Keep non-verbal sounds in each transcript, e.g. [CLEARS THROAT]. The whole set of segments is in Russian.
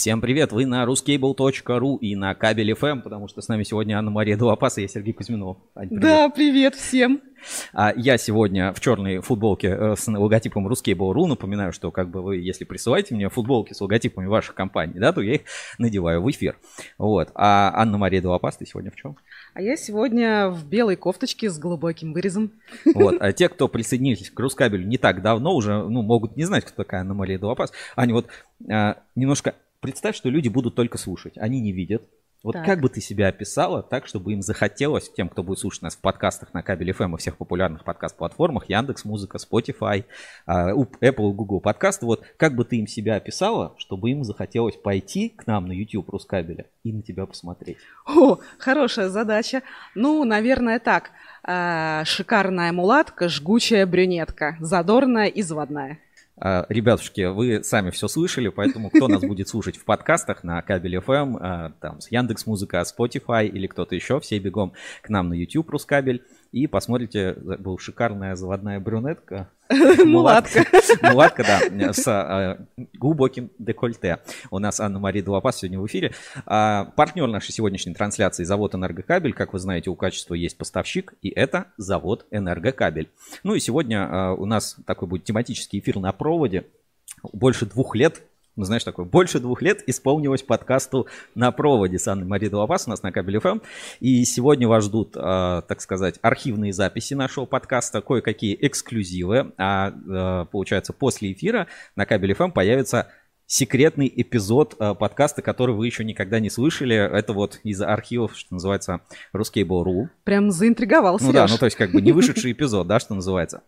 Всем привет, вы на ruscable.ru и на кабель FM, потому что с нами сегодня Анна-Мария Дуапас и я Сергей Кузьминов. Ань, привет. Да, привет всем. А я сегодня в черной футболке э, с логотипом Ruscable.ru. Напоминаю, что как бы вы, если присылаете мне футболки с логотипами ваших компаний, да, то я их надеваю в эфир. Вот. А Анна-Мария Дуапас, ты сегодня в чем? А я сегодня в белой кофточке с глубоким вырезом. Вот. А те, кто присоединились к Рускабелю не так давно, уже ну, могут не знать, кто такая Анна-Мария Дуапас. Они вот а, немножко представь, что люди будут только слушать, они не видят. Вот так. как бы ты себя описала так, чтобы им захотелось, тем, кто будет слушать нас в подкастах на кабеле FM и всех популярных подкаст-платформах, Яндекс Музыка, Spotify, а, Apple, Google подкасты, вот как бы ты им себя описала, чтобы им захотелось пойти к нам на YouTube Рускабеля и на тебя посмотреть? О, хорошая задача. Ну, наверное, так. А, шикарная мулатка, жгучая брюнетка, задорная и заводная. А, ребятушки, вы сами все слышали, поэтому кто нас будет слушать в подкастах на кабеле FM, а, там с Яндекс Музыка, Spotify или кто-то еще, все бегом к нам на YouTube Рускабель и посмотрите, была шикарная заводная брюнетка. [LAUGHS] Мулатка. Мулатка, да, с а, глубоким декольте. У нас Анна-Мария Долопас сегодня в эфире. А, партнер нашей сегодняшней трансляции завод «Энергокабель». Как вы знаете, у качества есть поставщик, и это завод «Энергокабель». Ну и сегодня а, у нас такой будет тематический эфир на проводе. Больше двух лет ну, знаешь, такое, больше двух лет исполнилось подкасту «На проводе» с Анной Марией Долопас у нас на Кабель ФМ. И сегодня вас ждут, э, так сказать, архивные записи нашего подкаста, кое-какие эксклюзивы. А, э, получается, после эфира на Кабель ФМ появится секретный эпизод э, подкаста, который вы еще никогда не слышали. Это вот из архивов, что называется, Ruskable.ru. Прям заинтриговал, Ну да, ну то есть как бы не вышедший эпизод, да, что называется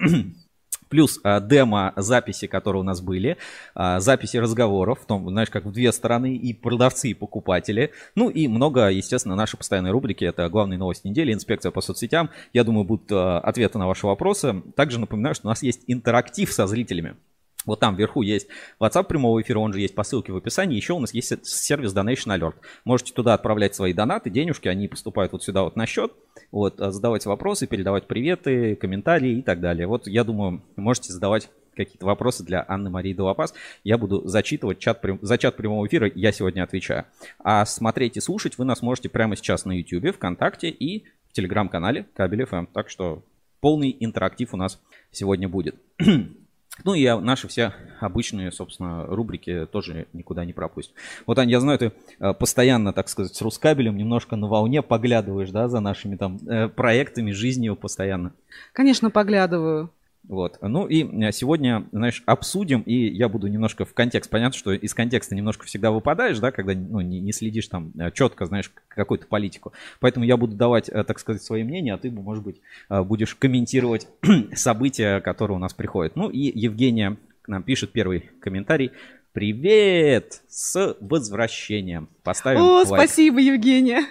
плюс а, демо-записи, которые у нас были, а, записи разговоров, в том, знаешь, как в две стороны, и продавцы, и покупатели. Ну и много, естественно, нашей постоянной рубрики, это главные новости недели, инспекция по соцсетям. Я думаю, будут а, ответы на ваши вопросы. Также напоминаю, что у нас есть интерактив со зрителями. Вот там вверху есть WhatsApp прямого эфира, он же есть по ссылке в описании. Еще у нас есть сервис Donation Alert. Можете туда отправлять свои донаты, денежки, они поступают вот сюда вот на счет. Вот, а задавать вопросы, передавать приветы, комментарии и так далее. Вот я думаю, можете задавать какие-то вопросы для Анны Марии Долопас. Я буду зачитывать чат, за чат прямого эфира, я сегодня отвечаю. А смотреть и слушать вы нас можете прямо сейчас на YouTube, ВКонтакте и в Телеграм-канале Кабель FM. Так что полный интерактив у нас сегодня будет. [CLEARS THROAT] Ну и наши все обычные, собственно, рубрики тоже никуда не пропустим. Вот, Аня, я знаю, ты э, постоянно, так сказать, с Рускабелем немножко на волне поглядываешь, да, за нашими там э, проектами, жизнью постоянно. Конечно, поглядываю. Вот. Ну и э, сегодня, знаешь, обсудим, и я буду немножко в контекст. Понятно, что из контекста немножко всегда выпадаешь, да, когда ну, не, не следишь там э, четко, знаешь, какую-то политику. Поэтому я буду давать, э, так сказать, свои мнения, а ты, может быть, будешь комментировать [CLEARS THROAT] события, которые у нас приходят. Ну и Евгения к нам пишет первый комментарий. Привет! С возвращением. Поставим О, лайк. спасибо, Евгения.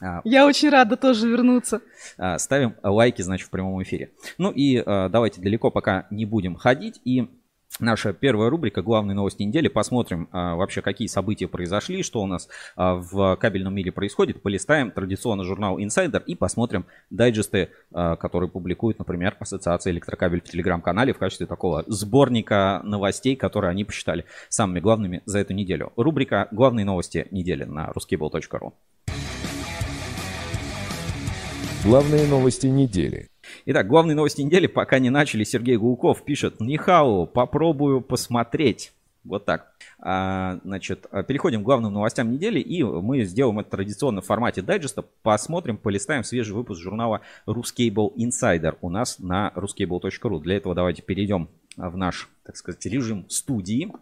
А, Я очень рада тоже вернуться. А, ставим лайки, значит, в прямом эфире. Ну и а, давайте далеко пока не будем ходить. И наша первая рубрика «Главные новости недели». Посмотрим вообще, какие события произошли, что у нас в кабельном мире происходит. Полистаем традиционно журнал Insider и посмотрим дайджесты, которые публикует, например, Ассоциация электрокабель в Телеграм-канале в качестве такого сборника новостей, которые они посчитали самыми главными за эту неделю. Рубрика «Главные новости недели» на ruskable.ru. Главные новости недели. Итак, главные новости недели пока не начали. Сергей Гулков пишет, Нихау, попробую посмотреть. Вот так. А, значит, переходим к главным новостям недели, и мы сделаем это традиционно в формате дайджеста. Посмотрим, полистаем свежий выпуск журнала Ruscable Insider у нас на ruscable.ru. Для этого давайте перейдем в наш, так сказать, режим студии.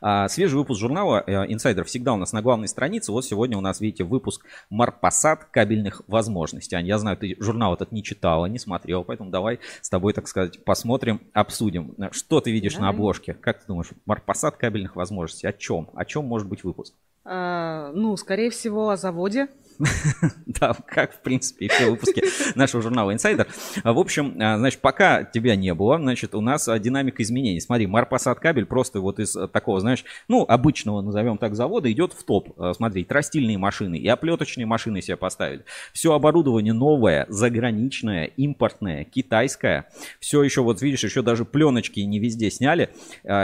А, свежий выпуск журнала э, Insider всегда у нас на главной странице. Вот сегодня у нас, видите, выпуск Марпасад кабельных возможностей. Ань, я знаю, ты журнал этот не читала, не смотрел, поэтому давай с тобой, так сказать, посмотрим, обсудим. Что ты видишь давай. на обложке? Как ты думаешь, Марпасад кабельных возможностей? О чем? О чем может быть выпуск? А, ну, скорее всего, о заводе. [LAUGHS] Да, как, в принципе, и все выпуски нашего журнала Insider. В общем, а, значит, пока тебя не было, значит, у нас а, динамика изменений. Смотри, Марпасад кабель просто вот из а, такого, знаешь, ну, обычного, назовем так, завода идет в топ. Смотри, тростильные машины и оплеточные машины себе поставили. Все оборудование новое, заграничное, импортное, китайское. Все еще, вот видишь, еще даже пленочки не везде сняли.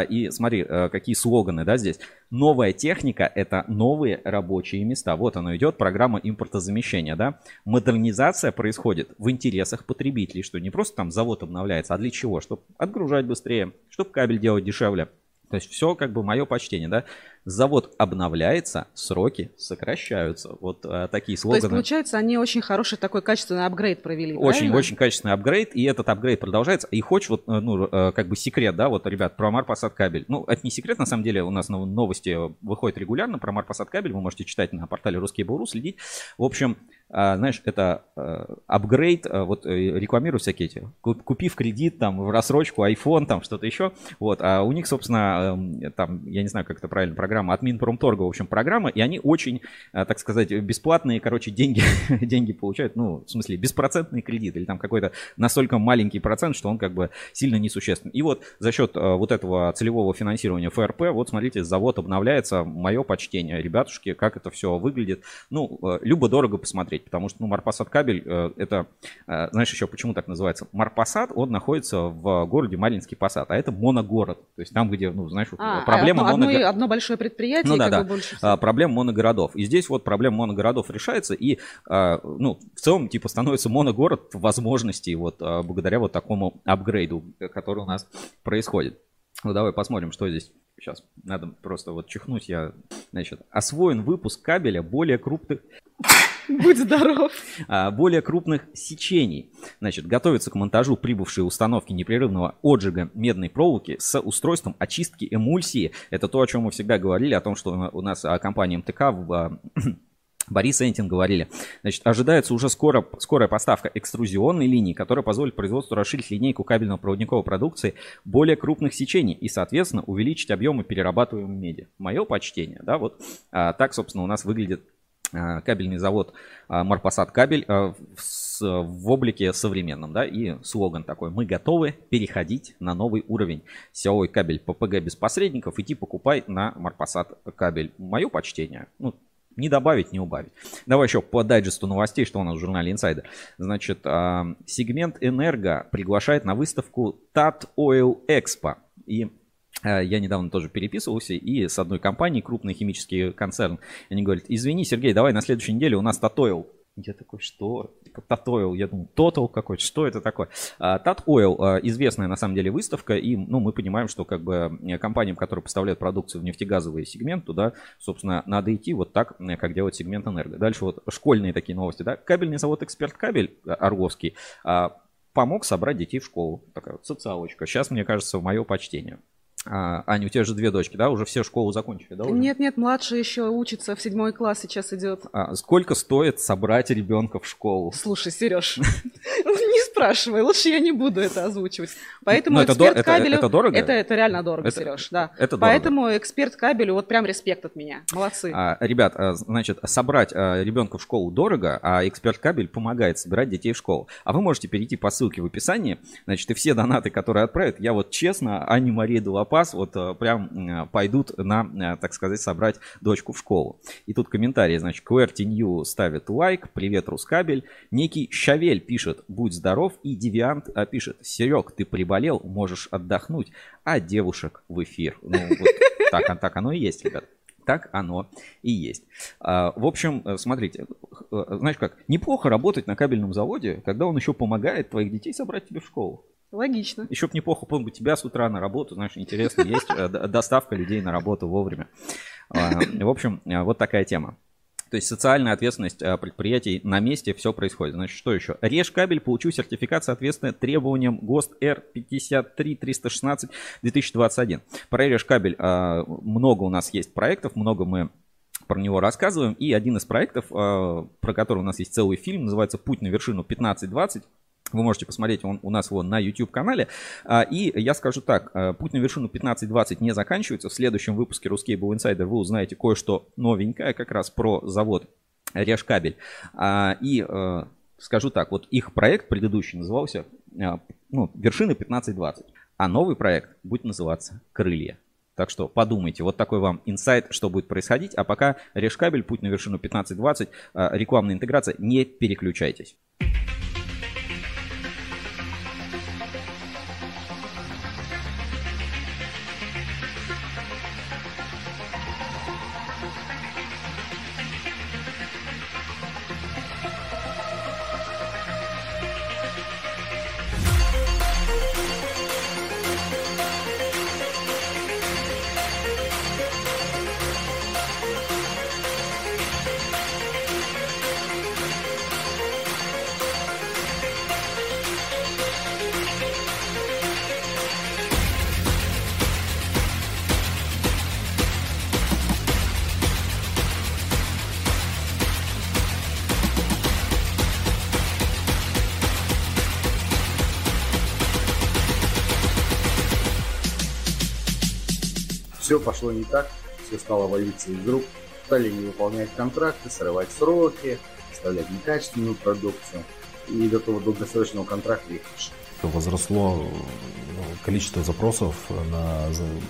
И смотри, какие слоганы, да, здесь. Новая техника – это новые рабочие места. Вот оно идет, программа импортозамещения, да. Модернизация происходит в интересах потребителей, что не просто там завод обновляется, а для чего? Чтобы отгружать быстрее, чтобы кабель делать дешевле. То есть все как бы мое почтение, да. Завод обновляется, сроки сокращаются. Вот а, такие слоганы. То есть, получается, они очень хороший такой качественный апгрейд провели, Очень, правильно? очень качественный апгрейд, и этот апгрейд продолжается. И хочешь, вот, э, ну, э, как бы секрет, да, вот, ребят, про Марпасад кабель. Ну, это не секрет, на самом деле, у нас новости выходят регулярно про Марпасад кабель, вы можете читать на портале Русский Буру, следить. В общем, знаешь, это а, апгрейд, а, вот э, рекламируют всякие эти, купи в кредит, там, в рассрочку, iPhone, там, что-то еще, вот, а у них, собственно, эм, там, я не знаю, как это правильно, программа от Минпромторга, в общем, программа, и они очень, так сказать, бесплатные, короче, деньги, [LAUGHS] деньги получают, ну, в смысле, беспроцентный кредит, или там какой-то настолько маленький процент, что он как бы сильно несущественный. И вот за счет вот этого целевого финансирования ФРП, вот, смотрите, завод обновляется, мое почтение, ребятушки, как это все выглядит, ну, любо-дорого посмотреть смотреть, потому что ну, Марпасад кабель, э, это, э, знаешь, еще почему так называется? Марпасад, он находится в городе Малинский Посад, а это моногород, то есть там, где, ну, знаешь, а, проблема одно, моногородов. одно большое предприятие, ну, да, да. больше а, проблема моногородов. И здесь вот проблема моногородов решается, и, ну, в целом, типа, становится моногород возможностей вот благодаря вот такому апгрейду, который у нас происходит. Ну, давай посмотрим, что здесь. Сейчас надо просто вот чихнуть. Я, значит, освоен выпуск кабеля более крупных [LAUGHS] Будь здоров. А, более крупных сечений. Значит, готовится к монтажу прибывшей установки непрерывного отжига медной проволоки с устройством очистки эмульсии. Это то, о чем мы всегда говорили, о том, что у нас компания МТК в а, [CLEARS THROAT] Борис Энтин говорили. Значит, ожидается уже скоро, скорая поставка экструзионной линии, которая позволит производству расширить линейку кабельно-проводниковой продукции более крупных сечений и, соответственно, увеличить объемы перерабатываемой меди. Мое почтение, да, вот а, так, собственно, у нас выглядит а, кабельный завод а, Марпасад кабель а, в, облике современном, да, и слоган такой, мы готовы переходить на новый уровень. Силовой кабель PPG без посредников, иди покупай на Марпасад кабель. Мое почтение, ну, не добавить, не убавить. Давай еще по дайджесту новостей, что у нас в журнале Insider. Значит, сегмент Энерго приглашает на выставку TAT Oil Expo. И Э, я недавно тоже переписывался, и с одной компанией, крупный химический концерн, они говорят, извини, Сергей, давай на следующей неделе у нас Татойл. Я такой, что? Татойл, я думаю, Total какой-то, что это такое? Татойл, а, известная на самом деле выставка, и ну, мы понимаем, что как бы компаниям, которые поставляют продукцию в нефтегазовый сегмент, туда, собственно, надо идти вот так, как делает сегмент энерго. Дальше вот школьные такие новости, да, кабельный завод «Эксперт Кабель» Орговский а, помог собрать детей в школу. Такая вот социалочка. Сейчас, мне кажется, в мое почтение. А, Аня, у тебя же две дочки, да? Уже все школу закончили, да? Уже? Нет, нет, младший еще учится в седьмой класс сейчас идет. А сколько стоит собрать ребенка в школу? Слушай, Сереж, [LAUGHS] не спрашивай, лучше я не буду это озвучивать. Поэтому Но эксперт это, кабелю... Это, это дорого? Это, это реально дорого, это, Сереж, да. Это дорого. Поэтому эксперт кабелю, вот прям респект от меня. Молодцы. А, ребят, а, значит, собрать а, ребенка в школу дорого, а эксперт кабель помогает собирать детей в школу. А вы можете перейти по ссылке в описании, значит, и все донаты, которые отправят, я вот честно, Ани Мария Делапас, вот прям прям пойдут на, так сказать, собрать дочку в школу. И тут комментарий, значит, QWERTY New ставит лайк, привет, Рускабель. Некий Шавель пишет, будь здоров, и Девиант а, пишет, Серег, ты приболел, можешь отдохнуть, а девушек в эфир. Ну, вот [LAUGHS] так, так оно и есть, ребят. Так оно и есть. А, в общем, э, смотрите, э, знаешь как, неплохо работать на кабельном заводе, когда он еще помогает твоих детей собрать тебе в школу. Логично. Еще бы неплохо, помню, тебя с утра на работу, знаешь, интересно, есть э, доставка людей на работу вовремя. А, в общем, вот такая тема. То есть социальная ответственность э, предприятий на месте, все происходит. Значит, что еще? Реж кабель получил сертификат, соответственно, требованиям ГОСТ R53316-2021. Про Реж кабель много у нас есть проектов, много мы про него рассказываем. И один из проектов, про который у нас есть целый фильм, называется «Путь на вершину 1520». Вы можете посмотреть он у нас вон на YouTube-канале. А, и я скажу так, а, путь на вершину 15-20 не заканчивается. В следующем выпуске Ruscable Insider вы узнаете кое-что новенькое как раз про завод Решкабель. А, и скажу так, вот их проект предыдущий назывался ну, вершины 15-20. А новый проект будет называться «Крылья». Так что подумайте, вот такой вам инсайт, что будет происходить. А пока Решкабель, путь на вершину 15-20, рекламная интеграция, не переключайтесь. Пошло не так, все стало валиться из рук, стали не выполнять контракты, срывать сроки, поставлять некачественную продукцию, и до того долгосрочного контракта их лишили. Возросло ну, количество запросов на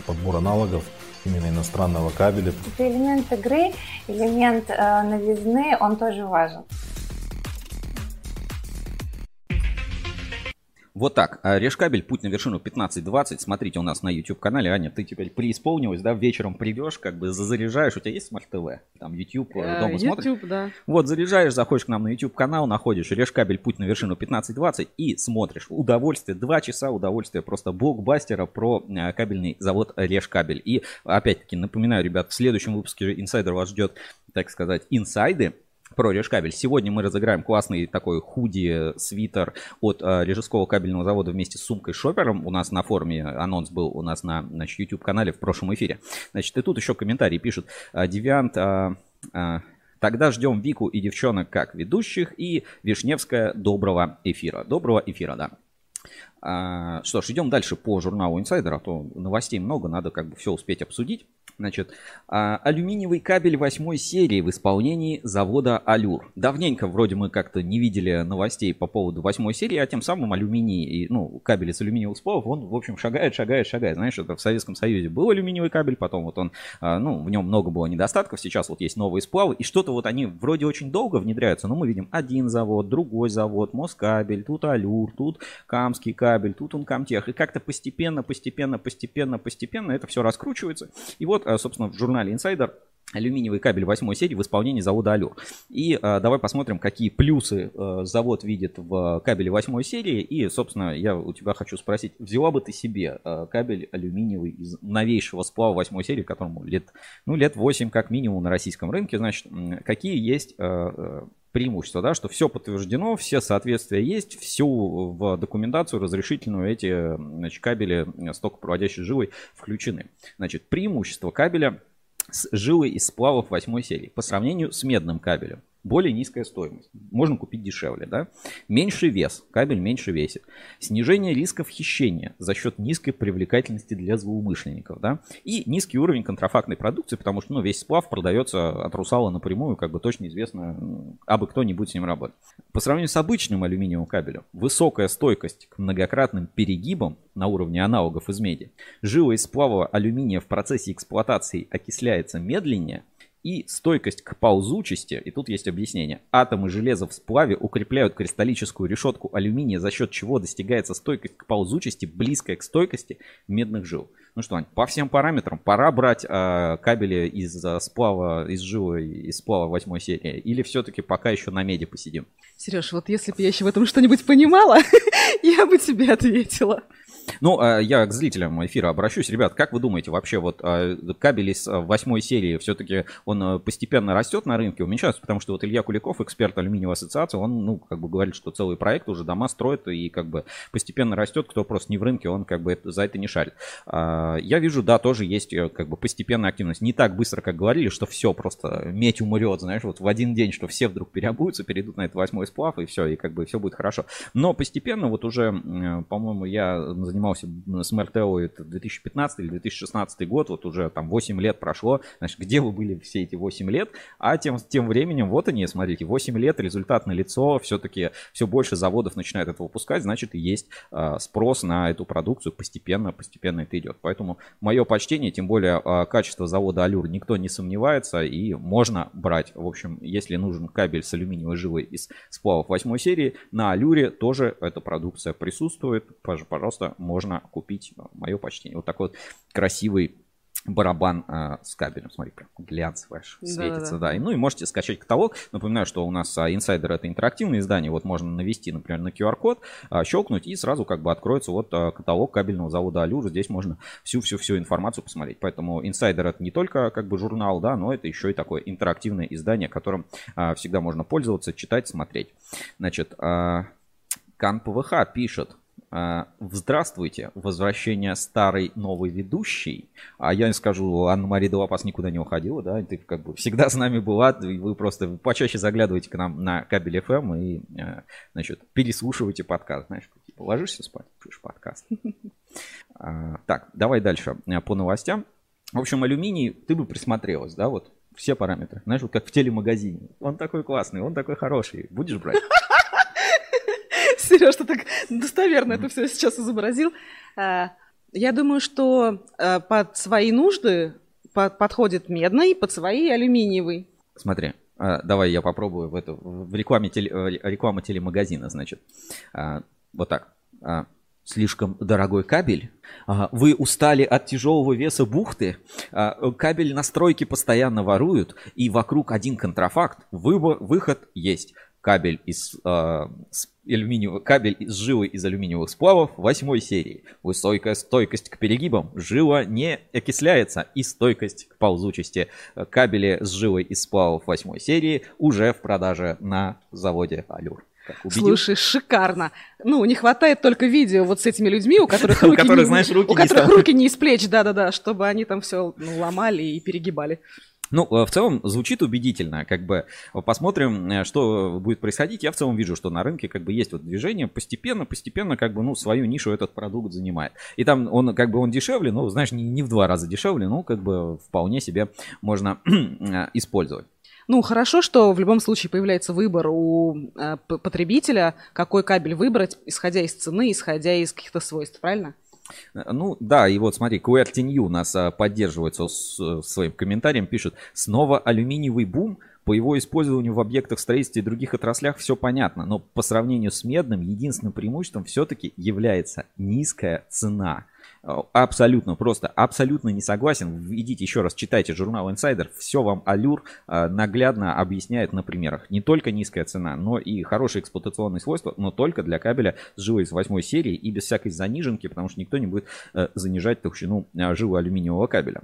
подбор аналогов именно иностранного кабеля. Это элемент игры, элемент э, новизны, он тоже важен. Вот так. А, Решкабель «Путь на вершину 15-20». Смотрите у нас на YouTube-канале. Аня, ты теперь преисполнилась, да? Вечером придешь, как бы заряжаешь. У тебя есть Smart TV? Там YouTube э, дома YouTube, смотришь? YouTube, да. Вот, заряжаешь, заходишь к нам на YouTube-канал, находишь Решкабель «Путь на вершину 15-20» и смотришь. Удовольствие. Два часа удовольствия просто блокбастера про э, кабельный завод Решкабель. И, опять-таки, напоминаю, ребят, в следующем выпуске «Инсайдер» вас ждет, так сказать, инсайды про Решкабель. Сегодня мы разыграем классный такой худи свитер от э, Режского кабельного завода вместе с сумкой шопером. У нас на форуме анонс был у нас на значит, YouTube канале в прошлом эфире. Значит, и тут еще комментарии пишут. «А, Девиант э, э, Тогда ждем Вику и девчонок как ведущих и Вишневская доброго эфира. Доброго эфира, да. А, что ж, идем дальше по журналу Insider, а то новостей много, надо как бы все успеть обсудить. Значит, а, алюминиевый кабель восьмой серии в исполнении завода Алюр. Давненько вроде мы как-то не видели новостей по поводу восьмой серии, а тем самым алюминий, и, ну, кабель из алюминиевых сплавов, он, в общем, шагает, шагает, шагает. Знаешь, это в Советском Союзе был алюминиевый кабель, потом вот он, а, ну, в нем много было недостатков, сейчас вот есть новые сплавы, и что-то вот они вроде очень долго внедряются, но мы видим один завод, другой завод, Москабель, тут Алюр, тут Камский кабель, тут он Камтех, и как-то постепенно, постепенно, постепенно, постепенно это все раскручивается. И вот Э, собственно, в журнале Insider алюминиевый кабель 8 серии в исполнении завода Алюр. И э, давай посмотрим, какие плюсы э, завод видит в кабеле 8 серии. И, собственно, я у тебя хочу спросить, взяла бы ты себе э, кабель алюминиевый из новейшего сплава 8 серии, которому лет, ну, лет 8 как минимум на российском рынке, значит, какие есть э, э преимущество, да, что все подтверждено, все соответствия есть, всю в документацию разрешительную эти значит, кабели стокопроводящей жилой включены. Значит, преимущество кабеля с жилой из сплавов 8 серии по сравнению с медным кабелем более низкая стоимость. Можно купить дешевле, да? Меньший вес, кабель меньше весит. Снижение рисков хищения за счет низкой привлекательности для злоумышленников, да? И низкий уровень контрафактной продукции, потому что, ну, весь сплав продается от русала напрямую, как бы точно известно, абы кто не будет с ним работать. По сравнению с обычным алюминиевым кабелем, высокая стойкость к многократным перегибам на уровне аналогов из меди. Жила из сплава алюминия в процессе эксплуатации окисляется медленнее, и стойкость к ползучести, и тут есть объяснение. Атомы железа в сплаве укрепляют кристаллическую решетку алюминия, за счет чего достигается стойкость к ползучести, близкая к стойкости медных жил. Ну что, по всем параметрам пора брать э, кабели из э, сплава, из жилы, из сплава восьмой серии, или все-таки пока еще на меди посидим? Сереж, вот если бы я еще в этом что-нибудь понимала, [LAUGHS] я бы тебе ответила. Ну, а, я к зрителям эфира обращусь. Ребят, как вы думаете, вообще вот а, кабель из а, восьмой серии все-таки он постепенно растет на рынке, уменьшается? Потому что вот Илья Куликов, эксперт алюминиевой ассоциации, он, ну, как бы говорит, что целый проект уже дома строит и как бы постепенно растет. Кто просто не в рынке, он как бы за это не шарит. Я вижу, да, тоже есть э, как бы постепенная активность. Не так быстро, как говорили, что все просто медь умрет, знаешь, вот в один день, что все вдруг переобуются, перейдут на этот восьмой сплав и все, и как бы все будет хорошо. Но постепенно вот уже, по-моему, я занимаюсь занимался с МРТО, это 2015 или 2016 год, вот уже там 8 лет прошло, значит, где вы были все эти 8 лет, а тем, тем временем, вот они, смотрите, 8 лет, результат на лицо, все-таки все больше заводов начинает это выпускать, значит, и есть э, спрос на эту продукцию, постепенно, постепенно это идет. Поэтому мое почтение, тем более э, качество завода Алюр никто не сомневается, и можно брать, в общем, если нужен кабель с алюминиевой жилой из сплавов 8 серии, на Алюре тоже эта продукция присутствует, пожалуйста, купить. Мое почтение. Вот такой вот красивый барабан э, с кабелем. Смотри, прям глянцевый аж светится, да, да. да. И, ну и можете скачать каталог. Напоминаю, что у нас а, Insider это интерактивное издание. Вот можно навести, например, на QR-код, а, щелкнуть и сразу как бы откроется вот а, каталог кабельного завода Алюр. Здесь можно всю-всю-всю информацию посмотреть. Поэтому Insider это не только как бы журнал, да, но это еще и такое интерактивное издание, которым а, всегда можно пользоваться, читать, смотреть. Значит, а, Кан ПВХ пишет, здравствуйте, возвращение старой новой ведущей. А я скажу, Анна-Мария Долопас никуда не уходила, да, ты как бы всегда с нами была, вы просто почаще заглядываете к нам на кабель FM и, а, значит, переслушиваете подкаст, знаешь, типа ложишься спать, пишешь подкаст. А, так, давай дальше по новостям. В общем, алюминий, ты бы присмотрелась, да, вот все параметры. Знаешь, вот как в телемагазине. Он такой классный, он такой хороший. Будешь брать? [LAUGHS] Сереж, ты так достоверно это все сейчас изобразил. А, я думаю, что а, под свои нужды подходит медный, под свои алюминиевый. Смотри, а, давай я попробую в, это, в рекламе э, реклама телемагазина, значит. Вот так слишком дорогой кабель, вы устали от тяжелого веса бухты, кабель настройки постоянно воруют, и вокруг один контрафакт, выбор, выход есть. Кабель из, э, алюминиевого, кабель из жилы из алюминиевых сплавов восьмой серии. Высокая стойкость к перегибам. Жила не окисляется и стойкость к ползучести. Кабели с жилой из сплавов восьмой серии уже в продаже на заводе Алюр. Слушай, шикарно. Ну, не хватает только видео вот с этими людьми, у которых [LAUGHS] руки, не, знаешь, руки, у которых руки не из плеч, да-да-да, чтобы они там все ну, ломали и перегибали. Ну, э, в целом звучит убедительно, как бы посмотрим, э, что будет происходить. Я в целом вижу, что на рынке как бы есть вот движение, постепенно, постепенно как бы, ну, свою нишу этот продукт занимает. И там он как бы он дешевле, ну, знаешь, не, не в два раза дешевле, но как бы вполне себе можно [CLEARS THROAT] э, использовать. Ну, хорошо, что в любом случае появляется выбор у э, потребителя, какой кабель выбрать, исходя из цены, исходя из каких-то свойств, правильно? Э, ну да, и вот смотри, QWERTY нас а, поддерживает со, своим комментарием, пишет, снова алюминиевый бум, по его использованию в объектах строительства и других отраслях все понятно, но по сравнению с медным единственным преимуществом все-таки является низкая цена. Э, абсолютно, просто абсолютно не согласен. Идите еще раз, читайте журнал Insider. Все вам Алюр э, наглядно объясняет на примерах. Не только низкая цена, но и хорошие эксплуатационные свойства, но только для кабеля с жилой из восьмой серии и без всякой заниженки, потому что никто не будет э, занижать толщину жилы алюминиевого кабеля.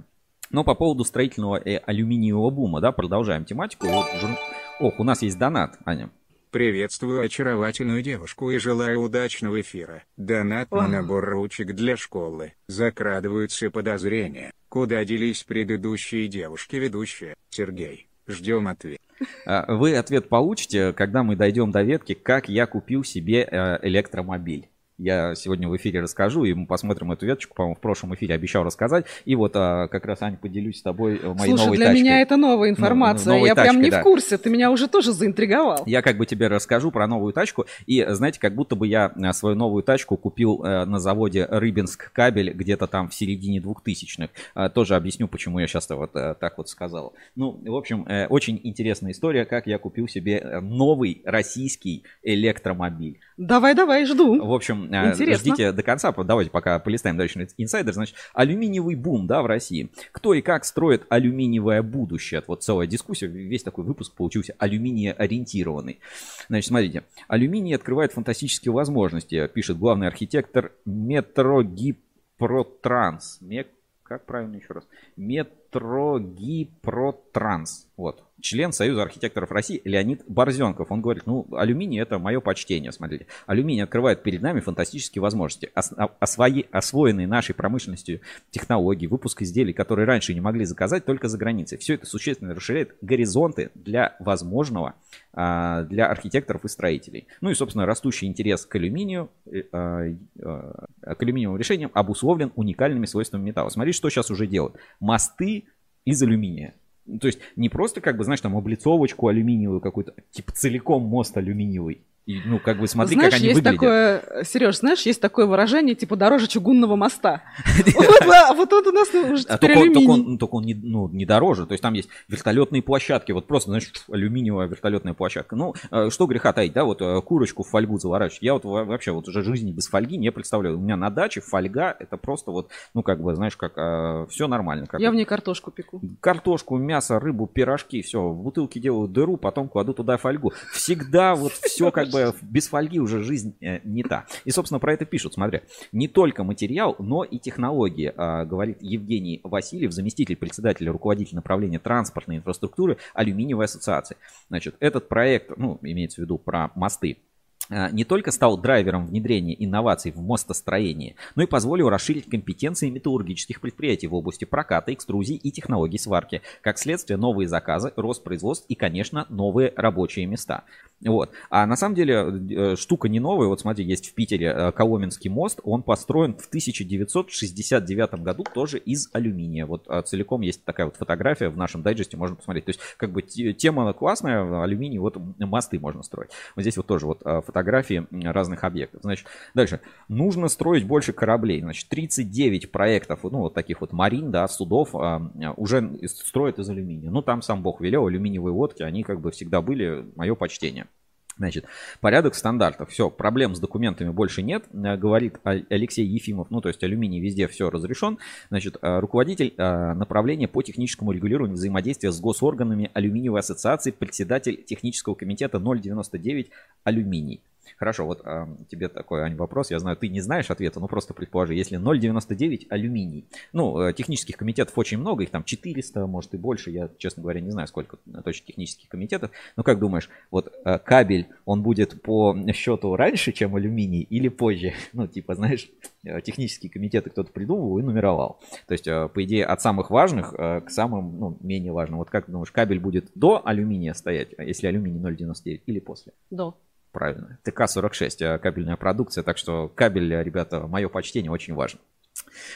Но по поводу строительного алюминиевого бума, да, продолжаем тематику. Ох, у нас есть донат, Аня. Приветствую очаровательную девушку и желаю удачного эфира. Донат на набор ручек для школы. Закрадываются подозрения. Куда делись предыдущие девушки-ведущие? Сергей, ждем ответ. А, вы ответ получите, когда мы дойдем до ветки, как я купил себе э, электромобиль. Я сегодня в эфире расскажу, и мы посмотрим эту веточку, по-моему, в прошлом эфире обещал рассказать. И вот а, как раз, Аня, поделюсь с тобой э, моей Слушай, новой для тачкой. меня это новая информация, новой я тачкой, прям не да. в курсе, ты меня уже тоже заинтриговал. Я как бы тебе расскажу про новую тачку, и знаете, как будто бы я э, свою новую тачку купил э, на заводе Рыбинск кабель где-то там в середине двухтысячных. Э, тоже объясню, почему я сейчас вот э, так вот сказал. Ну, в общем, э, очень интересная история, как я купил себе э, новый российский электромобиль. Давай, давай, жду. В общем, э, Интересно. ждите до конца. Давайте пока полистаем дальше инсайдер. Значит, алюминиевый бум, да, в России. Кто и как строит алюминиевое будущее? Вот целая дискуссия, весь такой выпуск получился алюминия-ориентированный. Значит, смотрите. Алюминий открывает фантастические возможности, пишет главный архитектор Метрогипротранс. Мек... Как правильно еще раз? Метрогипротранс. Вот член Союза архитекторов России Леонид Борзенков. Он говорит, ну, алюминий это мое почтение, смотрите. Алюминий открывает перед нами фантастические возможности. Освои, освоенные нашей промышленностью технологии, выпуск изделий, которые раньше не могли заказать только за границей. Все это существенно расширяет горизонты для возможного а, для архитекторов и строителей. Ну и, собственно, растущий интерес к алюминию, э, а, а, к алюминиевым решениям обусловлен уникальными свойствами металла. Смотрите, что сейчас уже делают. Мосты из алюминия. То есть не просто, как бы, знаешь, там облицовочку алюминиевую какую-то, типа целиком мост алюминиевый. И, ну, как бы смотри, знаешь, как они есть выглядят. Такое, Сереж, знаешь, есть такое выражение, типа, дороже чугунного моста. [LAUGHS] Вот он у нас уже а Только он ну, ну, не дороже, то есть там есть вертолетные площадки, вот просто, знаешь, алюминиевая вертолетная площадка. Ну, э, что греха таить, да, вот э, курочку в фольгу заворачивать. Я вот вообще вот уже жизни без фольги не представляю. У меня на даче фольга, это просто вот, ну, как бы, знаешь, как э, все нормально. Я в ней картошку пеку. Картошку, мясо, рыбу, пирожки, все, в бутылке делаю дыру, потом кладу туда фольгу. Всегда вот все как бы бы без фольги уже жизнь э, не та. И, собственно, про это пишут. Смотри, не только материал, но и технологии, а, говорит Евгений Васильев, заместитель председателя, руководитель направления транспортной инфраструктуры Алюминиевой ассоциации. Значит, этот проект, ну, имеется в виду про мосты, не только стал драйвером внедрения инноваций в мостостроении, но и позволил расширить компетенции металлургических предприятий в области проката, экструзии и технологий сварки. Как следствие, новые заказы, рост производств и, конечно, новые рабочие места. Вот. А на самом деле э, штука не новая. Вот смотри, есть в Питере э, Коломенский мост. Он построен в 1969 году тоже из алюминия. Вот а, целиком есть такая вот фотография в нашем дайджесте, можно посмотреть. То есть как бы тема классная, алюминий, вот мосты можно строить. Вот здесь вот тоже вот а, фотографии разных объектов. Значит, дальше. Нужно строить больше кораблей. Значит, 39 проектов, ну вот таких вот марин, да, судов а, уже строят из алюминия. Ну там сам Бог велел, алюминиевые лодки, они как бы всегда были, мое почтение. Значит, порядок стандартов. Все, проблем с документами больше нет, э, говорит Алексей Ефимов. Ну, то есть алюминий везде все разрешен. Значит, э, руководитель э, направления по техническому регулированию взаимодействия с госорганами алюминиевой ассоциации, председатель технического комитета 099 алюминий. Хорошо, вот а, тебе такой, Ань, вопрос. Я знаю, ты не знаешь ответа, но просто предположи. Если 0,99 алюминий, ну, э, технических комитетов очень много, их там 400, может и больше. Я, честно говоря, не знаю, сколько точно технических комитетов. Но как думаешь, вот э, кабель, он будет по счету раньше, чем алюминий или позже? [LAUGHS] Ну, типа, знаешь, э, технические комитеты кто-то придумывал и нумеровал. То есть, по идее, от самых важных к самым, ну, менее важным. Вот как думаешь, кабель будет до алюминия стоять, если алюминий 0,99 или после? До правильно. ТК-46, э, кабельная продукция, так что кабель, ребята, мое почтение очень важно.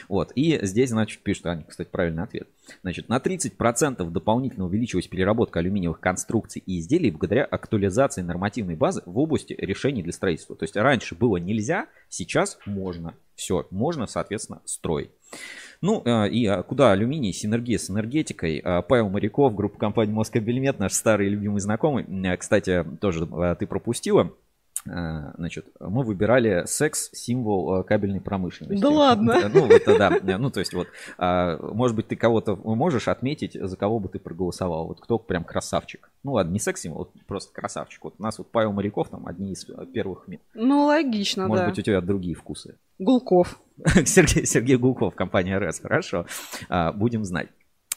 Вот, и здесь, значит, пишет, Аня, кстати, правильный ответ. Значит, на 30% дополнительно увеличилась переработка алюминиевых конструкций и изделий благодаря актуализации нормативной базы в области решений для строительства. То есть раньше было нельзя, сейчас можно. Все, можно, соответственно, строить. Ну а, и а, куда алюминий, синергия с энергетикой. А, Павел Моряков, группа компании Москабельмет, наш старый любимый знакомый. Кстати, тоже ты пропустила. Значит, мы выбирали секс-символ кабельной промышленности. Да ладно? Ну, вот, да. Ну, то есть, вот, может быть, ты кого-то можешь отметить, за кого бы ты проголосовал. Вот кто прям красавчик. Ну, ладно, не секс-символ, просто красавчик. Вот у нас вот Павел Моряков там одни из первых. Ну, логично, Может да. быть, у тебя другие вкусы. Гулков. [LAUGHS] Сергей, Сергей Гулков, компания РС. Хорошо, будем знать.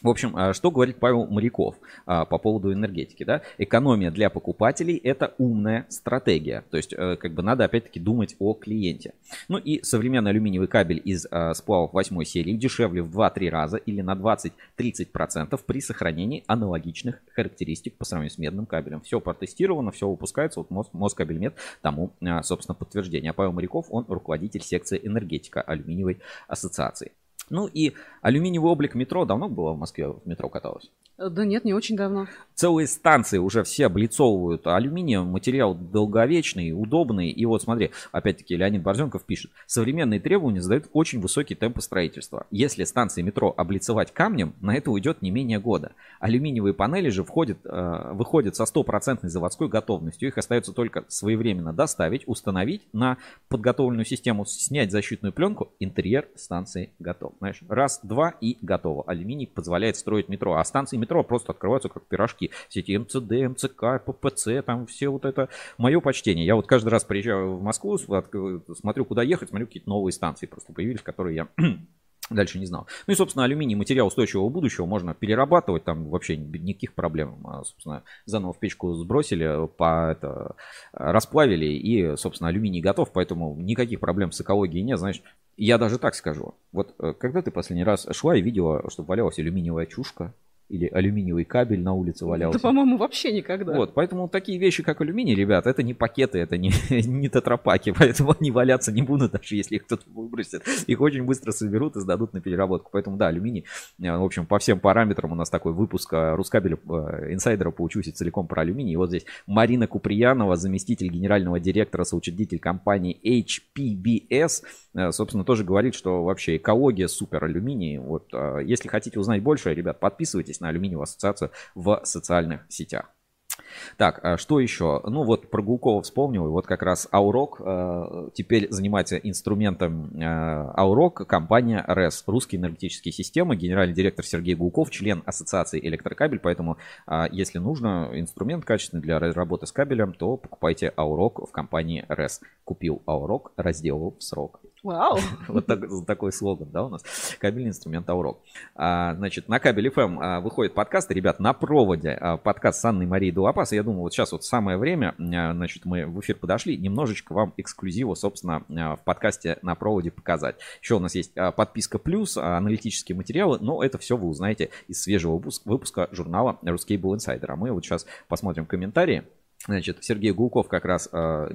В общем, а, что говорит Павел Моряков а, по поводу энергетики? Да? Экономия для покупателей – это умная стратегия. То есть, э, как бы надо опять-таки думать о клиенте. Ну и современный алюминиевый кабель из а, сплавов 8 серии дешевле в 2-3 раза или на 20-30% при сохранении аналогичных характеристик по сравнению с медным кабелем. Все протестировано, все выпускается. Вот Москабельмет тому, собственно, подтверждение. А Павел Моряков, он руководитель секции энергетика алюминиевой ассоциации. Ну и алюминиевый облик метро давно было в Москве в метро каталось? Да нет, не очень давно. Целые станции уже все облицовывают алюминием, материал долговечный, удобный. И вот смотри, опять-таки Леонид Борзенков пишет, современные требования задают очень высокие темпы строительства. Если станции метро облицевать камнем, на это уйдет не менее года. Алюминиевые панели же входят, э, выходят со стопроцентной заводской готовностью. Их остается только своевременно доставить, установить на подготовленную систему, снять защитную пленку, интерьер станции готов. Знаешь, раз, два и готово. Алюминий позволяет строить метро, а станции метро просто открываются как пирожки. Все эти МЦД, МЦК, ППЦ, там все вот это. Мое почтение. Я вот каждый раз приезжаю в Москву, смотрю, куда ехать, смотрю, какие-то новые станции просто появились, которые я [CLEARS THROAT] Дальше не знал. Ну и, собственно, алюминий материал устойчивого будущего можно перерабатывать, там вообще никаких проблем. А, собственно, заново в печку сбросили, по, это, расплавили и, собственно, алюминий готов, поэтому никаких проблем с экологией нет. Знаешь, я даже так скажу. Вот э, когда ты последний раз шла и видела, что валялась алюминиевая чушка, или алюминиевый кабель на улице валялся. Да, по-моему, вообще никогда. Вот, поэтому такие вещи, как алюминий, ребят, это не пакеты, это не, [LAUGHS] не тетрапаки, [LAUGHS] поэтому они валяться не будут, даже если их кто-то выбросит. Их очень быстро соберут и сдадут на переработку. Поэтому, да, алюминий, э, в общем, по всем параметрам у нас такой выпуск э, Рускабеля э, инсайдера поучусь целиком про алюминий. И вот здесь Марина Куприянова, заместитель генерального директора, соучредитель компании HPBS, собственно, тоже говорит, что вообще экология супер алюминий. Вот, если хотите узнать больше, ребят, подписывайтесь подписывайтесь на алюминиевую ассоциацию в социальных сетях. Так, а что еще? Ну вот про Гулкова вспомнил, вот как раз Аурок э, теперь занимается инструментом э, Аурок, компания РЭС, Русские энергетические системы, генеральный директор Сергей Гулков, член ассоциации Электрокабель, поэтому э, если нужно инструмент качественный для работы с кабелем, то покупайте Аурок в компании РЭС. Купил Аурок, разделал в срок. Вау! [LAUGHS] Вот так, такой слоган, да, у нас. Кабельный инструмент Аурок. А, значит, на Кабель FM а, выходит подкаст, ребят, на проводе а, подкаст с Анной Марией Дуапас. Я думаю, вот сейчас вот самое время, а, значит, мы в эфир подошли, немножечко вам эксклюзиву, собственно, в подкасте на проводе показать. Еще у нас есть подписка плюс, аналитические материалы, но это все вы узнаете из свежего выпуска, журнала Ruscable Insider. А мы вот сейчас посмотрим комментарии. Значит, Сергей Гулков как раз э,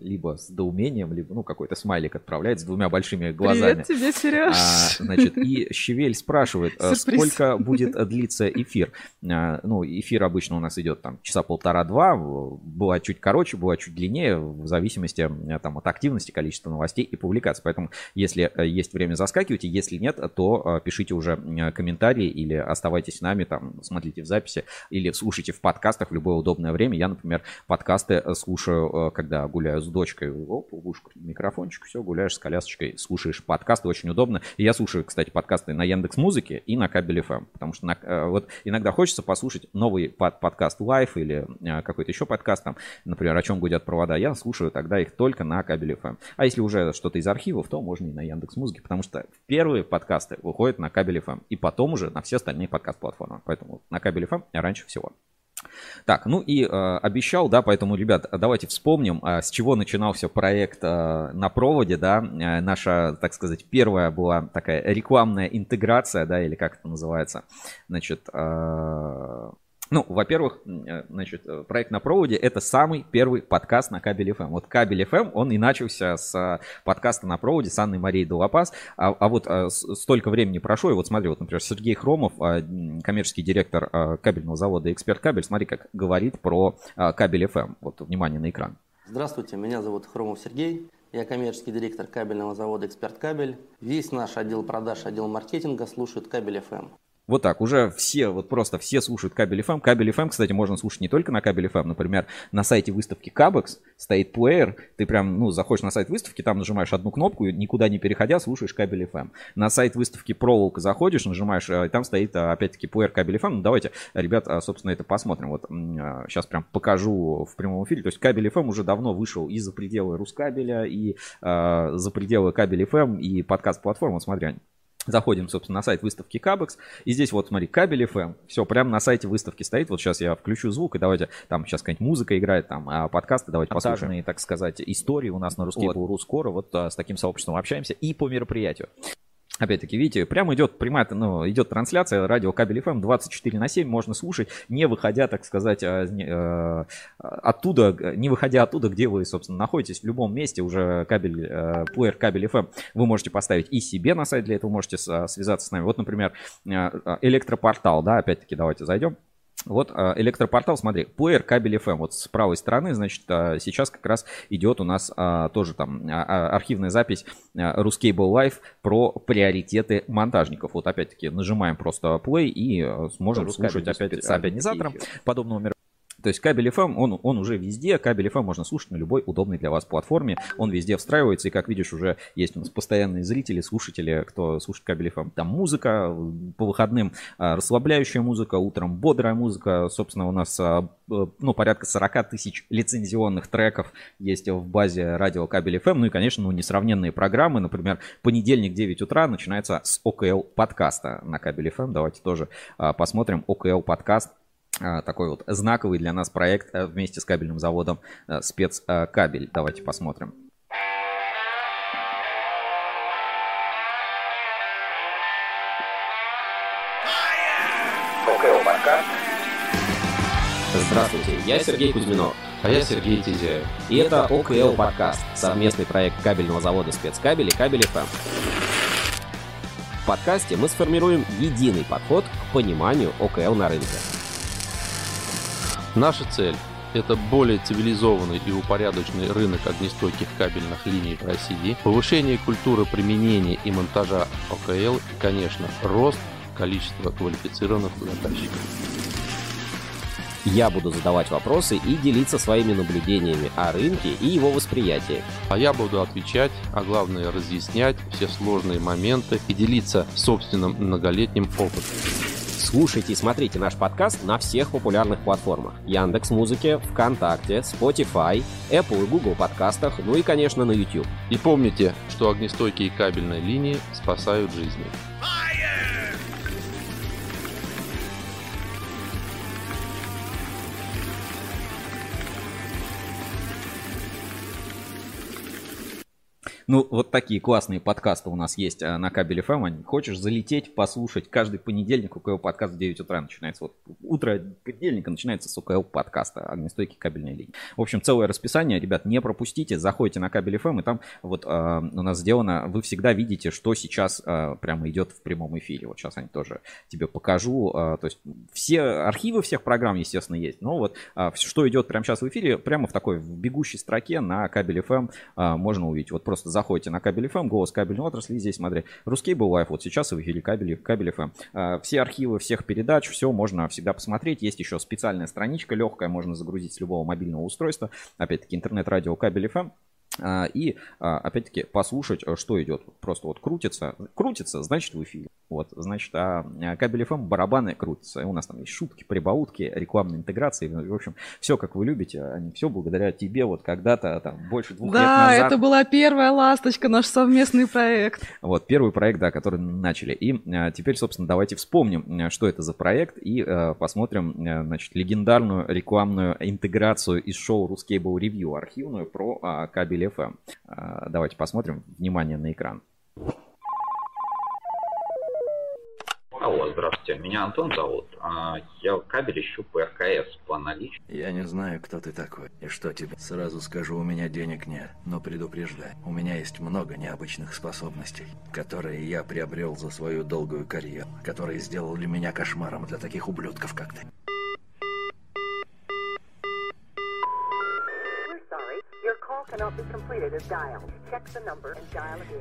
либо с доумением, либо, ну, какой-то смайлик отправляет с двумя большими глазами. Привет тебе, Сереж. А, значит, и Щевель спрашивает, а, сколько будет длиться эфир. А, ну, эфир обычно у нас идет там часа полтора-два, бывает чуть короче, бывает чуть длиннее, в зависимости э, там, от активности, количества новостей и публикаций. Поэтому, если есть время, заскакивайте, если нет, то пишите уже комментарии или оставайтесь с нами, там, смотрите в записи или слушайте в подкастах в любое удобное время. Я, например, подкасты э, слушаю, э, когда гуляю с дочкой. Оп, ушко, микрофончик, все, гуляешь с колясочкой, слушаешь подкасты, очень удобно. И я слушаю, кстати, подкасты на Яндекс Музыке и на Кабель FM, потому что на, э, вот иногда хочется послушать новый под, подкаст live или какой-то еще подкаст, там, например, о чем гудят провода. Я слушаю тогда их только на Кабель FM. А если уже что-то из архивов, то можно и на Яндекс Музыке, потому что первые подкасты выходят на Кабель FM и потом уже на все остальные подкаст-платформы. Поэтому на Кабель FM раньше всего. Так, ну и э, обещал, да, поэтому, ребят, давайте вспомним, э, с чего начинался проект э, на проводе, да, э, наша, так сказать, первая была такая рекламная интеграция, да, или как это называется, значит, э, ну, во-первых, э, значит, э, проект на проводе это самый первый подкаст на Кабель FM. Вот Кабель FM, он и начался с э, подкаста на проводе с Анной Марией Долопас. А, а вот столько времени прошло, и вот смотри, вот, например, Сергей Хромов, коммерческий директор кабельного завода «Эксперт Кабель», смотри, как говорит про Кабель FM. Вот, внимание на экран. Здравствуйте, меня зовут Хромов Сергей. Я коммерческий директор кабельного завода «Эксперт Кабель». Весь наш отдел продаж, отдел маркетинга слушает Кабель FM. Вот так, уже все, вот просто все слушают кабель FM. Кабель FM, кстати, можно слушать не только на кабель FM. Например, на сайте выставки Кабекс стоит плеер. Ты прям, ну, заходишь на сайт выставки, там нажимаешь одну кнопку, никуда не переходя, слушаешь кабель FM. На сайт выставки Проволока заходишь, нажимаешь, и там стоит, а, опять-таки, плеер кабель FM. Ну, давайте, ребят, а, собственно, это посмотрим. Вот сейчас прям покажу в прямом эфире. То есть кабель FM уже давно вышел и за пределы Рускабеля, и э, за пределы кабель FM, и подкаст-платформы. Смотри, Заходим, собственно, на сайт выставки Кабекс. И здесь вот, смотри, кабель FM. Все, прямо на сайте выставки стоит. Вот сейчас я включу звук, и давайте, там сейчас какая-нибудь музыка играет, там, а подкасты давайте послушаем. так сказать, истории у нас на русский вот. скоро. Вот а, с таким сообществом общаемся и по мероприятию. Опять-таки, видите, прямо идет прямая, ну, идет трансляция радио Кабель FM 24 на 7, можно слушать, не выходя, так сказать, а, э, оттуда, не выходя оттуда, где вы, собственно, находитесь, в любом месте, уже кабель, э, плеер Кабель FM вы можете поставить и себе на сайт, для этого можете связаться с нами. Вот, например, э, электропортал, да, опять-таки, давайте зайдем. Вот а, электропортал, смотри, плеер кабель FM. Вот с правой стороны, значит, а, сейчас как раз идет у нас а, тоже там архивная запись Ruscable Live про приоритеты монтажников. Вот опять-таки нажимаем просто play и сможем слушать опять с организатором подобного мероприятия. То есть кабель FM, он, он уже везде, кабель FM можно слушать на любой удобной для вас платформе, он везде встраивается, и как видишь, уже есть у нас постоянные зрители, слушатели, кто слушает кабель FM. Там музыка, по выходным а, расслабляющая музыка, утром бодрая музыка, собственно, у нас а, ну, порядка 40 тысяч лицензионных треков есть в базе радио кабель FM, ну и, конечно, ну, несравненные программы, например, понедельник 9 утра начинается с ОКЛ подкаста на кабель FM, давайте тоже посмотрим ОКЛ подкаст такой вот знаковый для нас проект э, вместе с кабельным заводом э, спецкабель. Давайте посмотрим. Здравствуйте, я Сергей Кузьминов. А я Сергей Тизяев. И это ОКЛ подкаст, совместный проект кабельного завода спецкабель и кабель FM. В подкасте мы сформируем единый подход к пониманию ОКЛ на рынке. Наша цель – это более цивилизованный и упорядоченный рынок огнестойких кабельных линий в России, повышение культуры применения и монтажа ОКЛ и, конечно, рост количества квалифицированных заказчиков. Я буду задавать вопросы и делиться своими наблюдениями о рынке и его восприятии. А я буду отвечать, а главное разъяснять все сложные моменты и делиться собственным многолетним опытом. Слушайте и смотрите наш подкаст на всех популярных платформах. Яндекс Музыке, ВКонтакте, Spotify, Apple и Google подкастах, ну и, конечно, на YouTube. И помните, что огнестойкие кабельные линии спасают жизни. Ну, вот такие классные подкасты у нас есть э, на кабеле FM. Хочешь залететь, послушать каждый понедельник УКЛ подкаст в 9 утра начинается. Вот утро понедельника начинается с УКЛ подкаста огнестойкие кабельные линии. В общем, целое расписание, ребят, не пропустите. Заходите на кабель FM, и там вот э, у нас сделано, вы всегда видите, что сейчас э, прямо идет в прямом эфире. Вот сейчас они тоже тебе покажу. Э, то есть все архивы всех программ, естественно, есть. Но вот э, что идет прямо сейчас в эфире, прямо в такой в бегущей строке на кабель FM э, можно увидеть. Вот просто заходите на кабель FM, голос кабельной отрасли, здесь смотри, русский был лайф, вот сейчас в эфире кабель, кабель FM. А, все архивы всех передач, все можно всегда посмотреть. Есть еще специальная страничка легкая, можно загрузить с любого мобильного устройства. Опять-таки интернет-радио кабель FM. А, и а, опять-таки послушать, э, что идет. Просто вот крутится, крутится, значит в эфире. Вот, значит, а, а кабель FM барабаны крутятся. И у нас там есть шутки, прибаутки, рекламные интеграции. В общем, все как вы любите, они все благодаря тебе вот когда-то там больше двух да, лет назад. Да, это была первая ласточка, наш совместный проект. Вот, первый проект, да, который начали. И теперь, собственно, давайте вспомним, что это за проект и а, посмотрим, значит, легендарную рекламную интеграцию из шоу Ruscable Review архивную про а, кабель FM. А, давайте посмотрим. Внимание на экран. Алло, здравствуйте. Меня Антон зовут. А, я кабель ищу по РКС по наличию. Я не знаю, кто ты такой и что тебе. Сразу скажу, у меня денег нет, но предупреждаю. У меня есть много необычных способностей, которые я приобрел за свою долгую карьеру, которые сделали меня кошмаром для таких ублюдков, как ты.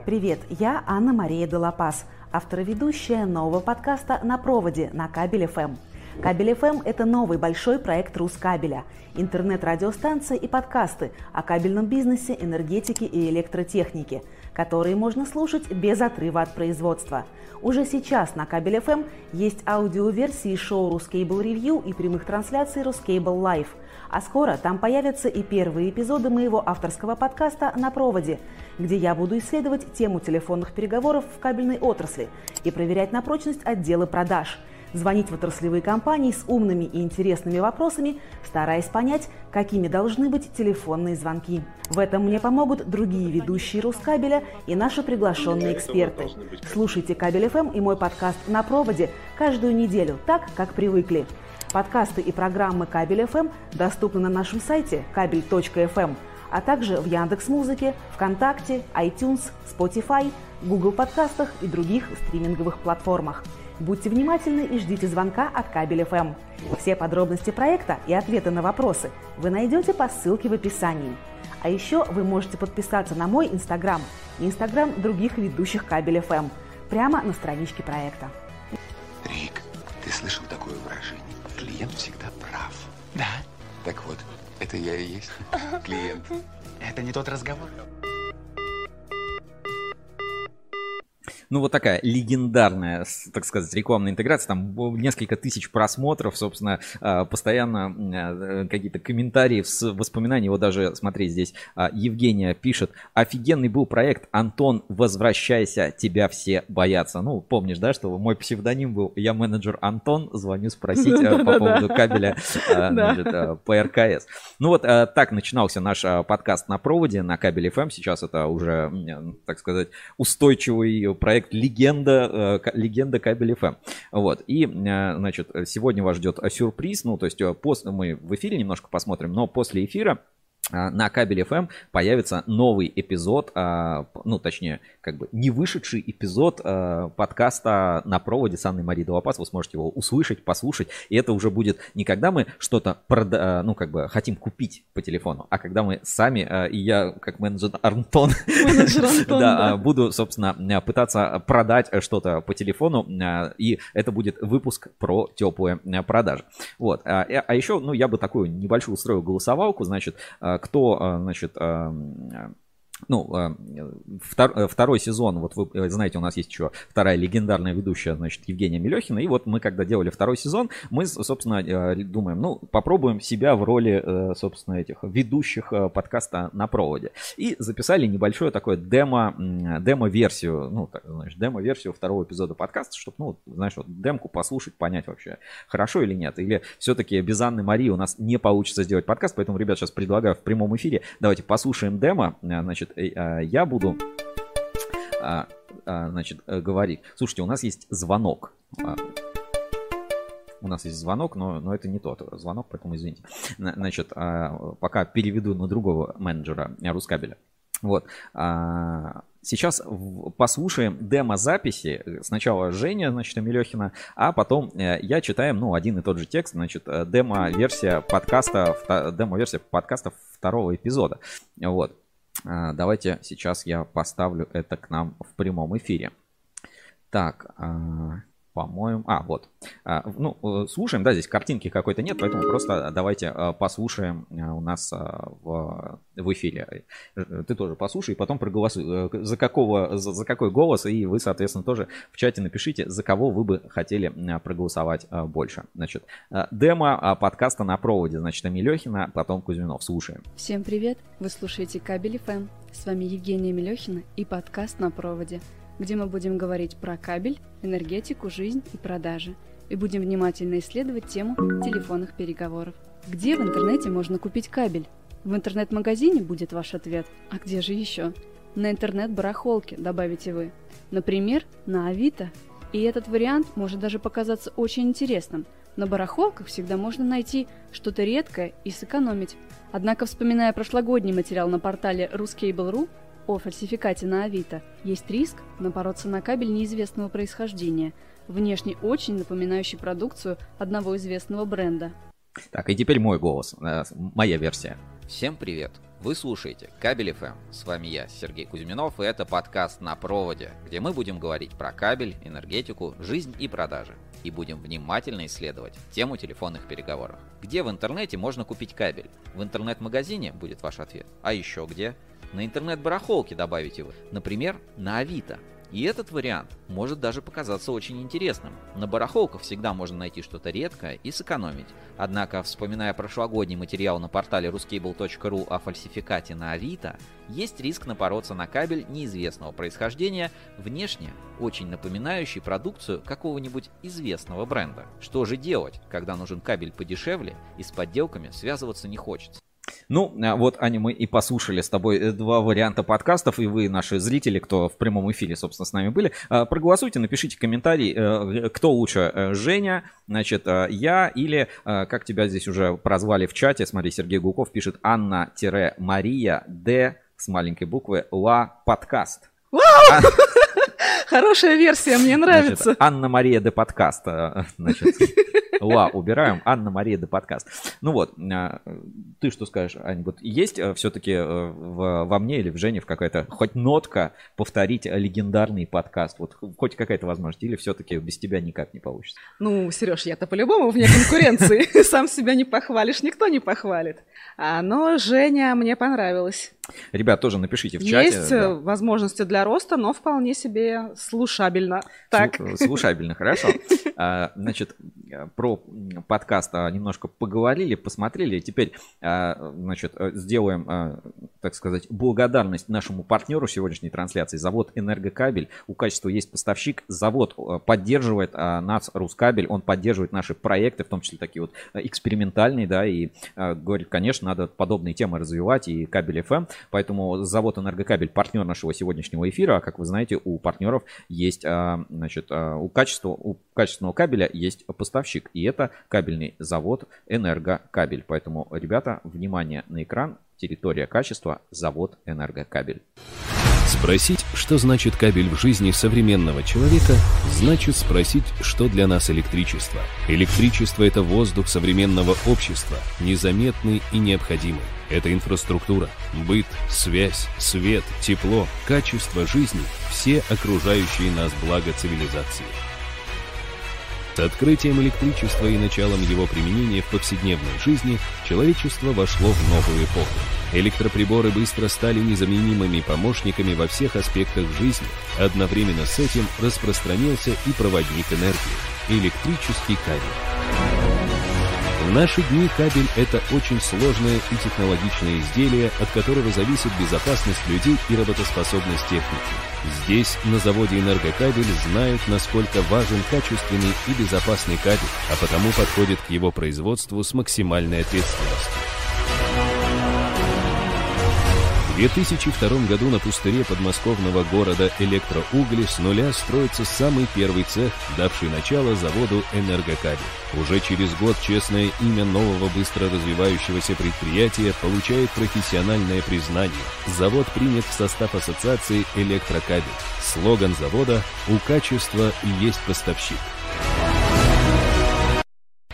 Привет, я Анна-Мария Делапас, автор и ведущая нового подкаста «На проводе» на Кабель ФМ. Кабель ФМ – это новый большой проект Рускабеля, интернет-радиостанция и подкасты о кабельном бизнесе, энергетике и электротехнике, которые можно слушать без отрыва от производства. Уже сейчас на Кабель ФМ есть аудиоверсии шоу RusCable Review и прямых трансляций RusCable Live – а скоро там появятся и первые эпизоды моего авторского подкаста «На проводе», где я буду исследовать тему телефонных переговоров в кабельной отрасли и проверять на прочность отделы продаж – звонить в отраслевые компании с умными и интересными вопросами, стараясь понять, какими должны быть телефонные звонки. В этом мне помогут другие ведущие Рускабеля и наши приглашенные эксперты. Слушайте Кабель ФМ и мой подкаст «На проводе» каждую неделю, так, как привыкли. Подкасты и программы Кабель ФМ доступны на нашем сайте кабель.фм, а также в Яндекс Музыке, ВКонтакте, iTunes, Spotify, Google подкастах и других стриминговых платформах. Будьте внимательны и ждите звонка от Кабель ФМ. Все подробности проекта и ответы на вопросы вы найдете по ссылке в описании. А еще вы можете подписаться на мой Инстаграм и Инстаграм других ведущих Кабель ФМ прямо на страничке проекта. Рик, ты слышал? Клиент всегда прав. Да. Так вот, это я и есть клиент. Это не тот разговор. Ну, вот такая легендарная, так сказать, рекламная интеграция. Там несколько тысяч просмотров, собственно, а, постоянно э, какие-то комментарии, воспоминания. Вот даже, смотри, здесь а, Евгения пишет, офигенный был проект, Антон, возвращайся, тебя все боятся. Ну, помнишь, да, что мой псевдоним был, я менеджер Антон, звоню спросить э, по поводу кабеля [LAUGHS] э, по РКС. Ну вот так начинался наш подкаст на проводе на кабеле FM. Сейчас это уже, так сказать, устойчивый проект проект «Легенда», э, «Легенда кабель FM». Вот. И, э, значит, сегодня вас ждет сюрприз. Ну, то есть э, после, мы в эфире немножко посмотрим, но после эфира на кабель FM появится новый эпизод, а, ну, точнее, как бы не вышедший эпизод а, подкаста на проводе с Анной Марией Долопас. Вы сможете его услышать, послушать. И это уже будет не когда мы что-то, прода- ну, как бы хотим купить по телефону, а когда мы сами, и я, как менеджер Антон, [LAUGHS] да, буду, собственно, пытаться продать что-то по телефону. И это будет выпуск про теплые продажи. Вот. А еще, ну, я бы такую небольшую устроил голосовалку, значит, кто, а, значит, а, ну, а, втор, э, второй сезон, вот вы э, знаете, у нас есть еще вторая легендарная ведущая, значит, Евгения Мелехина, и вот мы, когда делали второй сезон, мы, собственно, э, думаем, ну, попробуем себя в роли, собственно, этих ведущих подкаста на проводе. И записали небольшое такое демо, демо-версию, ну, так, значит, демо-версию второго эпизода подкаста, чтобы, ну, знаешь, вот демку послушать, понять вообще, хорошо или нет, или все-таки без Анны Марии у нас не получится сделать подкаст, поэтому, ребят, сейчас предлагаю в прямом эфире, давайте послушаем демо, значит, я буду а, а, значит, э, говорить. Слушайте, у нас есть звонок. У нас есть звонок, но, но это не тот звонок, поэтому извините. Значит, пока переведу на другого менеджера Рускабеля. Вот. Сейчас послушаем демо-записи. Сначала Женя, значит, Мелехина, а потом э, я читаем, ну, один и тот же текст, значит, э, демо-версия подкаста, демо-версия подкаста второго эпизода. Вот. А, давайте сейчас я поставлю это к нам в прямом эфире. Так, а, по-моему... А, вот. А, ну, э, слушаем, да, здесь картинки какой-то нет, поэтому просто давайте э, послушаем э, у нас в, в эфире. Ты тоже послушай и потом проголосуй, за, какого, за, за какой голос, и вы, соответственно, тоже в чате напишите, за кого вы бы хотели проголосовать больше. Значит, демо подкаста на проводе, значит, Милехина, потом Кузьминов. Слушаем. Всем привет! Вы слушаете Кабель ФМ. С вами Евгения Милехина и подкаст на проводе где мы будем говорить про кабель, энергетику, жизнь и продажи. И будем внимательно исследовать тему телефонных переговоров. Где в интернете можно купить кабель? В интернет-магазине будет ваш ответ. А где же еще? На интернет-барахолке, добавите вы. Например, на Авито. И этот вариант может даже показаться очень интересным. На барахолках всегда можно найти что-то редкое и сэкономить. Однако, вспоминая прошлогодний материал на портале ruscable.ru, о фальсификате на Авито, есть риск напороться на кабель неизвестного происхождения, внешне очень напоминающий продукцию одного известного бренда. Так, и теперь мой голос, э, моя версия. Всем привет! Вы слушаете Кабель FM. С вами я, Сергей Кузьминов, и это подкаст «На проводе», где мы будем говорить про кабель, энергетику, жизнь и продажи. И будем внимательно исследовать тему телефонных переговоров. Где в интернете можно купить кабель? В интернет-магазине будет ваш ответ. А еще где? На интернет-барахолке добавить его, например, на Авито. И этот вариант может даже показаться очень интересным. На барахолках всегда можно найти что-то редкое и сэкономить. Однако, вспоминая прошлогодний материал на портале ruscable.ru о фальсификате на Авито, есть риск напороться на кабель неизвестного происхождения, внешне очень напоминающий продукцию какого-нибудь известного бренда. Что же делать, когда нужен кабель подешевле и с подделками связываться не хочется? Ну, а вот, Аня, мы и послушали с тобой э, два варианта подкастов, и вы, наши зрители, кто в прямом эфире, собственно, с нами были, а, проголосуйте, напишите комментарий, э, кто лучше, э, Женя, значит, я или, как тебя здесь уже прозвали в чате, смотри, Сергей Гуков пишет Анна-Мария Д с маленькой буквы Ла подкаст. Хорошая версия, мне нравится. Анна-Мария Д подкаст, значит. [LAUGHS] Ла убираем, Анна-Мария де подкаст. Ну вот, а, ты что скажешь, Ань, вот есть э, все-таки э, во мне или в Жене в какая-то хоть нотка повторить легендарный подкаст? Вот хоть какая-то возможность, или все-таки без тебя никак не получится? Ну, Сереж, я-то по-любому вне конкуренции. [LAUGHS] Сам себя не похвалишь, никто не похвалит. А, но Женя мне понравилась. Ребят, тоже напишите в чате. Есть да. возможности для роста, но вполне себе слушабельно. Так. Слушабельно, хорошо. [LAUGHS] А, значит, про подкаст немножко поговорили, посмотрели. Теперь, а, значит, сделаем, так сказать, благодарность нашему партнеру сегодняшней трансляции. Завод «Энергокабель». У качества есть поставщик. Завод поддерживает нас, Рускабель. Он поддерживает наши проекты, в том числе такие вот экспериментальные, да, и говорит, конечно, надо подобные темы развивать, и кабель FM. Поэтому завод «Энергокабель» партнер нашего сегодняшнего эфира. А как вы знаете, у партнеров есть, а, значит, а, у, качества, у качественного кабеля есть поставщик. И это кабельный завод «Энергокабель». Поэтому, ребята, внимание на экран. Территория качества, завод «Энергокабель». Спросить, что значит кабель в жизни современного человека, значит спросить, что для нас электричество. Электричество – это воздух современного общества, незаметный и необходимый. Это инфраструктура, быт, связь, свет, тепло, качество жизни – все окружающие нас блага цивилизации. С открытием электричества и началом его применения в повседневной жизни человечество вошло в новую эпоху. Электроприборы быстро стали незаменимыми помощниками во всех аспектах жизни. Одновременно с этим распространился и проводник энергии – электрический кабель. В наши дни кабель – это очень сложное и технологичное изделие, от которого зависит безопасность людей и работоспособность техники. Здесь, на заводе «Энергокабель», знают, насколько важен качественный и безопасный кабель, а потому подходят к его производству с максимальной ответственностью. В 2002 году на пустыре подмосковного города Электроугли с нуля строится самый первый цех, давший начало заводу «Энергокабель». Уже через год честное имя нового быстро развивающегося предприятия получает профессиональное признание. Завод принят в состав ассоциации «Электрокабель». Слоган завода «У качества есть поставщик».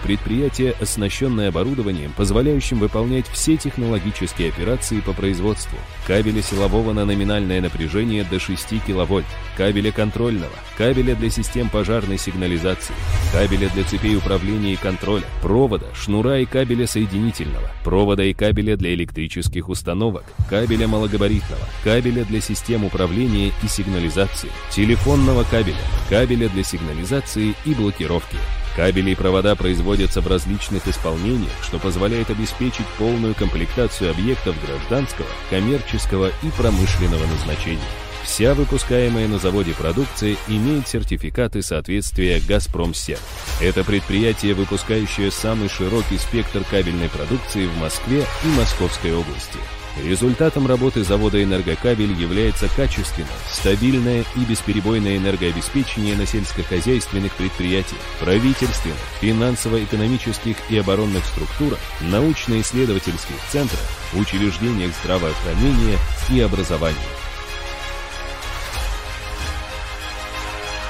Предприятие, оснащенное оборудованием, позволяющим выполнять все технологические операции по производству. Кабеля силового на номинальное напряжение до 6 кВт, кабеля контрольного, кабеля для систем пожарной сигнализации, кабеля для цепей управления и контроля, провода, шнура и кабеля соединительного, провода и кабеля для электрических установок, кабеля малогабаритного, кабеля для систем управления и сигнализации, телефонного кабеля, кабеля для сигнализации и блокировки. Кабели и провода производятся в различных исполнениях, что позволяет обеспечить полную комплектацию объектов гражданского, коммерческого и промышленного назначения. Вся выпускаемая на заводе продукция имеет сертификаты соответствия «Газпромсерв». Это предприятие, выпускающее самый широкий спектр кабельной продукции в Москве и Московской области. Результатом работы завода «Энергокабель» является качественное, стабильное и бесперебойное энергообеспечение на сельскохозяйственных предприятиях, правительственных, финансово-экономических и оборонных структурах, научно-исследовательских центрах, учреждениях здравоохранения и образования.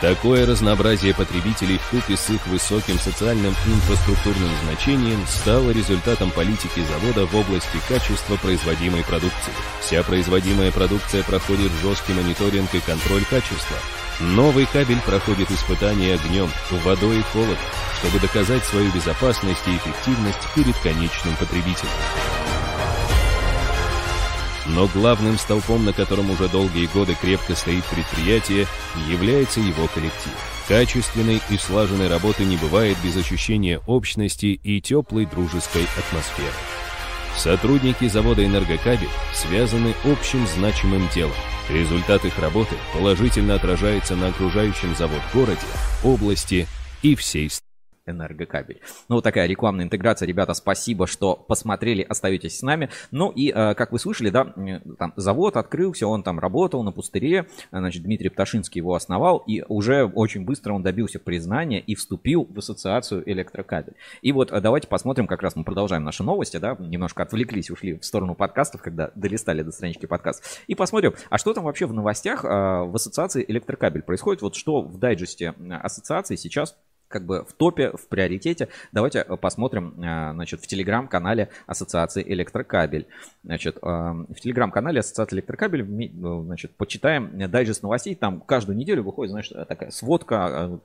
Такое разнообразие потребителей в купе с их высоким социальным и инфраструктурным значением стало результатом политики завода в области качества производимой продукции. Вся производимая продукция проходит жесткий мониторинг и контроль качества. Новый кабель проходит испытания огнем, водой и холодом, чтобы доказать свою безопасность и эффективность перед конечным потребителем. Но главным столпом, на котором уже долгие годы крепко стоит предприятие, является его коллектив. Качественной и слаженной работы не бывает без ощущения общности и теплой дружеской атмосферы. Сотрудники завода «Энергокабель» связаны общим значимым делом. Результат их работы положительно отражается на окружающем завод городе, области и всей стране энергокабель. Ну, вот такая рекламная интеграция. Ребята, спасибо, что посмотрели, остаетесь с нами. Ну и, э, как вы слышали, да, там завод открылся, он там работал на пустыре. Значит, Дмитрий Пташинский его основал, и уже очень быстро он добился признания и вступил в ассоциацию электрокабель. И вот э, давайте посмотрим, как раз мы продолжаем наши новости, да, немножко отвлеклись, ушли в сторону подкастов, когда долистали до странички подкаст. И посмотрим, а что там вообще в новостях э, в ассоциации электрокабель происходит, вот что в дайджесте ассоциации сейчас как бы в топе, в приоритете. Давайте э, посмотрим, э, значит, в телеграм-канале Ассоциации Электрокабель. Значит, э, в телеграм-канале Ассоциации Электрокабель, значит, почитаем дайджест новостей. Там каждую неделю выходит, знаешь, такая сводка,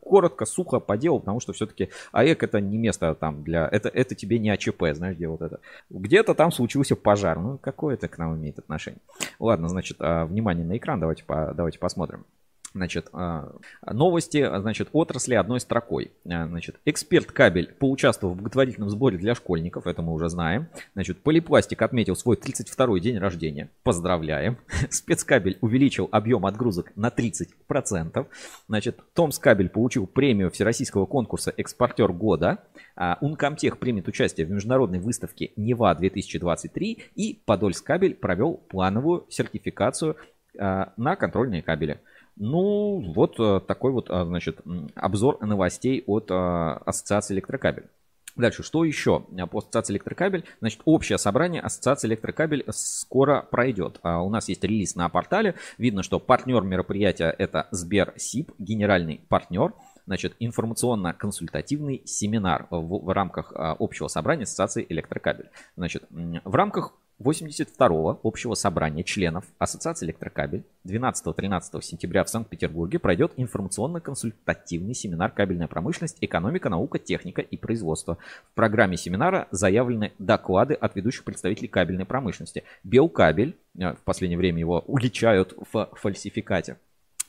коротко, сухо по делу, потому что все-таки АЭК это не место там для... Это, это тебе не АЧП, знаешь, где вот это. Где-то там случился пожар. Ну, какое это к нам имеет отношение? Ладно, значит, внимание на экран, давайте, по, давайте посмотрим. Значит, а, новости, значит, отрасли одной строкой. А, значит, эксперт кабель поучаствовал в благотворительном сборе для школьников, это мы уже знаем. Значит, Полипластик отметил свой 32-й день рождения. Поздравляем. [LAUGHS] Спецкабель увеличил объем отгрузок на 30%. Значит, Томскабель получил премию Всероссийского конкурса «Экспортер года». А, Ункомтех примет участие в международной выставке «Нева-2023» и Подольскабель провел плановую сертификацию на контрольные кабели. Ну, вот э, такой вот, э, значит, обзор новостей от э, Ассоциации Электрокабель. Дальше, что еще по Ассоциации Электрокабель? Значит, общее собрание Ассоциации Электрокабель скоро пройдет. А у нас есть релиз на портале. Видно, что партнер мероприятия это Сбер СИП, генеральный партнер. Значит, информационно-консультативный семинар в, в рамках общего собрания Ассоциации Электрокабель. Значит, в рамках 82-го общего собрания членов Ассоциации электрокабель 12-13 сентября в Санкт-Петербурге пройдет информационно-консультативный семинар «Кабельная промышленность, экономика, наука, техника и производство». В программе семинара заявлены доклады от ведущих представителей кабельной промышленности. Белкабель, э, в последнее время его уличают в фальсификате,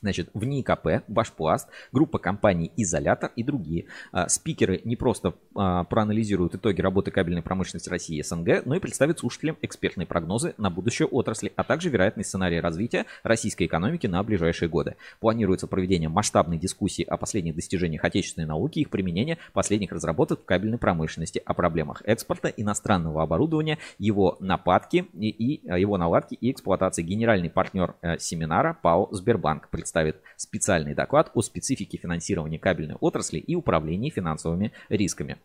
Значит, в НИКП, Башпласт, группа компаний Изолятор и другие. А, спикеры не просто а, проанализируют итоги работы кабельной промышленности России и СНГ, но и представят слушателям экспертные прогнозы на будущее отрасли, а также вероятный сценарий развития российской экономики на ближайшие годы. Планируется проведение масштабной дисcuссии о последних достижениях отечественной науки и их применения последних разработок в кабельной промышленности, о проблемах экспорта иностранного оборудования, его нападки и, и его наладки и эксплуатации. Генеральный партнер э, семинара ПАО «Сбербанк» представит специальный доклад о специфике финансирования кабельной отрасли и управлении финансовыми рисками.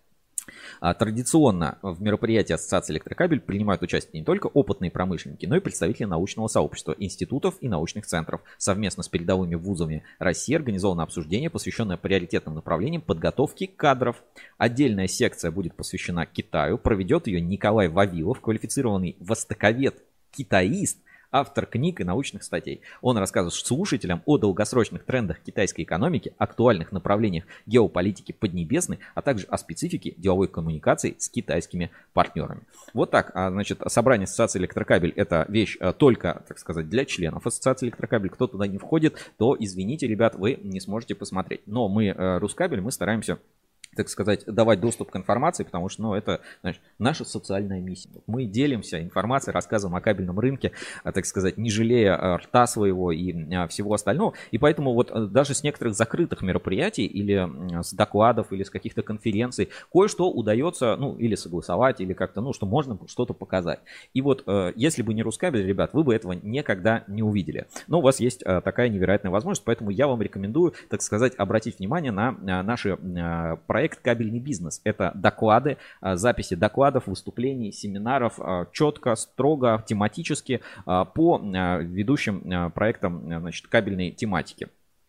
А, традиционно в мероприятии Ассоциации электрокабель принимают участие не только опытные промышленники, но и представители научного сообщества, институтов и научных центров. Совместно с передовыми вузами России организовано обсуждение, посвященное приоритетным направлениям подготовки кадров. Отдельная секция будет посвящена Китаю. Проведет ее Николай Вавилов, квалифицированный востоковед китаист, автор книг и научных статей. Он рассказывает слушателям о долгосрочных трендах китайской экономики, актуальных направлениях геополитики Поднебесной, а также о специфике деловой коммуникации с китайскими партнерами. Вот так, а, значит, собрание Ассоциации Электрокабель это вещь а, только, так сказать, для членов Ассоциации Электрокабель. Кто туда не входит, то извините, ребят, вы не сможете посмотреть. Но мы, э, Рускабель, мы стараемся так сказать, давать доступ к информации, потому что, ну, это, знаешь, наша социальная миссия. Мы делимся информацией, рассказываем о кабельном рынке, а, так сказать, не жалея а, рта своего и а, всего остального. И поэтому вот э, даже с некоторых закрытых мероприятий или с докладов, или с каких-то конференций кое-что удается, ну, или согласовать, или как-то, ну, что можно что-то показать. И вот э, если бы не Рускабель, ребят, вы бы этого никогда не увидели. Но у вас есть такая невероятная возможность, поэтому я вам рекомендую, так сказать, обратить внимание на наши проекты, проект «Кабельный бизнес». Это доклады, а, записи докладов, выступлений, семинаров а, четко, строго, тематически а, по ведущим проектам значит, кабельной тематики.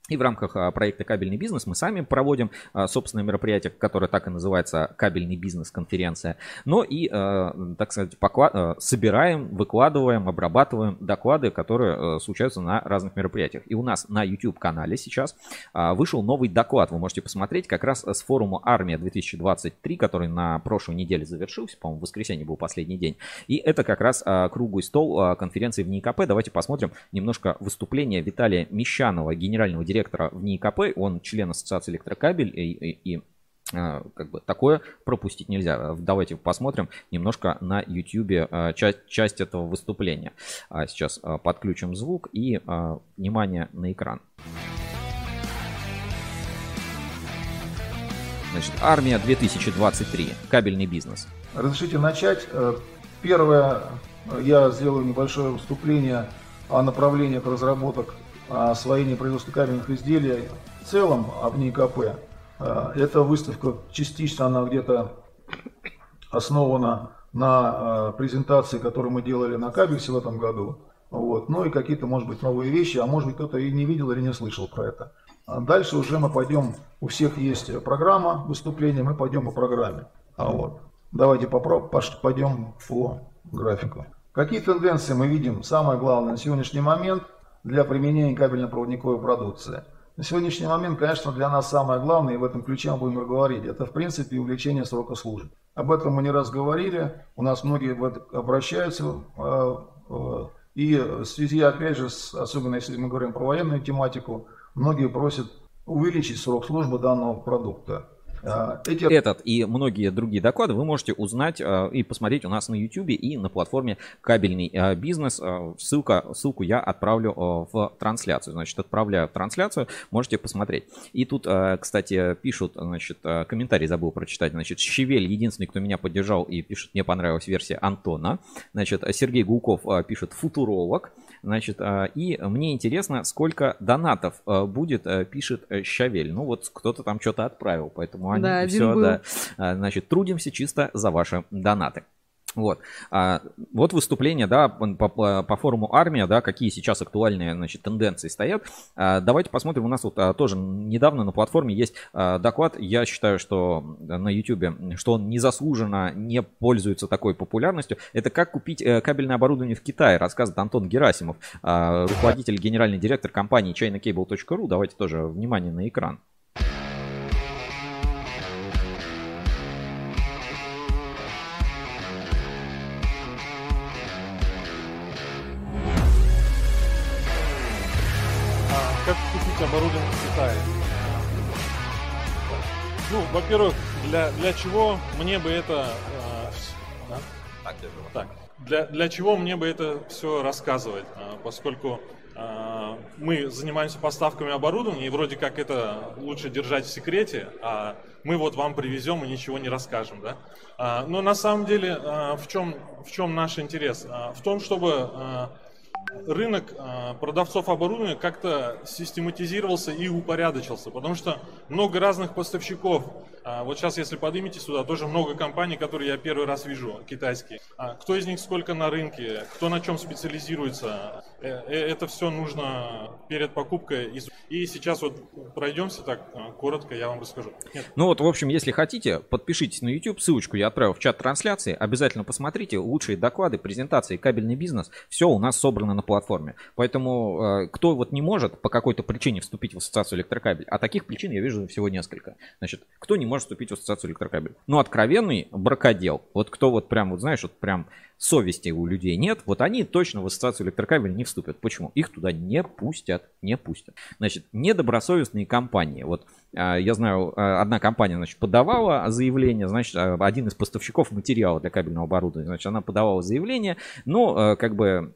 И в рамках а, проекта «Кабельный бизнес» мы сами проводим а, собственное мероприятие, которое так и называется «Кабельный бизнес-конференция». Но и, а, так сказать, собираем, выкладываем, обрабатываем доклады, которые случаются на разных мероприятиях. И у нас на YouTube-канале сейчас вышел новый доклад. Вы можете посмотреть как раз с форума «Армия-2023», который на прошлой неделе завершился. По-моему, в воскресенье был последний день. И это как раз круглый стол конференции в НИКП. Давайте посмотрим немножко выступление Виталия Мещанова, генерального директора директора в НИИКП, он член Ассоциации электрокабель и, и, и а, как бы такое пропустить нельзя. Давайте посмотрим немножко на YouTube а, часть, часть этого выступления. А, сейчас подключим звук и внимание на экран. Значит, армия 2023. Кабельный бизнес. Разрешите начать. Э, первое, я сделаю небольшое выступление о направлениях разработок освоение производства кабельных изделий в целом об НИКП. А, эта выставка частично она где-то основана на а, презентации, которую мы делали на Кабельсе в этом году. Вот. Ну и какие-то, может быть, новые вещи, а может быть, кто-то и не видел или не слышал про это. А дальше уже мы пойдем, у всех есть программа выступления, мы пойдем по программе. А вот. Давайте попробуем, пойдем по графику. Какие тенденции мы видим? Самое главное на сегодняшний момент – для применения кабельно-проводниковой продукции. На сегодняшний момент, конечно, для нас самое главное, и в этом ключе мы будем говорить, это в принципе увеличение срока службы. Об этом мы не раз говорили, у нас многие обращаются, э, э, и в связи, опять же, особенно если мы говорим про военную тематику, многие просят увеличить срок службы данного продукта. А, эти... Этот и многие другие доклады вы можете узнать а, и посмотреть у нас на YouTube и на платформе Кабельный а, бизнес. Ссылка, ссылку я отправлю в трансляцию. Значит, отправляю в трансляцию, можете посмотреть. И тут, кстати, пишут, значит, комментарий забыл прочитать. Значит, Щевель единственный, кто меня поддержал и пишет, мне понравилась версия Антона. Значит, Сергей Гулков пишет, футуролог. Значит, и мне интересно, сколько донатов будет, пишет Щавель. Ну вот кто-то там что-то отправил, поэтому они да, все, да. А, значит, трудимся чисто за ваши донаты. Вот. А, вот выступление, да, по, по, по форуму «Армия», да, какие сейчас актуальные, значит, тенденции стоят. А, давайте посмотрим, у нас вот а, тоже недавно на платформе есть а, доклад, я считаю, что на YouTube, что он незаслуженно не пользуется такой популярностью. Это «Как купить э, кабельное оборудование в Китае», рассказывает Антон Герасимов, а, руководитель, генеральный директор компании ChinaCable.ru. Давайте тоже внимание на экран. Во-первых, для, для чего мне бы это... Э? Так, так. Для, для чего мне бы это все рассказывать? Э, поскольку э, мы занимаемся поставками оборудования, и вроде как это лучше держать в секрете, а мы вот вам привезем и ничего не расскажем. Да? Э, но на самом деле э, в, чем, в чем наш интерес? Э, в том, чтобы... Рынок а, продавцов оборудования как-то систематизировался и упорядочился, потому что много разных поставщиков. А, вот сейчас, если поднимете сюда, тоже много компаний, которые я первый раз вижу, китайские. А, кто из них сколько на рынке, кто на чем специализируется, это все нужно перед покупкой. И сейчас вот пройдемся так коротко, я вам расскажу. Нет. Ну вот, в общем, если хотите, подпишитесь на YouTube, ссылочку я отправил в чат трансляции, обязательно посмотрите лучшие доклады, презентации, кабельный бизнес, все у нас собрано на платформе. Поэтому э, кто вот не может по какой-то причине вступить в ассоциацию электрокабель, а таких причин я вижу всего несколько. Значит, кто не может вступить в ассоциацию электрокабель? Ну, откровенный бракодел. Вот кто вот прям, вот знаешь, вот прям совести у людей нет, вот они точно в ассоциацию электрокабель не вступят. Почему? Их туда не пустят, не пустят. Значит, недобросовестные компании. Вот а, я знаю, а, одна компания, значит, подавала заявление, значит, а, один из поставщиков материала для кабельного оборудования, значит, она подавала заявление, но как бы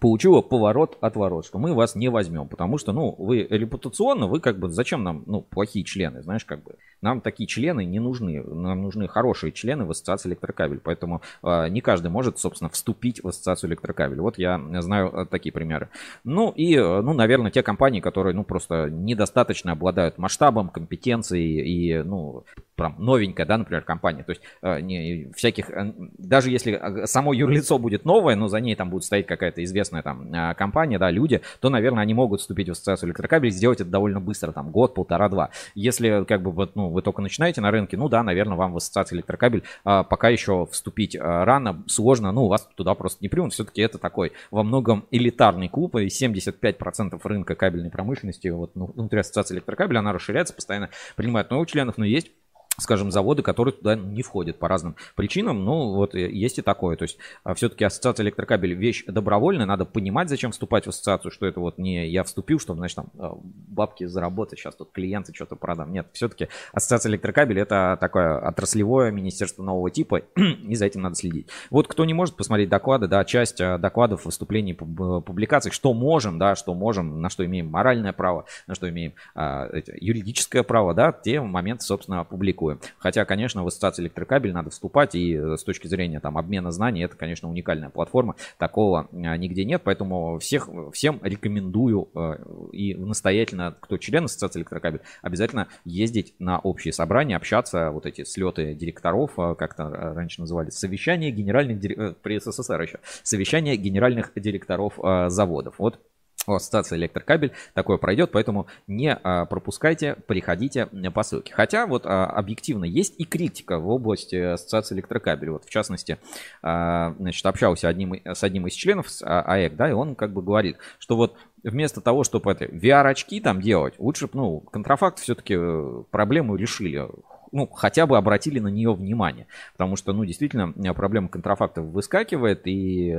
получила поворот от ворот, что мы вас не возьмем, потому что, ну, вы репутационно, вы как бы, зачем нам, ну, плохие члены, знаешь, как бы, нам такие члены не нужны, нам нужны хорошие члены в ассоциации электрокабель, поэтому э, не каждый может, собственно, вступить в ассоциацию электрокабель. Вот я знаю э, такие примеры. Ну и, э, ну, наверное, те компании, которые, ну, просто недостаточно обладают масштабом, компетенцией и, ну, прям новенькая, да, например, компания, то есть э, не, всяких, э, даже если само юрлицо будет новое, но за ней там будет стоять какая-то известная там а, компания, да, люди, то, наверное, они могут вступить в ассоциацию электрокабелей, сделать это довольно быстро, там, год, полтора, два. Если, как бы, вот, ну, вы только начинаете на рынке, ну, да, наверное, вам в ассоциацию электрокабель а, пока еще вступить а, рано, сложно, ну, вас туда просто не примут, все-таки это такой во многом элитарный клуб, и 75% рынка кабельной промышленности, вот, ну, внутри ассоциации электрокабеля, она расширяется, постоянно принимает новых членов, но есть скажем, заводы, которые туда не входят по разным причинам. Ну, вот э, есть и такое. То есть, а, все-таки ассоциация электрокабель вещь добровольная. Надо понимать, зачем вступать в ассоциацию, что это вот не я вступил, чтобы, значит, там а, бабки заработать, сейчас тут клиенты что-то продам. Нет, все-таки ассоциация электрокабель это такое отраслевое министерство нового типа, [CLEARS THROAT] и за этим надо следить. Вот кто не может посмотреть доклады, да, часть а, докладов, выступлений, публикаций, что можем, да, что можем, на что имеем моральное право, на что имеем а, юридическое право, да, те моменты, собственно, публикуем публикуем. Хотя, конечно, в ассоциацию электрокабель надо вступать, и э, с точки зрения там, обмена знаний, это, конечно, уникальная платформа. Такого э, нигде нет, поэтому всех, всем рекомендую э, и настоятельно, кто член ассоциации электрокабель, обязательно ездить на общие собрания, общаться, вот эти слеты директоров, как-то раньше называли, совещания генеральных, при СССР еще, совещания генеральных директоров заводов. Вот ассоциация электрокабель такое пройдет, поэтому не а, пропускайте, приходите по ссылке. Хотя вот а, объективно есть и критика в области ассоциации электрокабель. Вот в частности, а, значит, общался одним, с одним из членов с АЭК, да, и он как бы говорит, что вот вместо того, чтобы это VR-очки там делать, лучше, ну, контрафакт все-таки э, проблему решили ну, хотя бы обратили на нее внимание. Потому что, ну, действительно, э, проблема контрафактов выскакивает, и,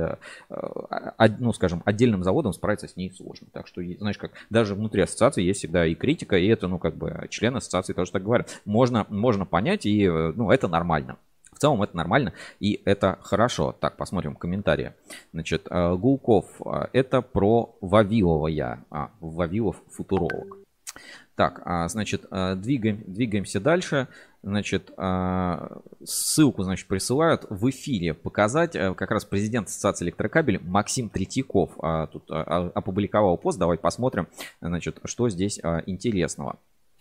э, ну, скажем, отдельным заводом справиться с ней сложно. Так что, знаешь, как даже внутри ассоциации есть всегда и критика, и это, ну, как бы, члены ассоциации тоже так говорят. Можно, можно понять, и, э, ну, это нормально. В целом это нормально и это хорошо. Так, посмотрим комментарии. Значит, Гулков, это про Вавилова я. А, Вавилов футуролог. Так, а, значит, а, двигаем, двигаемся дальше. Значит, а, ссылку, значит, присылают в эфире показать. Как раз президент Ассоциации электрокабель Максим Третьяков тут опубликовал пост. Давайте посмотрим, значит, что здесь интересного.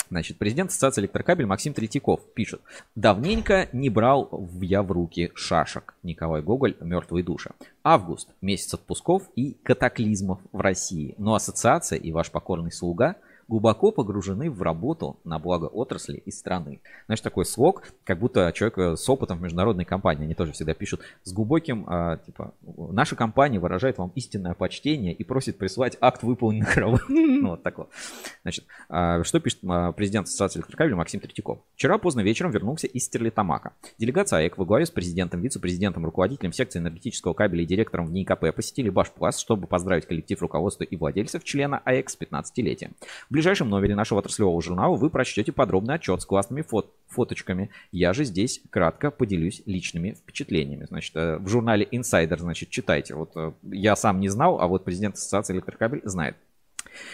Значит, президент Ассоциации электрокабель Максим Третьяков пишет. Давненько не брал я в руки шашек. Николай Гоголь «Мертвые души». Август – месяц отпусков и катаклизмов в России. Но ассоциация и ваш покорный слуга – глубоко погружены в работу на благо отрасли и страны. Знаешь, такой слог, как будто человек э, с опытом в международной компании, они тоже всегда пишут, с глубоким, а, типа, наша компания выражает вам истинное почтение и просит прислать акт выполненных [LAUGHS] работ. Ну, вот такого. Значит, а, что пишет а, президент Ассоциации электрокабелей Максим Третьяков? Вчера поздно вечером вернулся из Стерлитамака. Делегация АЭК во главе с президентом, вице-президентом, руководителем секции энергетического кабеля и директором в НИКП посетили Башпласт, чтобы поздравить коллектив руководства и владельцев члена АЭК с 15-летием ближайшем номере нашего отраслевого журнала вы прочтете подробный отчет с классными фот фоточками. Я же здесь кратко поделюсь личными впечатлениями. Значит, э, в журнале Insider, значит, читайте. Вот э, я сам не знал, а вот президент Ассоциации электрокабель знает.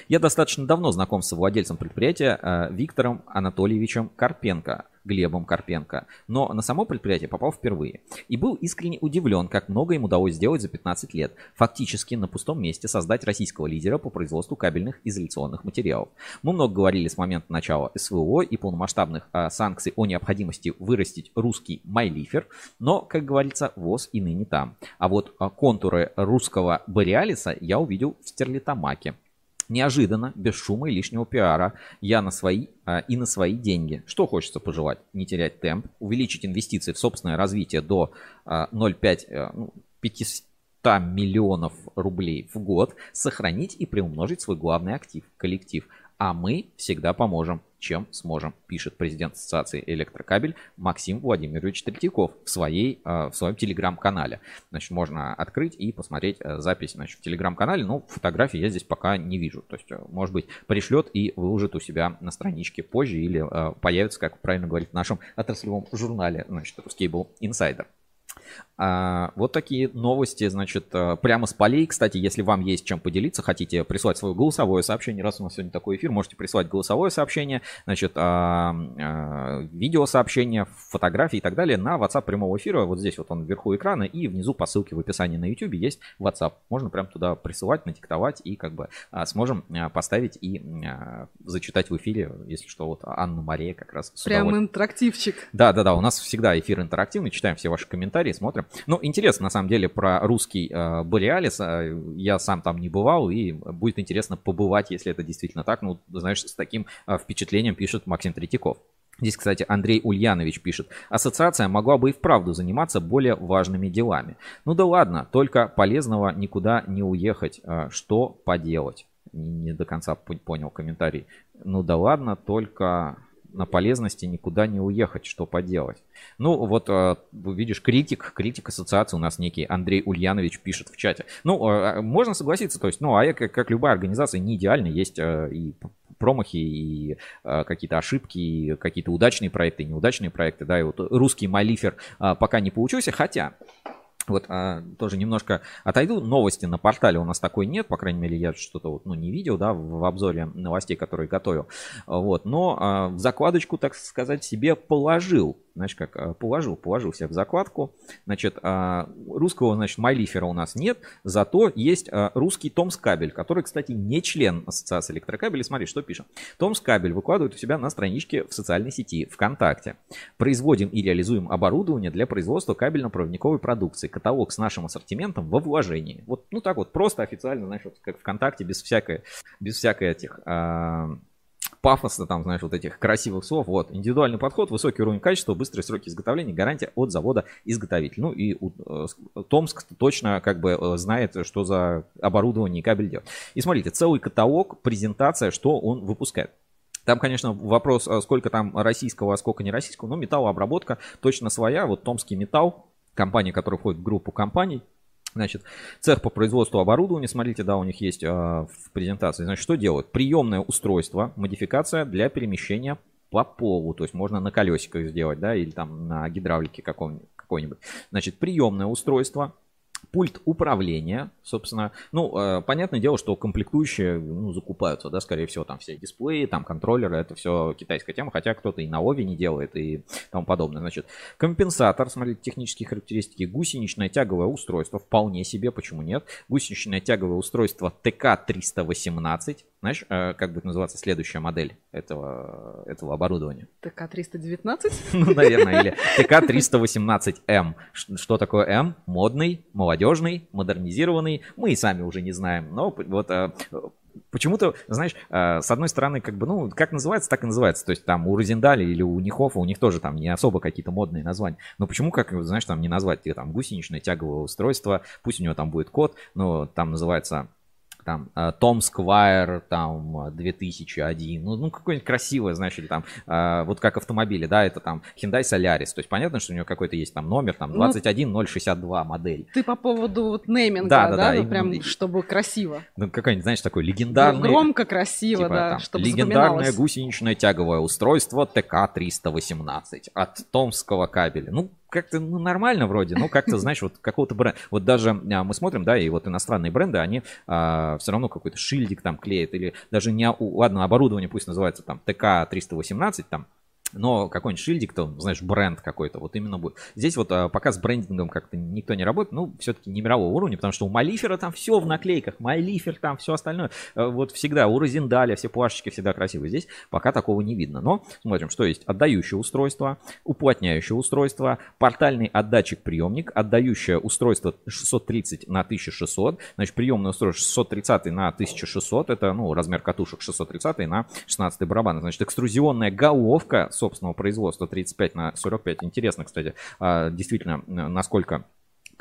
Я достаточно давно знаком с владельцем предприятия э, Виктором Анатольевичем Карпенко. Глебом Карпенко, но на само предприятие попал впервые. И был искренне удивлен, как много им удалось сделать за 15 лет. Фактически на пустом месте создать российского лидера по производству кабельных изоляционных материалов. Мы много говорили с момента начала СВО и полномасштабных а, санкций о необходимости вырастить русский майлифер, но, как говорится, ВОЗ и ныне там. А вот а, контуры русского Бориалиса я увидел в Стерлитамаке. Неожиданно, без шума и лишнего пиара, я на свои а, и на свои деньги. Что хочется пожелать? Не терять темп, увеличить инвестиции в собственное развитие до а, 0,5, а, ну, 500 миллионов рублей в год, сохранить и приумножить свой главный актив – коллектив – а мы всегда поможем, чем сможем, пишет президент Ассоциации Электрокабель Максим Владимирович Третьяков в, своей, а, в своем телеграм-канале. Значит, можно открыть и посмотреть э, запись значит, в телеграм-канале, но фотографии я здесь пока не вижу. То есть, э, может быть, пришлет и выложит у себя на страничке позже или э, появится, как правильно говорить, в нашем отраслевом журнале, значит, Cable Insider. А, вот такие новости, значит, э, прямо с полей. Кстати, если вам есть чем поделиться, хотите прислать свое голосовое сообщение, раз у нас сегодня такой эфир, можете прислать голосовое сообщение, значит, а, а, видеосообщение, фотографии и так далее на WhatsApp прямого эфира. Вот здесь вот он вверху экрана и внизу по ссылке в описании на YouTube есть WhatsApp. Можно прям туда присылать, надиктовать и как бы сможем поставить и зачитать в эфире, если что, вот Анна Мария как раз. Прям интерактивчик. Да, да, да, у нас всегда эфир интерактивный, читаем все ваши комментарии, смотрим. Ну, интересно, на самом деле, про русский э, Бориалис. Э, я сам там не бывал, и будет интересно побывать, если это действительно так. Ну, знаешь, с таким э, впечатлением пишет Максим Третьяков. Здесь, кстати, Андрей Ульянович пишет. Ассоциация могла бы и вправду заниматься более важными делами. Ну да ладно, только полезного никуда не уехать. Э, что поделать? Не до конца понял комментарий. Ну да ладно, только на полезности никуда не уехать, что поделать. Ну, вот, э, видишь, критик, критик ассоциации у нас некий Андрей Ульянович пишет в чате. Ну, э, можно согласиться, то есть, ну, а как, как любая организация, не идеальна, есть э, и промахи, и какие-то ошибки, и какие-то удачные проекты, и неудачные проекты, да, и вот русский Малифер пока не получился, хотя вот а, тоже немножко отойду. Новости на портале у нас такой нет, по крайней мере, я что-то вот, ну, не видел, да, в, в обзоре новостей, которые готовил. Вот, но а, в закладочку, так сказать, себе положил значит, как положил, положил себя в закладку. Значит, а, русского, значит, Майлифера у нас нет, зато есть а, русский Томскабель, который, кстати, не член Ассоциации электрокабелей. Смотри, что пишем. Томскабель выкладывает у себя на страничке в социальной сети ВКонтакте. Производим и реализуем оборудование для производства кабельно-проводниковой продукции. Каталог с нашим ассортиментом во вложении. Вот, ну так вот, просто официально, знаешь, вот как ВКонтакте, без всякой, без всякой этих... А, пафосно, там, знаешь, вот этих красивых слов. Вот, индивидуальный подход, высокий уровень качества, быстрые сроки изготовления, гарантия от завода-изготовителя. Ну и э, Томск точно как бы э, знает, что за оборудование и кабель делать. И смотрите, целый каталог, презентация, что он выпускает. Там, конечно, вопрос, э, сколько там российского, а сколько не российского, но металлообработка точно своя. Вот Томский металл, компания, которая входит в группу компаний, Значит, цех по производству оборудования, смотрите, да, у них есть э, в презентации. Значит, что делают? Приемное устройство, модификация для перемещения по полу. То есть можно на колесиках сделать, да, или там на гидравлике какой-нибудь. Значит, приемное устройство, пульт управления, собственно, ну, э, понятное дело, что комплектующие, ну, закупаются, да, скорее всего, там все дисплеи, там контроллеры, это все китайская тема, хотя кто-то и на Ови не делает и тому подобное. Значит, компенсатор, смотрите, технические характеристики, гусеничное тяговое устройство, вполне себе, почему нет, гусеничное тяговое устройство ТК-318, Знаешь, э, как будет называться следующая модель этого, этого оборудования? ТК-319? [LAUGHS] Ну, наверное, или ТК-318М. Что такое М? Модный, молодежный, модернизированный. Мы и сами уже не знаем. Но вот э, почему-то, знаешь, э, с одной стороны, как бы, ну, как называется, так и называется. То есть там у Розендали или у Нихофа, у них тоже там не особо какие-то модные названия. Но почему, как, знаешь, там не назвать там гусеничное тяговое устройство, пусть у него там будет код, но там называется там Том э, Сквайр, там 2001, ну, ну какое-нибудь красивое, знаешь, или там, э, вот как автомобили, да, это там Hyundai Solaris, то есть понятно, что у него какой-то есть там номер, там 21062 ну, модель. Ты по поводу вот нейминга, да, да, да, да ну, прям, и, чтобы красиво. Ну, какой-нибудь, знаешь, такой легендарный. Ну, громко, красиво, типа, да, там, чтобы Легендарное гусеничное тяговое устройство ТК-318 от Томского кабеля. Ну, как-то ну, нормально вроде, ну как-то, [LAUGHS] знаешь, вот какого-то бренда. Вот даже а, мы смотрим, да, и вот иностранные бренды, они а, все равно какой-то шильдик там клеят, или даже не, ладно, оборудование пусть называется там ТК-318, там но какой-нибудь шильдик, то, знаешь, бренд какой-то, вот именно будет. Здесь вот а, пока с брендингом как-то никто не работает, ну, все-таки не мирового уровня, потому что у Малифера там все в наклейках, Малифер там все остальное, а, вот всегда, у Розендаля все плашечки всегда красивые. Здесь пока такого не видно, но смотрим, что есть. Отдающее устройство, уплотняющее устройство, портальный отдатчик-приемник, отдающее устройство 630 на 1600, значит, приемное устройство 630 на 1600, это, ну, размер катушек 630 на 16 барабан, значит, экструзионная головка собственного производства 35 на 45. Интересно, кстати, а, действительно, насколько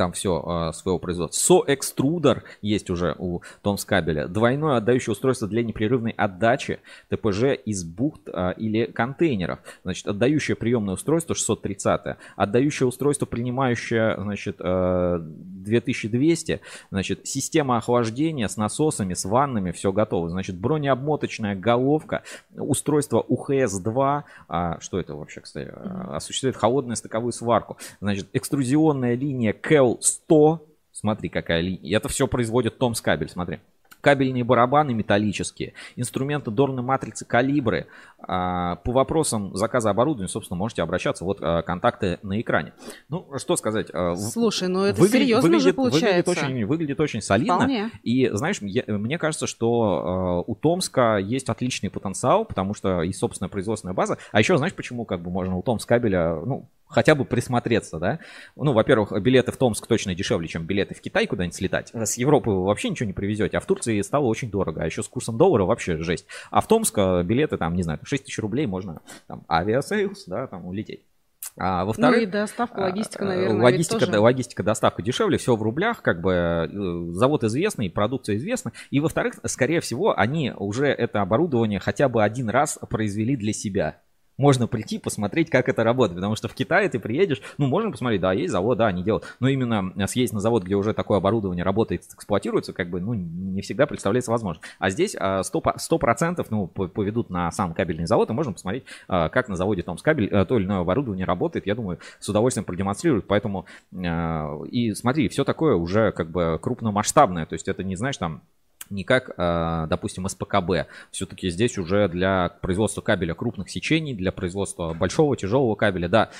там все а, своего производства. Со-экструдер есть уже у Томскабеля. Двойное отдающее устройство для непрерывной отдачи ТПЖ из бухт а, или контейнеров. Значит, отдающее приемное устройство 630. Отдающее устройство, принимающее, значит, 2200. А, значит, система охлаждения с насосами, с ваннами, все готово. Значит, бронеобмоточная головка, устройство УХС-2. А, что это вообще, кстати? Осуществляет холодную стыковую сварку. Значит, экструзионная линия КЭЛ Intel 100. Смотри, какая линия. Это все производит Томс кабель, смотри. Кабельные барабаны металлические, инструменты дорной матрицы калибры. А, по вопросам заказа оборудования, собственно, можете обращаться. Вот а, контакты на экране. Ну, что сказать. А, Слушай, ну это выглядит, серьезно выглядит, же получается. Выглядит очень, выглядит очень солидно. Вполне. И, знаешь, я, мне кажется, что у Томска есть отличный потенциал, потому что и собственная производственная база. А еще, знаешь, почему как бы можно у Томскабеля, ну, хотя бы присмотреться, да. Ну, во-первых, билеты в Томск точно дешевле, чем билеты в Китай куда-нибудь слетать. С Европы вы вообще ничего не привезете, а в Турции стало очень дорого, а еще с курсом доллара вообще жесть. А в Томск билеты там, не знаю, 6 тысяч рублей можно там Aviasales, да, там улететь. А, во-вторых, ну и доставка, логистика, а, наверное. Логистика, тоже... логистика, доставка дешевле, все в рублях, как бы э, завод известный, продукция известна. И во-вторых, скорее всего, они уже это оборудование хотя бы один раз произвели для себя можно прийти, посмотреть, как это работает. Потому что в Китае ты приедешь, ну, можно посмотреть, да, есть завод, да, они делают. Но именно съездить на завод, где уже такое оборудование работает, эксплуатируется, как бы, ну, не всегда представляется возможно. А здесь 100%, а, 100% ну, поведут на сам кабельный завод, и можно посмотреть, а, как на заводе Томскабель э, то или иное оборудование работает. Я думаю, с удовольствием продемонстрируют. Поэтому, и смотри, все такое уже как бы крупномасштабное. То есть это не, знаешь, там, не как, а, допустим, СПКБ. Все-таки здесь уже для производства кабеля крупных сечений, для производства большого тяжелого кабеля, да,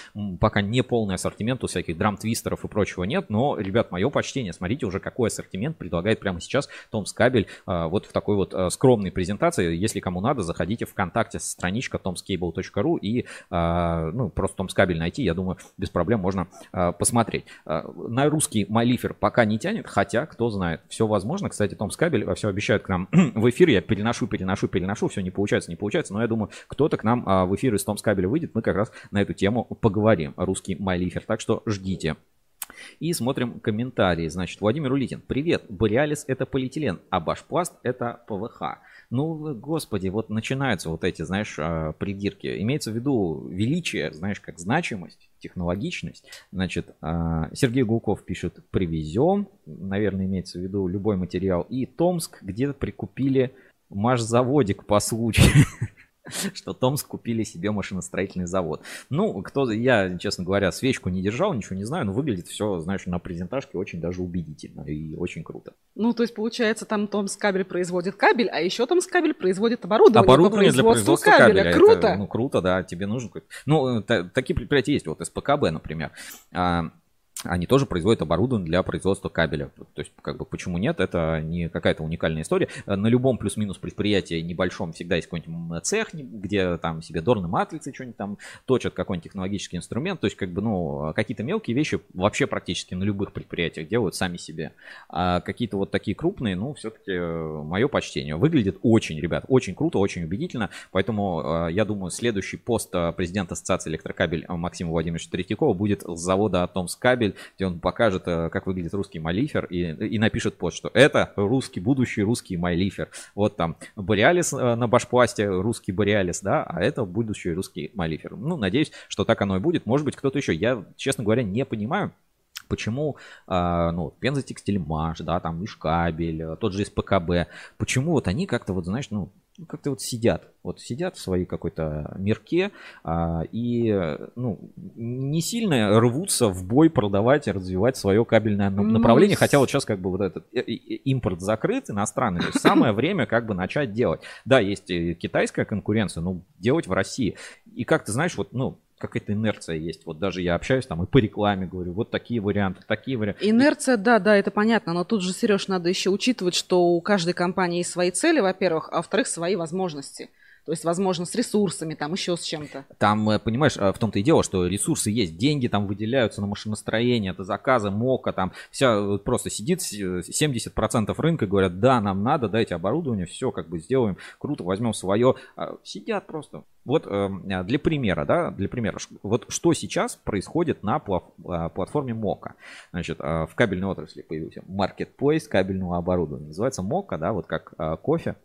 пока не полный ассортимент, у всяких драм-твистеров и прочего нет, но, ребят, мое почтение, смотрите уже, какой ассортимент предлагает прямо сейчас Томс кабель а, вот в такой вот а, скромной презентации. Если кому надо, заходите ВКонтакте, страничка tomscable.ru и ну, просто Томс кабель найти, я думаю, без проблем можно посмотреть. На русский Малифер пока не тянет, хотя, кто знает, все возможно. Кстати, Томс кабель все обещают к нам [CLEARS THROAT] в эфир. Я переношу, переношу, переношу. Все не получается, не получается. Но я думаю, кто-то к нам а, в эфир из Томскабеля выйдет. Мы как раз на эту тему поговорим. Русский Майлифер. Так что ждите. И смотрим комментарии. Значит, Владимир Улитин. Привет. Бориалис это полиэтилен, а Башпласт это ПВХ. Ну, господи, вот начинаются вот эти, знаешь, а, придирки. Имеется в виду величие, знаешь, как значимость, технологичность. Значит, а, Сергей Гулков пишет «привезем». Наверное, имеется в виду любой материал. И Томск где-то прикупили машзаводик по случаю. [LAUGHS] [LAUGHS] что Томск купили себе машиностроительный завод. Ну, кто, я, честно говоря, свечку не держал, ничего не знаю, но выглядит все, знаешь, на презентажке очень даже убедительно и очень круто. Ну, то есть, получается, там Томск кабель производит кабель, а еще Томск кабель производит оборудование, оборудование для производства кабеля. кабеля. Круто. Это, ну, круто, да, тебе нужно... Ну, такие предприятия есть, вот СПКБ, например. А, они тоже производят оборудование для производства кабеля. То есть, как бы, почему нет, это не какая-то уникальная история. На любом плюс-минус предприятии небольшом всегда есть какой-нибудь цех, где там себе дорны матрицы что-нибудь там точат, какой-нибудь технологический инструмент. То есть, как бы, ну, какие-то мелкие вещи вообще практически на любых предприятиях делают сами себе. А какие-то вот такие крупные, ну, все-таки э, мое почтение. Выглядит очень, ребят, очень круто, очень убедительно. Поэтому, э, я думаю, следующий пост э, президента Ассоциации электрокабель Максима Владимировича Третьякова будет с завода Атомскабель кабель, где он покажет, э, как выглядит русский Майлифер и, и напишет пост, что это русский, будущий русский Майлифер. Вот там Бориалис э, на башпласте, русский Бориалис, да, а это будущий русский Майлифер. Ну, надеюсь, что так оно и будет. Может быть, кто-то еще. Я, честно говоря, не понимаю, Почему, э, ну, Пенза Текстильмаш, да, там Ишкабель, тот же СПКБ, почему вот они как-то вот, знаешь, ну, ну, как-то вот сидят, вот сидят в своей какой-то мирке а, и ну, не сильно рвутся в бой продавать и развивать свое кабельное ну, направление, хотя вот сейчас как бы вот этот э, импорт закрыт иностранный, то есть самое [LAUGHS] время как бы начать делать. Да, есть китайская конкуренция, но делать в России. И как ты знаешь, вот, ну, какая-то инерция есть. Вот даже я общаюсь там и по рекламе говорю, вот такие варианты, такие варианты. Инерция, да, да, это понятно, но тут же, Сереж, надо еще учитывать, что у каждой компании есть свои цели, во-первых, а во-вторых, свои возможности. То есть, возможно, с ресурсами, там еще с чем-то. Там, э, понимаешь, э, в том-то и дело, что ресурсы есть, деньги там выделяются на машиностроение, это заказы, МОКа, там вся просто сидит 70% рынка, говорят, да, нам надо, дайте оборудование, все как бы сделаем, круто, возьмем свое. А сидят просто. Вот э, для примера, да, для примера, вот что сейчас происходит на платформе МОКа. Значит, в кабельной отрасли появился marketplace кабельного оборудования. Называется МОКа, да, вот как кофе,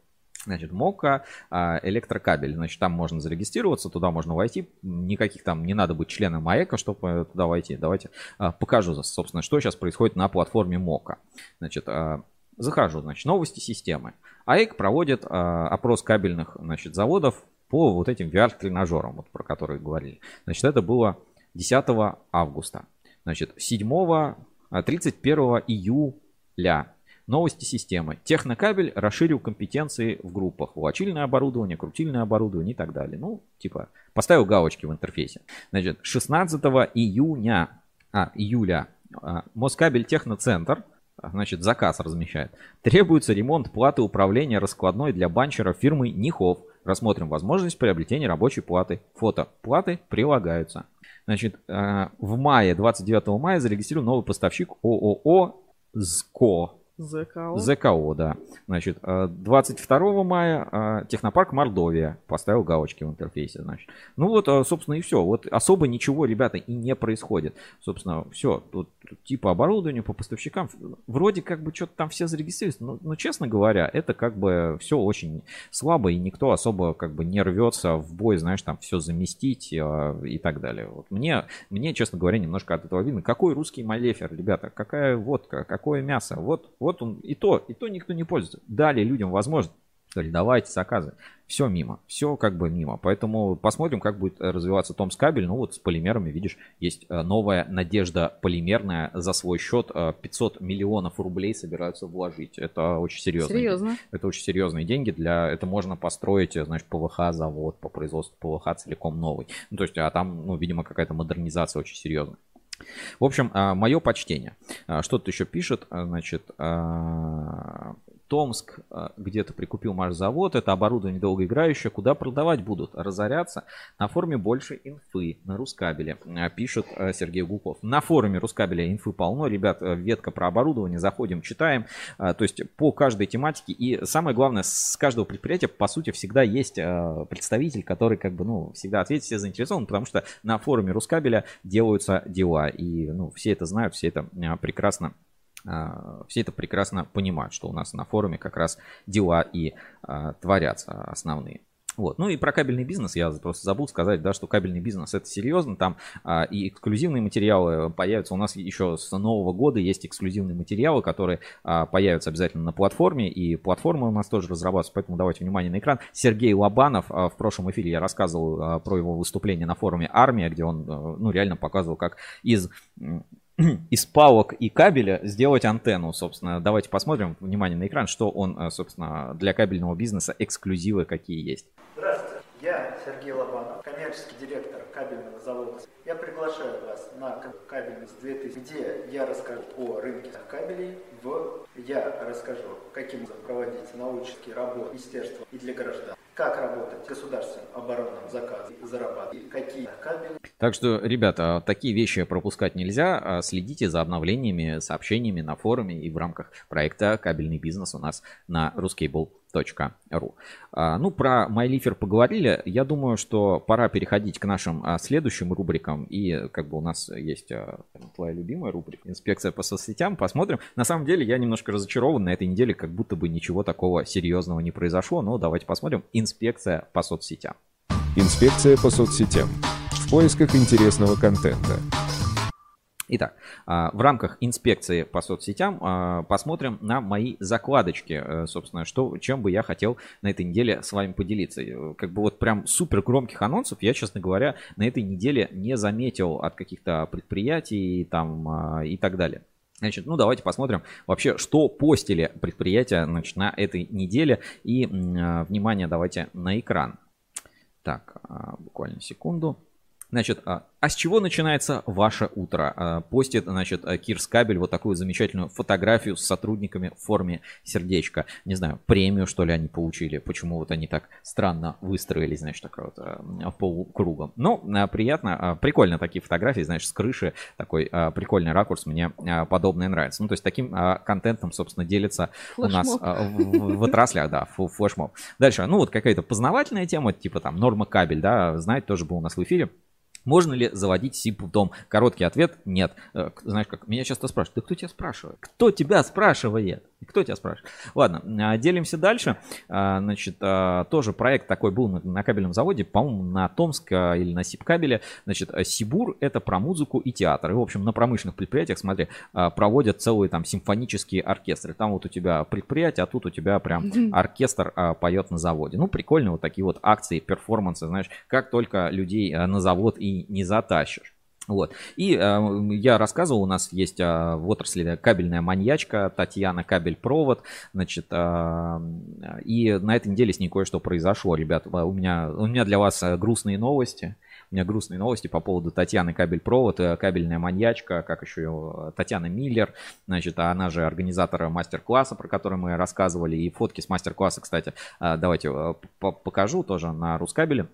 Значит, МОКа, а, электрокабель. Значит, там можно зарегистрироваться, туда можно войти. Никаких там не надо быть членом МАЭКа, чтобы туда войти. Давайте а, покажу, собственно, что сейчас происходит на платформе МОКа. Значит, а, захожу, значит, новости системы. АЭК проводит опрос кабельных, значит, заводов по вот этим VR-тренажерам, вот про которые говорили. Значит, это было 10 августа. Значит, 7 31 июля Новости системы. Технокабель расширил компетенции в группах. Волочильное оборудование, крутильное оборудование и так далее. Ну, типа, поставил галочки в интерфейсе. Значит, 16 июня, а, июля а, Москабель Техноцентр значит, заказ размещает. Требуется ремонт платы управления раскладной для банчера фирмы Нихов. Рассмотрим возможность приобретения рабочей платы. Фото платы прилагаются. Значит, а, в мае, 29 мая зарегистрирован новый поставщик ООО ЗКО ЗКО. ЗКО, да. Значит, 22 э, мая э, технопарк Мордовия поставил галочки в интерфейсе, значит. Ну вот, э, собственно, и все. Вот особо ничего, ребята, и не происходит. Собственно, все. Тут типа оборудования по поставщикам. Вроде как бы что-то там все зарегистрировались, но, но, честно говоря, это как бы все очень слабо, и никто особо как бы не рвется в бой, знаешь, там все заместить и так далее. Вот мне, мне, честно говоря, немножко от этого видно. Какой русский малефер, ребята? Какая водка? Какое мясо? Вот он и то, и то никто не пользуется. Дали людям возможность. Сказали, давайте заказы. Все мимо, все как бы мимо. Поэтому посмотрим, как будет развиваться Томс кабель. Ну вот с полимерами, видишь, есть э, новая надежда полимерная за свой счет. 500 э, миллионов рублей собираются вложить. Это очень серьезно. Серьезно? Это очень серьезные деньги. Для это можно построить, значит, ПВХ завод по производству ПВХ целиком новый. Ну, то есть, а там, ну, видимо, какая-то модернизация очень серьезная. В общем, а, мое почтение. А, что тут еще пишет? А, значит, Томск э, где-то прикупил машзавод, это оборудование долгоиграющее, куда продавать будут? Разоряться? На форуме больше инфы на Рускабеле, э, пишет э, Сергей Гуков. На форуме Рускабеля инфы полно, ребят, ветка про оборудование, заходим, читаем, то есть по каждой тематике. И самое главное, с каждого предприятия, по сути, всегда есть представитель, который как бы, ну, всегда ответит, все заинтересованы, потому что на форуме Рускабеля делаются дела, и, ну, все это знают, все это прекрасно все это прекрасно понимают, что у нас на форуме как раз дела и а, творятся основные. Вот. Ну и про кабельный бизнес я просто забыл сказать, да, что кабельный бизнес это серьезно, там а, и эксклюзивные материалы появятся. У нас еще с нового года есть эксклюзивные материалы, которые а, появятся обязательно на платформе, и платформа у нас тоже разрабатывается, поэтому давайте внимание на экран. Сергей Лобанов, а, в прошлом эфире я рассказывал а, про его выступление на форуме «Армия», где он, а, ну, реально показывал, как из [CLEARS THROAT] из палок и кабеля сделать антенну, собственно. Давайте посмотрим, внимание на экран, что он, э, собственно, для кабельного бизнеса эксклюзивы какие есть. Здравствуйте, я Сергей Лобанов, коммерческий директор кабельного завода. Я приглашаю вас на кабельность 2000, где я расскажу о рынке кабелей. В... Я расскажу, каким образом проводить научные работы министерства и для граждан как работать государственным оборонным заказом, зарабатывать, какие кабели. Так что, ребята, такие вещи пропускать нельзя. А следите за обновлениями, сообщениями на форуме и в рамках проекта «Кабельный бизнес» у нас на Ruscable ру. А, ну, про MyLifer поговорили. Я думаю, что пора переходить к нашим а, следующим рубрикам. И как бы у нас есть а, твоя любимая рубрика «Инспекция по соцсетям». Посмотрим. На самом деле я немножко разочарован. На этой неделе как будто бы ничего такого серьезного не произошло. Но давайте посмотрим. Инспекция по соцсетям. Инспекция по соцсетям. В поисках интересного контента. Итак, а, в рамках инспекции по соцсетям а, посмотрим на мои закладочки, э, собственно, что, чем бы я хотел на этой неделе с вами поделиться. Э, как бы вот прям супер громких анонсов я, честно говоря, на этой неделе не заметил от каких-то предприятий там а, и так далее. Значит, ну давайте посмотрим вообще, что постили предприятия значит, на этой неделе. И, внимание, давайте на экран. Так, буквально секунду. Значит, а с чего начинается ваше утро? А, постит, значит, Кирс Кабель вот такую замечательную фотографию с сотрудниками в форме сердечка. Не знаю, премию, что ли, они получили. Почему вот они так странно выстроились, значит, так вот а, полукругом. Но а, приятно, прикольно такие фотографии, знаешь, с крыши. Такой прикольный ракурс, мне подобное нравится. Ну, то есть таким контентом, собственно, делится у нас в, в отраслях, да, флешмоб. Дальше, ну, вот какая-то познавательная тема, типа там норма кабель, да, знаете, тоже был у нас в эфире. Можно ли заводить SIP в дом? Короткий ответ – нет. Э, знаешь, как меня часто спрашивают, да кто тебя спрашивает? Кто тебя спрашивает? Кто тебя спрашивает? Ладно, а, делимся дальше. А, значит, а, тоже проект такой был на кабельном заводе, по-моему, на Томск или на Сибкабеле. Значит, Сибур – это про музыку и театр. И, в общем, на промышленных предприятиях, смотри, проводят целые там симфонические оркестры. Там вот у тебя предприятие, а тут у тебя прям [LAUGHS] оркестр поет на заводе. Ну, прикольно вот такие вот акции, перформансы, знаешь, как только людей на завод и не затащишь. Вот. И э, я рассказывал, у нас есть э, в отрасли кабельная маньячка Татьяна Кабель-провод. Значит, э, и на этой неделе с ней кое-что произошло, ребят. У меня, у меня для вас э, грустные новости. У меня грустные новости по поводу Татьяны Кабель-провод, э, кабельная маньячка, как еще ее, Татьяна Миллер. Значит, она же организатор мастер-класса, про который мы рассказывали. И фотки с мастер-класса, кстати, э, давайте покажу тоже на Рускабеле.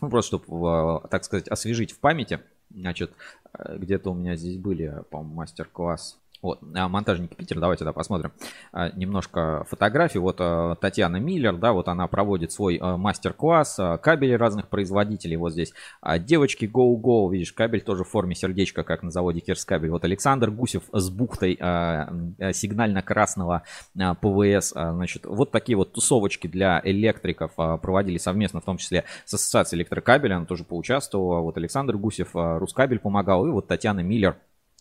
Ну, просто чтобы, так сказать, освежить в памяти. Значит, э, где-то у меня здесь были, по-моему, мастер-класс вот, а, монтажники Питера, давайте да, посмотрим а, немножко фотографий. Вот а, Татьяна Миллер, да, вот она проводит свой мастер-класс, кабели разных производителей. Вот здесь девочки Go Go, видишь, кабель тоже в форме сердечка, как на заводе Кирс кабель. Вот Александр Гусев с бухтой сигнально-красного ПВС. Значит, вот такие вот тусовочки для электриков проводили совместно, в том числе с Ассоциацией электрокабеля, она тоже поучаствовала. Вот Александр Гусев, Рускабель помогал, и вот Татьяна Миллер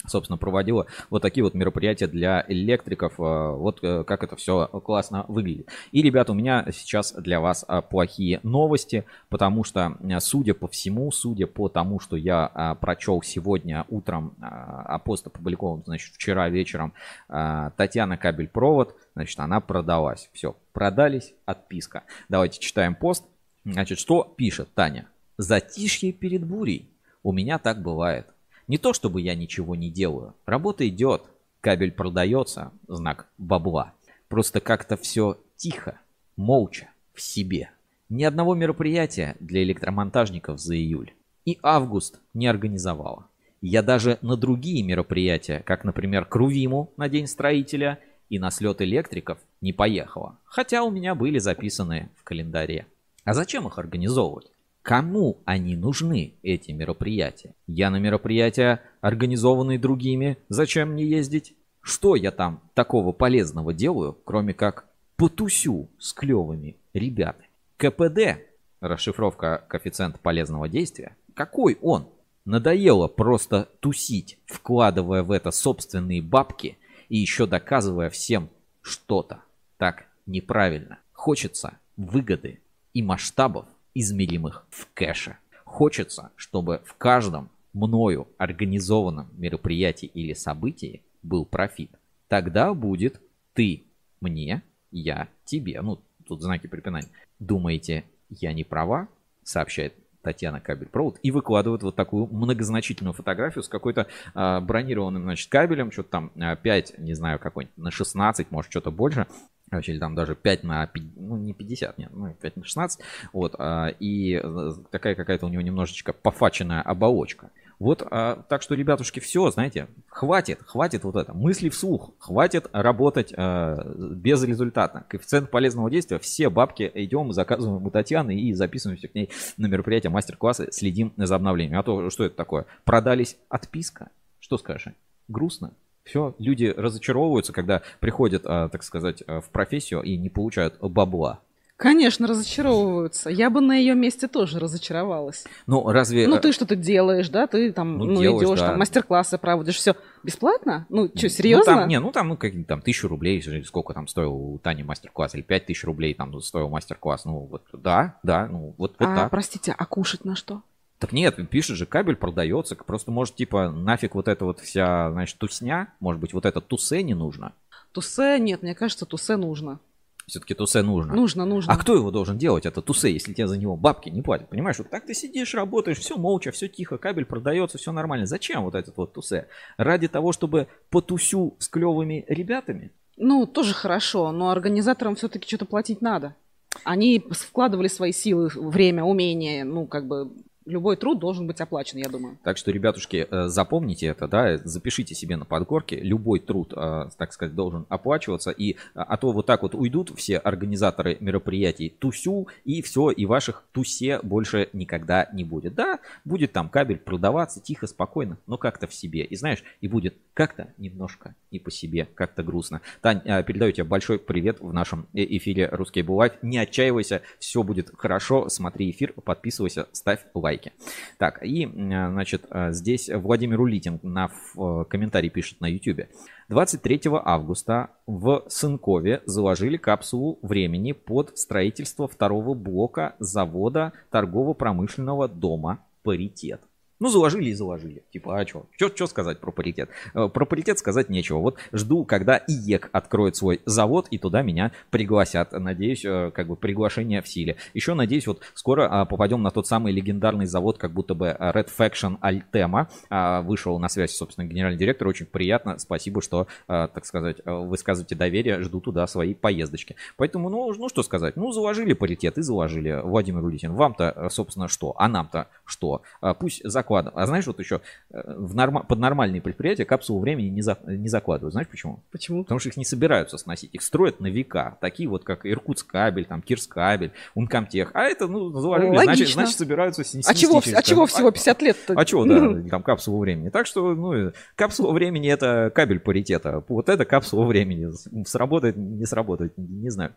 собственно, проводила вот такие вот мероприятия для электриков. Э, вот э, как это все классно выглядит. И, ребята, у меня сейчас для вас э, плохие новости, потому что, судя по всему, судя по тому, что я прочел сегодня утром, а пост опубликован, значит, вчера вечером, Татьяна Кабель-Провод, значит, она продалась. Все, продались, отписка. Давайте читаем пост. Значит, что пишет Таня? Затишье перед бурей. У меня так бывает. Не то чтобы я ничего не делаю. Работа идет, кабель продается, знак бабла. Просто как-то все тихо, молча, в себе. Ни одного мероприятия для электромонтажников за июль. И август не организовала. Я даже на другие мероприятия, как, например, к Рувиму на День строителя и на слет электриков, не поехала. Хотя у меня были записаны в календаре. А зачем их организовывать? Кому они нужны, эти мероприятия? Я на мероприятия, организованные другими, зачем мне ездить? Что я там такого полезного делаю, кроме как потусю с клевыми ребятами? КПД, расшифровка коэффициент полезного действия, какой он? Надоело просто тусить, вкладывая в это собственные бабки и еще доказывая всем что-то. Так неправильно. Хочется выгоды и масштабов измеримых в кэше. Хочется, чтобы в каждом мною организованном мероприятии или событии был профит. Тогда будет ты мне, я тебе. Ну, тут знаки препинания. Думаете, я не права? Сообщает Татьяна Кабель Провод, и выкладывают вот такую многозначительную фотографию с какой-то а, бронированным, значит, кабелем, что-то там 5, а, не знаю, какой-нибудь на 16, может, что-то больше, или там даже 5 на, ну не 50, нет, ну 5 на 16, вот, а, и э, такая какая-то у него немножечко пофаченная оболочка. Вот, а, так что, ребятушки, все, знаете, хватит, хватит вот это, мысли вслух, хватит работать а, безрезультатно. Коэффициент полезного действия, все бабки идем, заказываем у Татьяны и записываемся к ней на мероприятие, мастер-классы, следим за обновлением. А то, что это такое? Продались отписка? Что скажешь? Грустно? Все, люди разочаровываются, когда приходят, а, так сказать, а, в профессию и не получают бабла. Конечно, разочаровываются. Я бы на ее месте тоже разочаровалась. Ну, разве... Ну, ты что-то делаешь, да? Ты там, ну, ну делаешь, идешь, да. там, мастер-классы проводишь, все бесплатно? Ну, что, серьезно? Ну, там, не, ну, там, ну, как там, тысячу рублей, сколько там стоил у Тани мастер-класс, или пять тысяч рублей там стоил мастер-класс. Ну, вот, да, да, ну, вот, вот а, так. простите, а кушать на что? Так нет, пишет же, кабель продается. Просто, может, типа, нафиг вот эта вот вся, значит, тусня, может быть, вот это тусе не нужно? Тусе нет, мне кажется, тусе нужно. Все-таки тусе нужно. Нужно, нужно. А кто его должен делать, это тусе, если тебе за него бабки не платят? Понимаешь, вот так ты сидишь, работаешь, все молча, все тихо, кабель продается, все нормально. Зачем вот этот вот тусе? Ради того, чтобы потусю с клевыми ребятами? Ну, тоже хорошо, но организаторам все-таки что-то платить надо. Они вкладывали свои силы, время, умения, ну, как бы любой труд должен быть оплачен, я думаю. Так что, ребятушки, э, запомните это, да, запишите себе на подкорке, любой труд, э, так сказать, должен оплачиваться, и а, а то вот так вот уйдут все организаторы мероприятий тусю, и все, и ваших тусе больше никогда не будет. Да, будет там кабель продаваться тихо, спокойно, но как-то в себе, и знаешь, и будет как-то немножко не по себе, как-то грустно. Тань, э, передаю тебе большой привет в нашем эфире «Русский Бывает». Не отчаивайся, все будет хорошо, смотри эфир, подписывайся, ставь лайк лайки. Так, и, значит, э, здесь Владимир Улитин на э, комментарий пишет на YouTube. 23 августа в Сынкове заложили капсулу времени под строительство второго блока завода торгово-промышленного дома «Паритет». Ну, заложили и заложили. Типа, а что? Что сказать про паритет? Э, про паритет сказать нечего. Вот жду, когда ИЕК откроет свой завод, и туда меня пригласят. Надеюсь, э, как бы приглашение в силе. Еще надеюсь, вот скоро а, попадем на тот самый легендарный завод, как будто бы Red Faction Altema. А, вышел на связь, собственно, генеральный директор. Очень приятно. Спасибо, что, а, так сказать, высказываете доверие. Жду туда свои поездочки. Поэтому, ну, ну что сказать? Ну, заложили паритет и заложили. Владимир Улитин, вам-то, собственно, что? А нам-то что? Пусть за закладывают. А знаешь, вот еще э, в норм... под нормальные предприятия капсулу времени не, за... не закладывают. Знаешь почему? Почему? Потому что их не собираются сносить. Их строят на века. Такие вот, как Иркутск кабель, там, Кирск кабель, Ункомтех. А это, ну, заложили, значит, значит, собираются снести. А чего, а чего всего 50 лет -то? А чего, да, [LAUGHS] там капсулу времени. Так что, ну, капсула времени это кабель паритета. Вот это капсула времени. Сработает, не сработает, не знаю.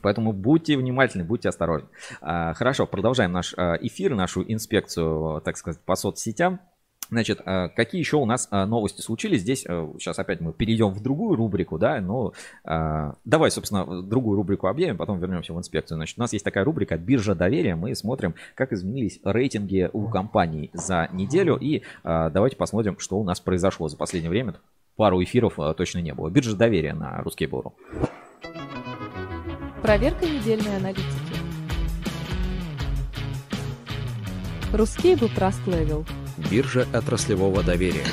Поэтому будьте внимательны, будьте осторожны. А, хорошо, продолжаем наш а, эфир, нашу инспекцию, так сказать, по соцсетям. Значит, а, какие еще у нас новости случились? Здесь сейчас опять мы перейдем в другую рубрику, да, но давай, собственно, другую рубрику объявим, потом вернемся в инспекцию. Значит, у нас есть такая рубрика «Биржа доверия». Мы смотрим, как изменились рейтинги у компаний за неделю, и давайте посмотрим, что у нас произошло за последнее время. Пару эфиров точно не было. Биржа доверия на русский Буру. Проверка недельной аналитики. Русский был Trust Level. Биржа отраслевого доверия.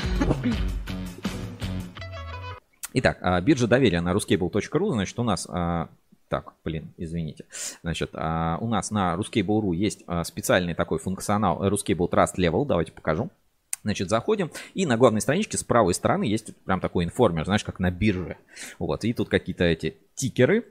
Итак, а, биржа доверия на ruscable.ru, значит, у нас а, так, блин, извините. Значит, а, у нас на Ruscable.ru есть специальный такой функционал Ruscable Trust Level. Давайте покажу. Значит, заходим, и на главной страничке с правой стороны есть прям такой информер, знаешь, как на бирже. Вот, и тут какие-то эти тикеры,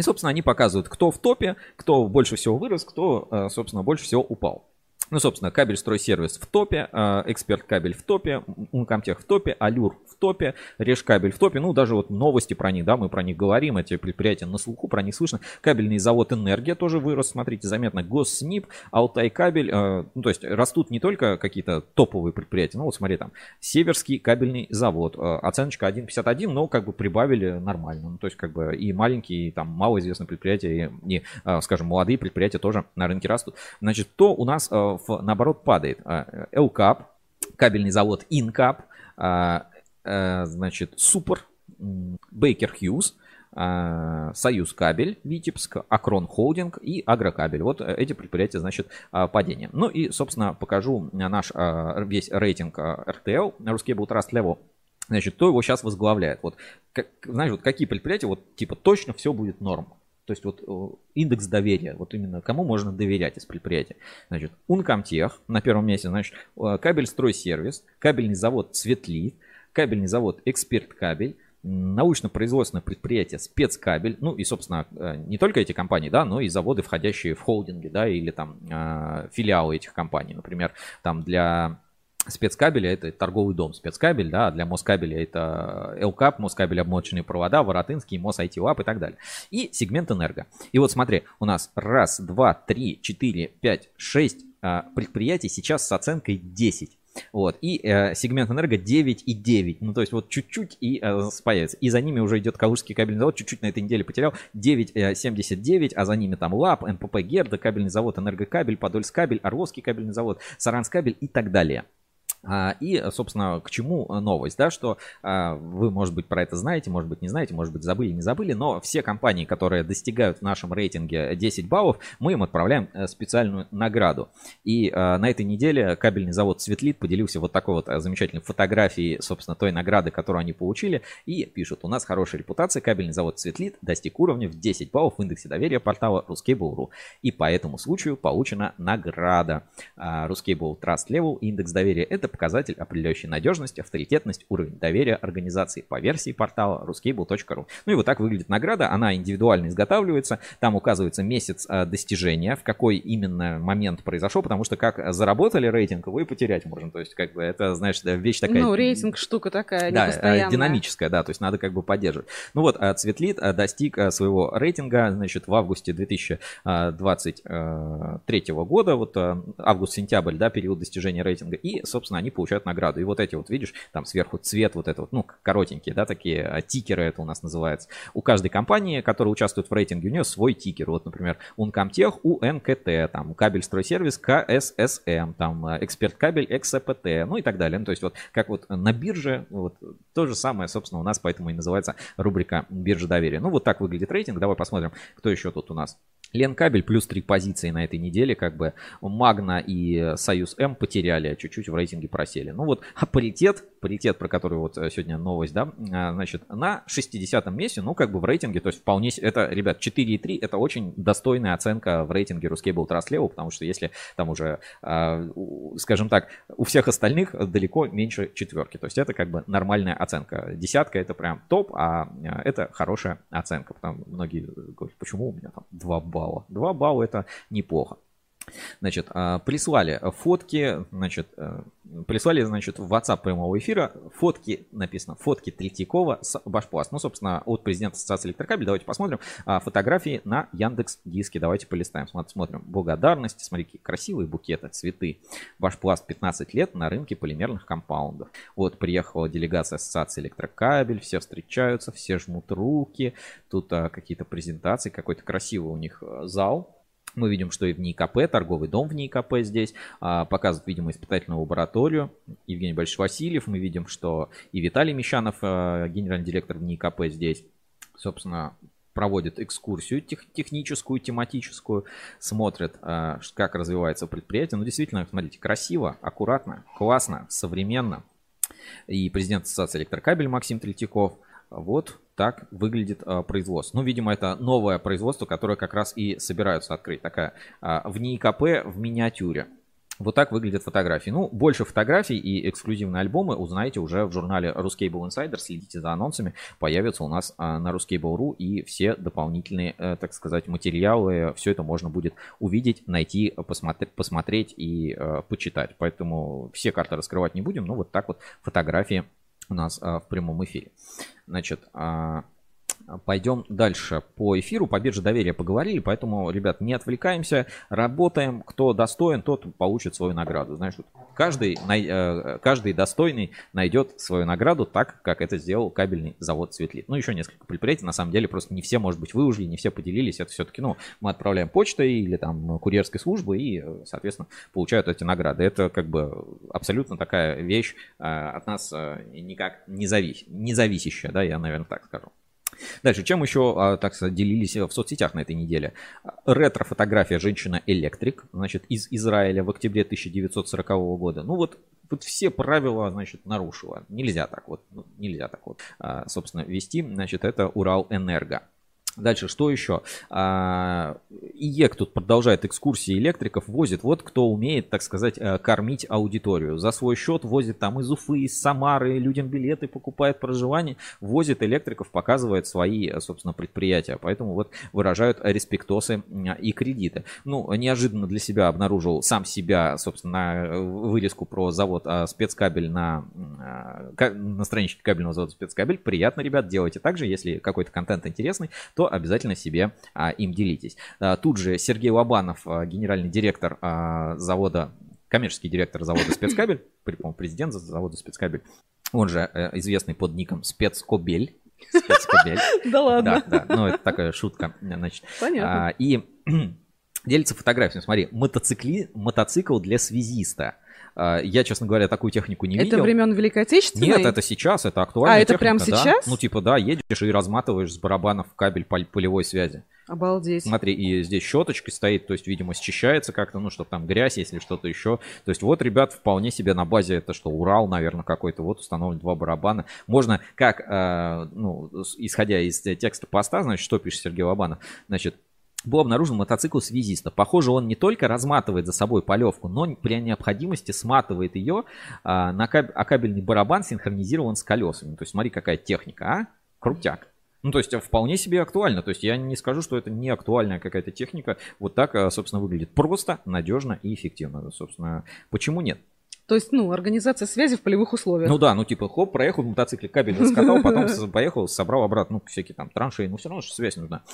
и, собственно, они показывают, кто в топе, кто больше всего вырос, кто, э, собственно, больше всего упал. Ну, собственно, кабель стройсервис в топе, э, эксперт кабель в топе, Uncomtech в топе, Алюр в топе, Решкабель в топе. Ну, даже вот новости про них, да, мы про них говорим, эти предприятия на слуху, про них слышно. Кабельный завод Энергия тоже вырос, смотрите, заметно. Госснип, Алтай кабель, э, ну, то есть растут не только какие-то топовые предприятия, ну, вот смотри, там, Северский кабельный завод, э, оценочка 1,51, но как бы прибавили нормально. Ну, то есть как бы и маленькие, и там малоизвестные предприятия, и, и скажем, молодые предприятия тоже на рынке растут. Значит, то у нас наоборот падает. LCAP, кабельный завод э, значит, Супер, Hughes, а, Союз Кабель, Витебск, Акрон Холдинг и Агрокабель. Вот эти предприятия, значит, падение. Ну и, собственно, покажу наш весь рейтинг RTL, русский Trust Level. Значит, кто его сейчас возглавляет? Вот, как, знаешь, вот какие предприятия, вот типа точно все будет норм. То есть вот э, индекс доверия, вот именно кому можно доверять из предприятия. Значит, Ункомтех на первом месте, значит, э, кабель стройсервис, кабельный завод Цветли, кабельный завод Эксперт Кабель, научно-производственное предприятие спецкабель, ну и, собственно, э, не только эти компании, да, но и заводы, входящие в холдинги, да, или там филиалы этих компаний. Например, там для спецкабеля это торговый дом спецкабель, да, а для Москабеля это ЛКАП, Москабель обмоточные провода, Воротынский, Мос IT и так далее. И сегмент энерго. И вот смотри, у нас раз, два, три, четыре, пять, шесть а, предприятий сейчас с оценкой 10. Вот, и э, сегмент энерго 9 и 9. Ну, то есть вот чуть-чуть и э, появится. И за ними уже идет Калужский кабельный завод, чуть-чуть на этой неделе потерял. 9,79, э, а за ними там ЛАП, НПП Герда, кабельный завод Энергокабель, Подольскабель, Орловский кабельный завод, Саранскабель и так далее. А, и, собственно, к чему новость, да, что а, вы, может быть, про это знаете, может быть, не знаете, может быть, забыли, не забыли, но все компании, которые достигают в нашем рейтинге 10 баллов, мы им отправляем э, специальную награду. И на этой неделе кабельный завод Светлит поделился вот такой вот замечательной фотографией, собственно, той награды, которую они получили, и пишут, у нас хорошая репутация, кабельный завод Светлит достиг уровня в 10 баллов в индексе доверия портала Ruskable.ru, и по этому случаю получена награда. Ruskable Trust Level, индекс доверия, это показатель, определяющий надежность, авторитетность, уровень доверия организации по версии портала ruskable.ru. Ну и вот так выглядит награда. Она индивидуально изготавливается. Там указывается месяц а, достижения, в какой именно момент произошел, потому что как заработали рейтинг, вы потерять можно. То есть, как бы, это, знаешь, вещь такая... Ну, рейтинг штука такая, да, динамическая, да, то есть надо как бы поддерживать. Ну вот, а, Цветлит достиг своего рейтинга, значит, в августе 2023 года, вот август-сентябрь, да, период достижения рейтинга, и, собственно, они получают награду. И вот эти вот, видишь, там сверху цвет вот это вот, ну, коротенькие, да, такие а, тикеры это у нас называется. У каждой компании, которая участвует в рейтинге, у нее свой тикер. Вот, например, Uncomtech, УНКТ, там, кабель стройсервис, КССМ, там, а, эксперт кабель, XCPT, ну и так далее. Ну, то есть вот как вот на бирже, вот то же самое, собственно, у нас поэтому и называется рубрика биржа доверия. Ну, вот так выглядит рейтинг. Давай посмотрим, кто еще тут у нас. Ленкабель плюс три позиции на этой неделе, как бы Магна и Союз М потеряли, а чуть-чуть в рейтинге просели. Ну вот, а паритет, паритет, про который вот э, сегодня новость, да, а, значит, на 60 месте, ну как бы в рейтинге, то есть вполне, это, ребят, 4,3 это очень достойная оценка в рейтинге Ruscable Level, потому что если там уже, а, скажем так, у всех остальных далеко меньше четверки, то есть это как бы нормальная оценка. Десятка это прям топ, а это хорошая оценка, потому многие говорят, почему у меня там 2 балла балла. 2 балла это неплохо. Значит, а, прислали фотки, значит, э, прислали, значит, в WhatsApp прямого эфира фотки, написано, фотки Третьякова с Башпласт. Ну, собственно, от президента Ассоциации электрокабель. Давайте посмотрим а, фотографии на Яндекс Диске. Давайте полистаем. Смотрим. Благодарность. Смотри, какие красивые букеты, цветы. Башпласт 15 лет на рынке полимерных компаундов. Вот приехала делегация Ассоциации электрокабель. Все встречаются, все жмут руки. Тут а, какие-то презентации, какой-то красивый у них э, зал мы видим, что и в НИИКП, торговый дом в НИИКП здесь, а, показывает, видимо, испытательную лабораторию. Евгений Борисович Васильев, мы видим, что и Виталий Мещанов, а, генеральный директор в НИИКП здесь, собственно, проводит экскурсию тех, техническую, тематическую, смотрит, а, как развивается предприятие. Ну, действительно, смотрите, красиво, аккуратно, классно, современно. И президент Ассоциации электрокабель Максим Третьяков – вот так выглядит а, производство. Ну, видимо, это новое производство, которое как раз и собираются открыть. Такая а, в НИИКП в миниатюре. Вот так выглядят фотографии. Ну, больше фотографий и эксклюзивные альбомы узнаете уже в журнале Ruscable Insider. Следите за анонсами. Появятся у нас а, на Ruscable.ru и все дополнительные, э, так сказать, материалы. Все это можно будет увидеть, найти, посмотреть, посмотреть и э, почитать. Поэтому все карты раскрывать не будем. Но вот так вот фотографии у нас а, в прямом эфире. Значит, а, Пойдем дальше по эфиру. По бирже доверия поговорили, поэтому, ребят, не отвлекаемся, работаем. Кто достоин, тот получит свою награду. Знаешь, каждый, э, каждый достойный найдет свою награду так, как это сделал кабельный завод Светлит. Ну, еще несколько предприятий, на самом деле, просто не все, может быть, выужили, не все поделились. Это все-таки, ну, мы отправляем почтой или там курьерской службы и, соответственно, получают эти награды. Это как бы абсолютно такая вещь э, от нас э, никак не, завис, не зависящая, да, я, наверное, так скажу. Дальше, чем еще, а, так сказать, делились в соцсетях на этой неделе? Ретро-фотография женщина-электрик, значит, из Израиля в октябре 1940 года. Ну вот, вот все правила, значит, нарушила. Нельзя так вот, ну, нельзя так вот, а, собственно, вести. Значит, это Урал Энерго. Дальше, что еще? А, ИЕК тут продолжает экскурсии электриков, возит вот кто умеет, так сказать, э, кормить аудиторию. За свой счет возит там из Уфы, из Самары, людям билеты покупает проживание, возит электриков, показывает свои, э, собственно, предприятия. Поэтому вот выражают респектосы и кредиты. Ну, неожиданно для себя обнаружил сам себя, собственно, э, вырезку про завод спецкабель на, на страничке кабельного завода спецкабель. Приятно, ребят, делайте так же, если какой-то контент интересный, то обязательно себе а, им делитесь. А, тут же Сергей Лобанов, а, генеральный директор а, завода, коммерческий директор завода спецкабель, президент завода спецкабель, он же э, известный под ником Спецкобель. Спецкобель. [LAUGHS] Да ладно. Да, да, ну это такая шутка, значит. Понятно. И [CLEARS THROAT] делится фотографией, смотри, мотоцикли, мотоцикл для связиста. А, я, честно говоря, такую технику не это видел. Это времен Великой Отечественной? Нет, это сейчас, это актуально. А, это прямо сейчас? Ну, типа, да, едешь и разматываешь с барабанов кабель полевой связи. Обалдеть. Смотри, и здесь щеточка стоит, то есть, видимо, счищается как-то, ну, что там грязь, если что-то еще. То есть, вот, ребят, вполне себе на базе, это что, Урал, наверное, какой-то, вот установлен два барабана. Можно, как, э, ну, исходя из текста поста, значит, что пишет Сергей Лобанов, значит, был обнаружен мотоцикл связиста. Похоже, он не только разматывает за собой полевку, но при необходимости сматывает ее, а, на каб... а кабельный барабан синхронизирован с колесами. То есть смотри, какая техника, а? Крутяк. Ну, то есть вполне себе актуально. То есть я не скажу, что это не актуальная какая-то техника. Вот так, а, собственно, выглядит просто, надежно и эффективно. Собственно, почему нет? То есть, ну, организация связи в полевых условиях. Ну да, ну типа, хоп, проехал в мотоцикле, кабель раскатал, потом поехал, собрал обратно, ну, всякие там траншеи, но все равно что связь нужна.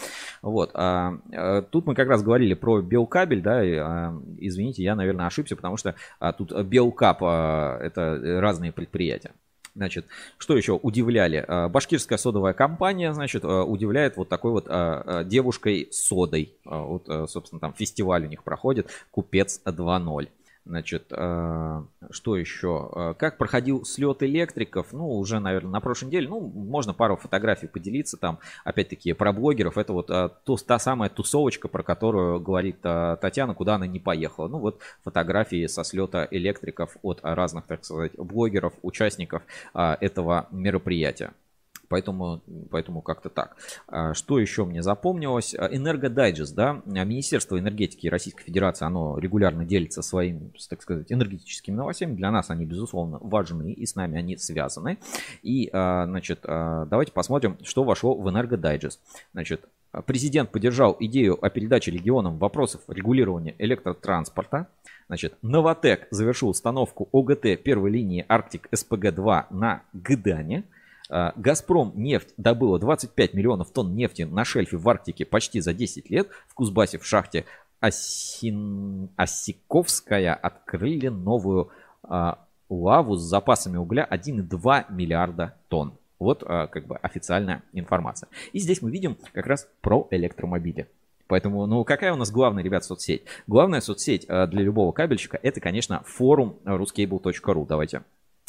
Вот. А, а, тут мы как раз говорили про белкабель, да, и, а, извините, я, наверное, ошибся, потому что а, тут белкап, а, это разные предприятия. Значит, что еще удивляли? А, башкирская содовая компания, значит, а, удивляет вот такой вот девушкой содой. Вот, собственно, там фестиваль у них проходит, Купец 2.0. Значит, э, что еще? Э, как проходил слет электриков? Ну, уже, наверное, на прошлой неделе. Ну, можно пару фотографий поделиться там. Опять-таки, про блогеров. Это вот э, то, та самая тусовочка, про которую говорит Татьяна, куда она не поехала. Ну, вот фотографии со слета электриков от разных, так сказать, блогеров, участников этого мероприятия. Поэтому, поэтому как-то так. А, что еще мне запомнилось? А, Энергодайджест, да, Министерство энергетики Российской Федерации, оно регулярно делится своими, так сказать, энергетическими новостями. Для нас они, безусловно, важны, и с нами они связаны. И, а, значит, давайте посмотрим, что вошло в Энергодайджест. Значит, президент поддержал идею о передаче регионам вопросов регулирования электротранспорта. Значит, Новотек завершил установку ОГТ первой линии Арктик СПГ-2 на Гдане. А, Газпром нефть добыла 25 миллионов тонн нефти на шельфе в Арктике почти за 10 лет. В Кузбассе в шахте Осин... Осиковская открыли новую а, лаву с запасами угля 1,2 миллиарда тонн. Вот а, как бы официальная информация. И здесь мы видим как раз про электромобили. Поэтому, ну, какая у нас главная, ребят, соцсеть? Главная соцсеть для любого кабельщика это, конечно, форум ruscable.ru. Давайте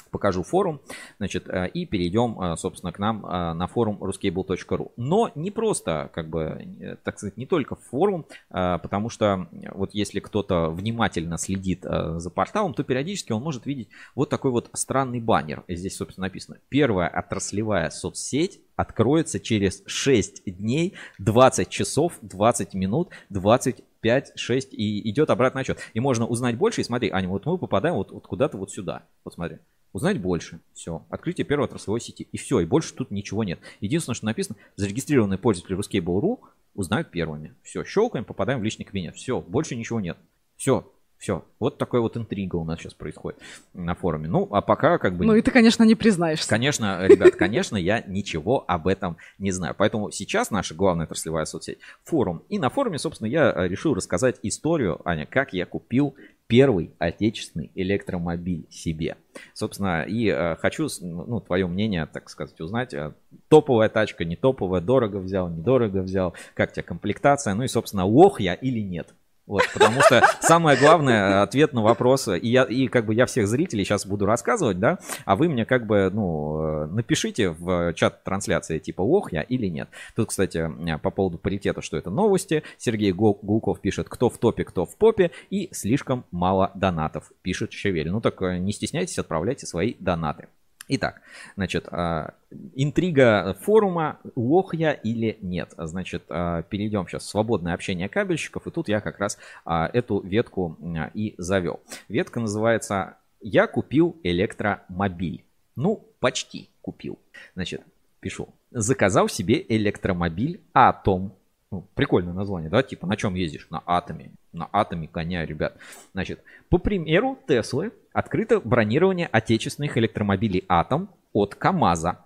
покажу форум, значит, э, и перейдем, э, собственно, к нам э, на форум ruscable.ru. Но не просто, как бы, так сказать, не только форум, потому что вот если кто-то внимательно следит за порталом, то периодически он может видеть вот такой вот странный баннер. Здесь, собственно, написано «Первая отраслевая соцсеть откроется через 6 дней, 20 часов, 20 минут, 20 5, 6 и идет обратный отчет. И можно узнать больше. И смотри, Аня, вот мы попадаем вот, вот куда-то вот сюда. Вот смотри узнать больше. Все. Открытие первой отраслевой сети. И все. И больше тут ничего нет. Единственное, что написано, зарегистрированные пользователи Ruscable.ru узнают первыми. Все. Щелкаем, попадаем в личный кабинет. Все. Больше ничего нет. Все. Все. Вот такой вот интрига у нас сейчас происходит на форуме. Ну, а пока как бы... Ну, и ты, конечно, не признаешься. Конечно, ребят, конечно, я ничего об этом не знаю. Поэтому сейчас наша главная отраслевая соцсеть – форум. И на форуме, собственно, я решил рассказать историю, Аня, как я купил первый отечественный электромобиль себе. Собственно, и э, хочу, ну, твое мнение, так сказать, узнать. Э, топовая тачка, не топовая, дорого взял, недорого взял, как тебе комплектация, ну и, собственно, лох я или нет? Вот, потому что самое главное ответ на вопрос, и я, и как бы я всех зрителей сейчас буду рассказывать, да, а вы мне как бы, ну, напишите в чат трансляции типа лох я или нет. Тут, кстати, по поводу паритета, что это новости. Сергей Гулков пишет, кто в топе, кто в попе, и слишком мало донатов, пишет Шевель. Ну так не стесняйтесь, отправляйте свои донаты. Итак, значит, а, интрига форума, лох я или нет. Значит, а, перейдем сейчас в свободное общение кабельщиков, и тут я как раз а, эту ветку и завел. Ветка называется «Я купил электромобиль». Ну, почти купил. Значит, пишу. Заказал себе электромобиль Атом. Ну, прикольное название, да? Типа, на чем ездишь? На атоме. На атоме коня, ребят. Значит, по примеру Теслы, открыто бронирование отечественных электромобилей Атом от КАМАЗа.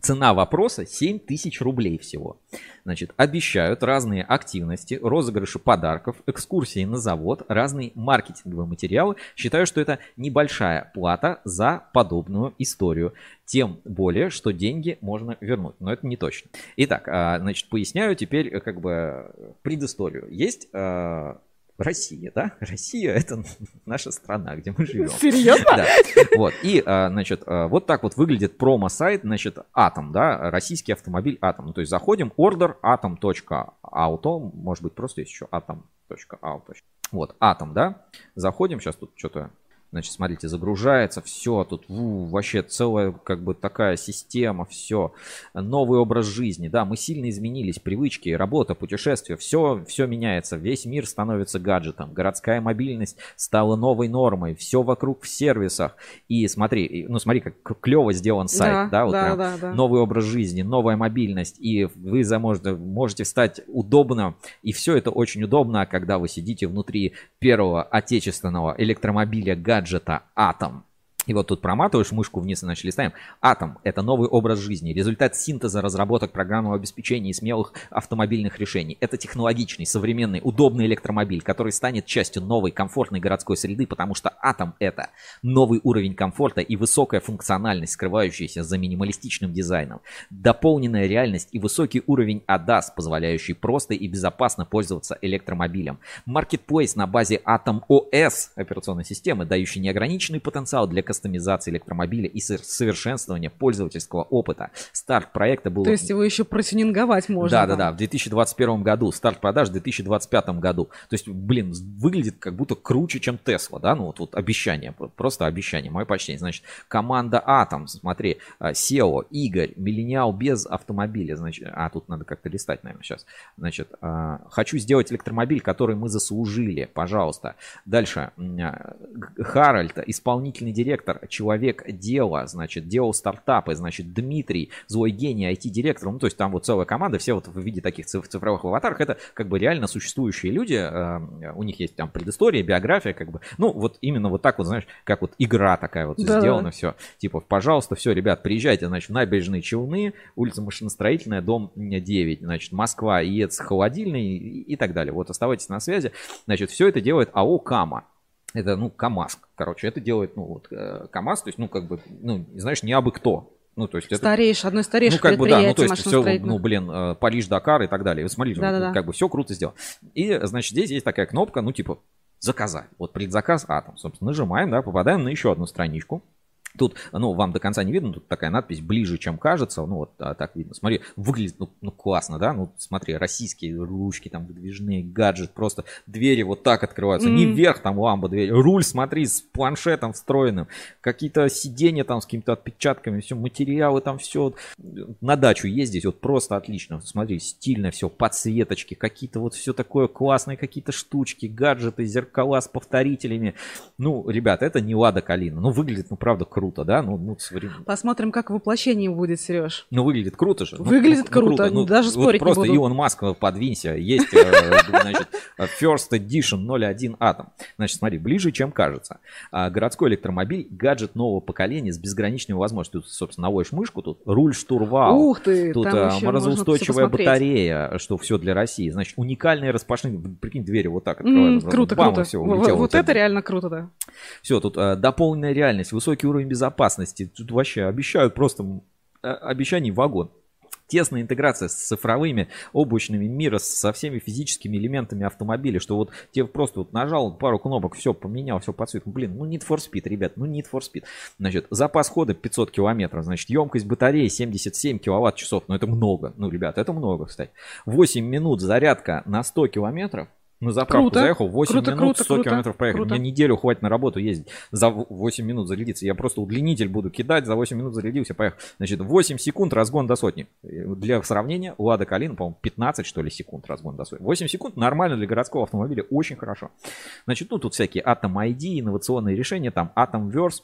Цена вопроса 7 тысяч рублей всего. Значит, обещают разные активности, розыгрыши подарков, экскурсии на завод, разные маркетинговые материалы. Считаю, что это небольшая плата за подобную историю. Тем более, что деньги можно вернуть. Но это не точно. Итак, а, значит, поясняю теперь как бы предысторию. Есть а, Россия, да? [LAUGHS] Россия это [LAUGHS] наша страна, где мы живем. Серьезно? Да. Вот. И, а, значит, вот так вот выглядит промо-сайт, значит, Атом, да, российский автомобиль Атом. Ну, то есть заходим, order atom.auto, может быть, просто есть еще atom.auto. Вот, Атом, да. Заходим, сейчас тут что-то Значит, смотрите, загружается все, тут у, вообще целая как бы такая система, все. Новый образ жизни, да, мы сильно изменились, привычки, работа, путешествия, все, все меняется, весь мир становится гаджетом, городская мобильность стала новой нормой, все вокруг в сервисах. И смотри, ну смотри, как клево сделан сайт, да, да вот да, прям. да, да. новый образ жизни, новая мобильность, и вы можете, можете встать удобно, и все это очень удобно, когда вы сидите внутри первого отечественного электромобиля гаджета, гаджета Атом. И вот тут проматываешь мышку вниз и начали листаем. Атом – это новый образ жизни, результат синтеза разработок программного обеспечения и смелых автомобильных решений. Это технологичный, современный, удобный электромобиль, который станет частью новой комфортной городской среды, потому что Атом – это новый уровень комфорта и высокая функциональность, скрывающаяся за минималистичным дизайном, дополненная реальность и высокий уровень ADAS, позволяющий просто и безопасно пользоваться электромобилем. Marketplace на базе Atom OS операционной системы, дающий неограниченный потенциал для кастомизации электромобиля и совершенствования пользовательского опыта. Старт проекта был... То есть его еще протюнинговать можно. Да, да, да, в 2021 году. Старт продаж в 2025 году. То есть, блин, выглядит как будто круче, чем Тесла, да, ну вот, вот обещание, просто обещание, мое почтение. Значит, команда Атом, смотри, SEO, Игорь, миллениал без автомобиля, значит, а тут надо как-то листать, наверное, сейчас. Значит, а, хочу сделать электромобиль, который мы заслужили, пожалуйста. Дальше, а, Харальд, исполнительный директор директор, человек дела, значит, делал стартапы, значит, Дмитрий, злой гений, IT-директор, ну, то есть там вот целая команда, все вот в виде таких цифровых аватаров, это как бы реально существующие люди, э, у них есть там предыстория, биография, как бы, ну, вот именно вот так вот, знаешь, как вот игра такая вот да. сделана, все, типа, пожалуйста, все, ребят, приезжайте, значит, набережные Челны, улица Машиностроительная, дом 9, значит, Москва, ЕЦ, Холодильный и, и так далее, вот оставайтесь на связи, значит, все это делает АО КАМА, это, ну, КАМАЗ, короче, это делает, ну, вот, э, КАМАЗ, то есть, ну, как бы, ну, знаешь, не абы кто. Ну, то есть это... Старейший, одно из старейших ну, как бы, да, ну, то есть все, ну, блин, э, Париж, Дакар и так далее. Вы смотрите, да, да, как бы все круто сделано. И, значит, здесь есть такая кнопка, ну, типа, заказать. Вот предзаказ атом. Собственно, нажимаем, да, попадаем на еще одну страничку. Тут, ну, вам до конца не видно, тут такая надпись ближе, чем кажется. Ну, вот а, так видно. Смотри, выглядит, ну, ну, классно, да? Ну, смотри, российские ручки, там, выдвижные, гаджет, просто двери вот так открываются. Mm-hmm. Не вверх, там, ламба, дверь. Руль, смотри, с планшетом встроенным. Какие-то сиденья там с какими-то отпечатками, все, материалы там, все. На дачу ездить, вот просто отлично. Смотри, стильно все, подсветочки, какие-то вот все такое классные, какие-то штучки, гаджеты, зеркала с повторителями. Ну, ребят, это не Лада Калина. Ну, выглядит, ну, правда, круто круто, да? Ну, ну, соврем... Посмотрим, как воплощение будет, Сереж. Ну, выглядит круто же. Ну, выглядит ну, круто, ну, даже спорить вот просто не буду. Илон Маск, подвинься. Есть, э, [LAUGHS] значит, First Edition 01 Atom. Значит, смотри, ближе, чем кажется. А, городской электромобиль, гаджет нового поколения с безграничными возможностями. Тут, собственно, наводишь мышку, тут руль штурвал. Ух ты, Тут а, морозоустойчивая батарея, что все для России. Значит, уникальные распашные, прикинь, двери вот так открываются. Круто, круто. Вот это реально круто, да. Все, тут дополненная реальность, высокий уровень безопасности. Тут вообще обещают просто обещаний вагон. тесная интеграция с цифровыми облачными мира, со всеми физическими элементами автомобиля, что вот тебе просто вот нажал пару кнопок, все поменял, все по цвету. Блин, ну Need for Speed, ребят, ну Need for Speed. Значит, запас хода 500 километров, значит, емкость батареи 77 киловатт часов, ну это много, ну, ребят, это много, кстати. 8 минут зарядка на 100 километров, на заправку круто. заехал, 8 круто, минут, круто, 100 круто, километров проехал. Круто. Мне неделю хватит на работу ездить. За 8 минут зарядиться. Я просто удлинитель буду кидать, за 8 минут зарядился, поехал. Значит, 8 секунд разгон до сотни. Для сравнения, Лада Калина, по-моему, 15, что ли, секунд разгон до сотни. 8 секунд нормально для городского автомобиля, очень хорошо. Значит, ну тут всякие Atom ID, инновационные решения, там Atomverse,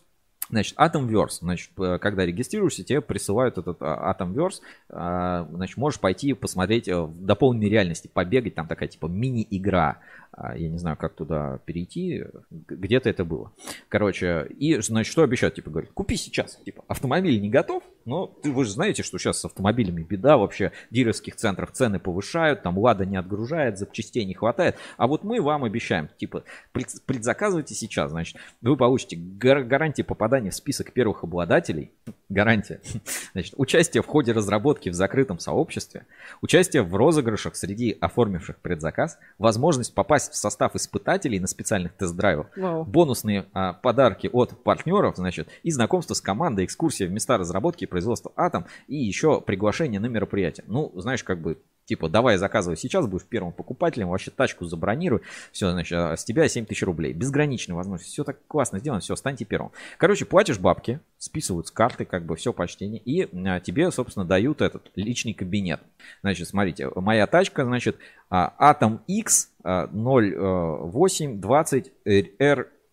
Значит, Atomverse, значит, когда регистрируешься, тебе присылают этот а, Atomverse, а, значит, можешь пойти посмотреть э, в дополненной реальности, побегать, там такая типа мини-игра, я не знаю, как туда перейти, где-то это было. Короче, и, значит, что обещают, типа, говорят, купи сейчас, типа, автомобиль не готов, но вы же знаете, что сейчас с автомобилями беда, вообще. В дилерских центрах цены повышают, там Лада не отгружает, запчастей не хватает, а вот мы вам обещаем, типа, предзаказывайте сейчас, значит, вы получите гар- гарантии попадания в список первых обладателей, гарантия, [LAUGHS] значит, участие в ходе разработки в закрытом сообществе, участие в розыгрышах среди оформивших предзаказ, возможность попасть попасть в состав испытателей на специальных тест-драйвах, Вау. бонусные а, подарки от партнеров, значит, и знакомство с командой, экскурсия в места разработки и производства Атом, и еще приглашение на мероприятие. Ну, знаешь, как бы Типа, давай заказывай сейчас, будешь первым покупателем, вообще тачку забронируй, все, значит, а с тебя 7 тысяч рублей. Безграничная возможность, все так классно сделано, все, станьте первым. Короче, платишь бабки, списывают с карты, как бы все почтение, и а, тебе, собственно, дают этот личный кабинет. Значит, смотрите, моя тачка, значит, а, Atom X 0820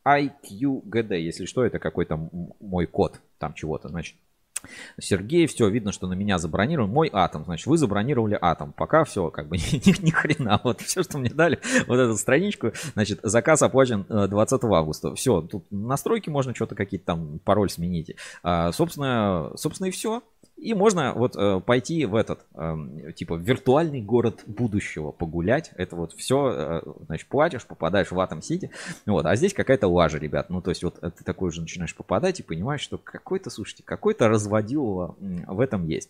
RIQGD, если что, это какой-то мой код там чего-то, значит, Сергей, все, видно, что на меня забронирован. Мой атом, значит, вы забронировали атом. Пока все, как бы, [LAUGHS] ни, ни хрена. Вот все, что мне дали, [LAUGHS] вот эту страничку, значит, заказ оплачен 20 э, августа. Все, тут настройки можно что-то какие-то там, пароль сменить. А, собственно, собственно и все. И можно вот э, пойти в этот, э, типа, виртуальный город будущего погулять. Это вот все, э, значит, платишь, попадаешь в Атом Сити. Вот, а здесь какая-то лажа, ребят. Ну, то есть вот ты такой уже начинаешь попадать и понимаешь, что какой-то, слушайте, какой-то разводил в этом есть.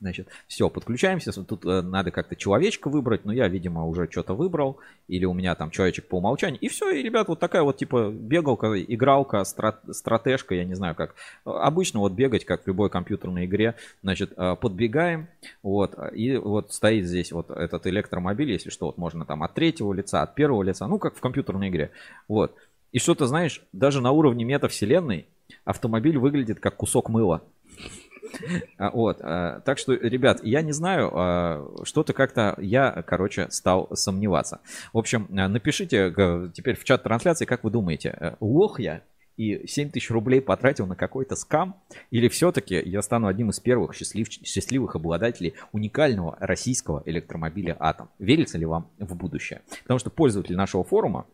Значит, все, подключаемся. Тут э, надо как-то человечка выбрать, но я, видимо, уже что-то выбрал. Или у меня там человечек по умолчанию. И все, и, ребят, вот такая вот типа бегалка, игралка, страт, стратежка, я не знаю как. Обычно вот бегать, как в любой компьютерной игре. Значит, э, подбегаем, вот, и вот стоит здесь вот этот электромобиль, если что, вот можно там от третьего лица, от первого лица, ну, как в компьютерной игре. Вот. И что-то, знаешь, даже на уровне метавселенной автомобиль выглядит как кусок мыла. А, вот, а, так что, ребят, я не знаю, а, что-то как-то я, короче, стал сомневаться. В общем, напишите теперь в чат трансляции, как вы думаете, э, лох я и 7 тысяч рублей потратил на какой-то скам, или все-таки я стану одним из первых счастлив, счастливых обладателей уникального российского электромобиля «Атом». Верится ли вам в будущее? Потому что пользователи нашего форума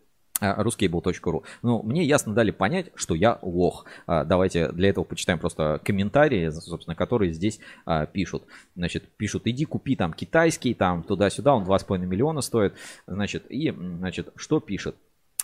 ruscable.ru. Ну, мне ясно дали понять, что я лох. А, давайте для этого почитаем просто комментарии, собственно, которые здесь а, пишут. Значит, пишут, иди купи там китайский, там туда-сюда, он 2,5 миллиона стоит. Значит, и, значит, что пишет?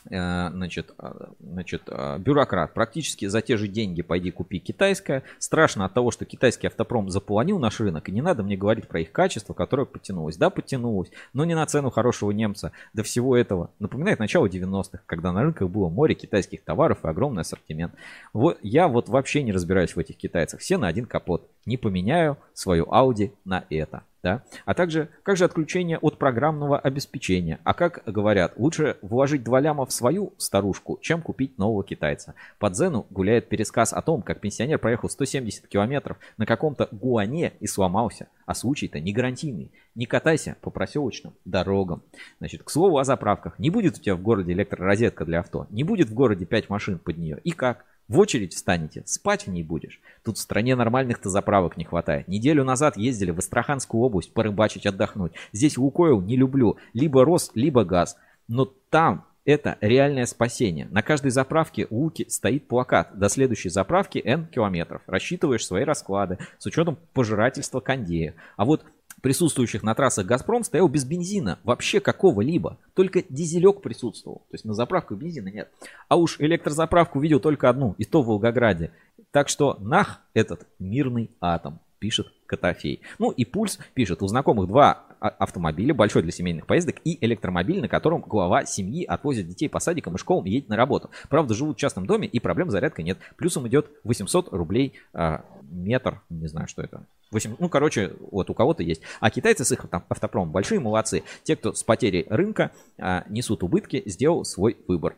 Э, значит, э, значит, э, бюрократ, практически за те же деньги пойди купи китайское. Страшно от того, что китайский автопром заполонил наш рынок, и не надо мне говорить про их качество, которое подтянулось. Да, подтянулось, но не на цену хорошего немца. До всего этого напоминает начало 90-х, когда на рынках было море китайских товаров и огромный ассортимент. Вот я вот вообще не разбираюсь в этих китайцах. Все на один капот. Не поменяю свою Audi на это. Да? А также, как же отключение от программного обеспечения? А как говорят, лучше вложить два ляма в свою старушку, чем купить нового китайца. По Дзену гуляет пересказ о том, как пенсионер проехал 170 километров на каком-то гуане и сломался. А случай-то не гарантийный. Не катайся по проселочным дорогам. Значит, к слову о заправках. Не будет у тебя в городе электророзетка для авто. Не будет в городе 5 машин под нее. И как? В очередь встанете, спать в ней будешь. Тут в стране нормальных-то заправок не хватает. Неделю назад ездили в Астраханскую область порыбачить, отдохнуть. Здесь Лукойл не люблю. Либо Рос, либо газ. Но там это реальное спасение. На каждой заправке у Луки стоит плакат. До следующей заправки N километров. Рассчитываешь свои расклады с учетом пожирательства кондея. А вот присутствующих на трассах «Газпром» стоял без бензина, вообще какого-либо. Только дизелек присутствовал. То есть на заправку бензина нет. А уж электрозаправку видел только одну, и то в Волгограде. Так что нах этот мирный атом, пишет Котофей. Ну и Пульс пишет, у знакомых два а, автомобиля, большой для семейных поездок, и электромобиль, на котором глава семьи отвозит детей по садикам и школам и едет на работу. Правда, живут в частном доме, и проблем с зарядкой нет. Плюсом идет 800 рублей а, метр, не знаю, что это. 8, ну, короче, вот у кого-то есть. А китайцы с их автопромом большие молодцы. Те, кто с потерей рынка а, несут убытки, сделал свой выбор.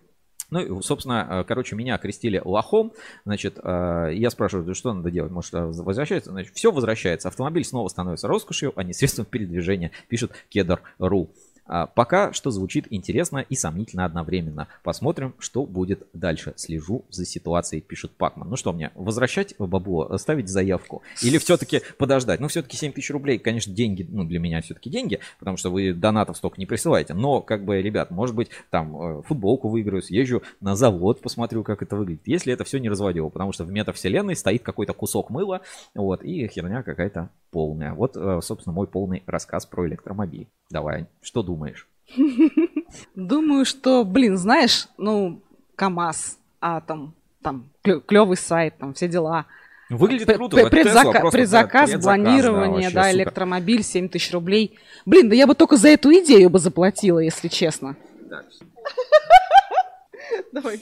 Ну, собственно, э, короче, меня окрестили лохом. Значит, э, я спрашиваю, что надо делать? Может, э, возвращается? Значит, все возвращается. Автомобиль снова становится роскошью, а не средством передвижения, пишет Кедр.ру. А пока что звучит интересно и сомнительно одновременно. Посмотрим, что будет дальше. Слежу за ситуацией, пишет Пакман. Ну что мне, возвращать бабло, ставить заявку? Или все-таки подождать? Ну все-таки 7 тысяч рублей, конечно, деньги, ну для меня все-таки деньги, потому что вы донатов столько не присылаете. Но, как бы, ребят, может быть, там э, футболку выиграю, съезжу на завод, посмотрю, как это выглядит. Если это все не разводило, потому что в метавселенной стоит какой-то кусок мыла, вот, и херня какая-то полная. Вот, э, собственно, мой полный рассказ про электромобиль. Давай, что думаешь? Думаю, что, блин, знаешь, ну, КАМАЗ, Атом, там, клевый сайт, там, все дела. Выглядит П- круто. Предзака- Тесла предзаказ, предзаказ, планирование, да, да электромобиль, 7 тысяч рублей. Блин, да я бы только за эту идею бы заплатила, если честно. Давай.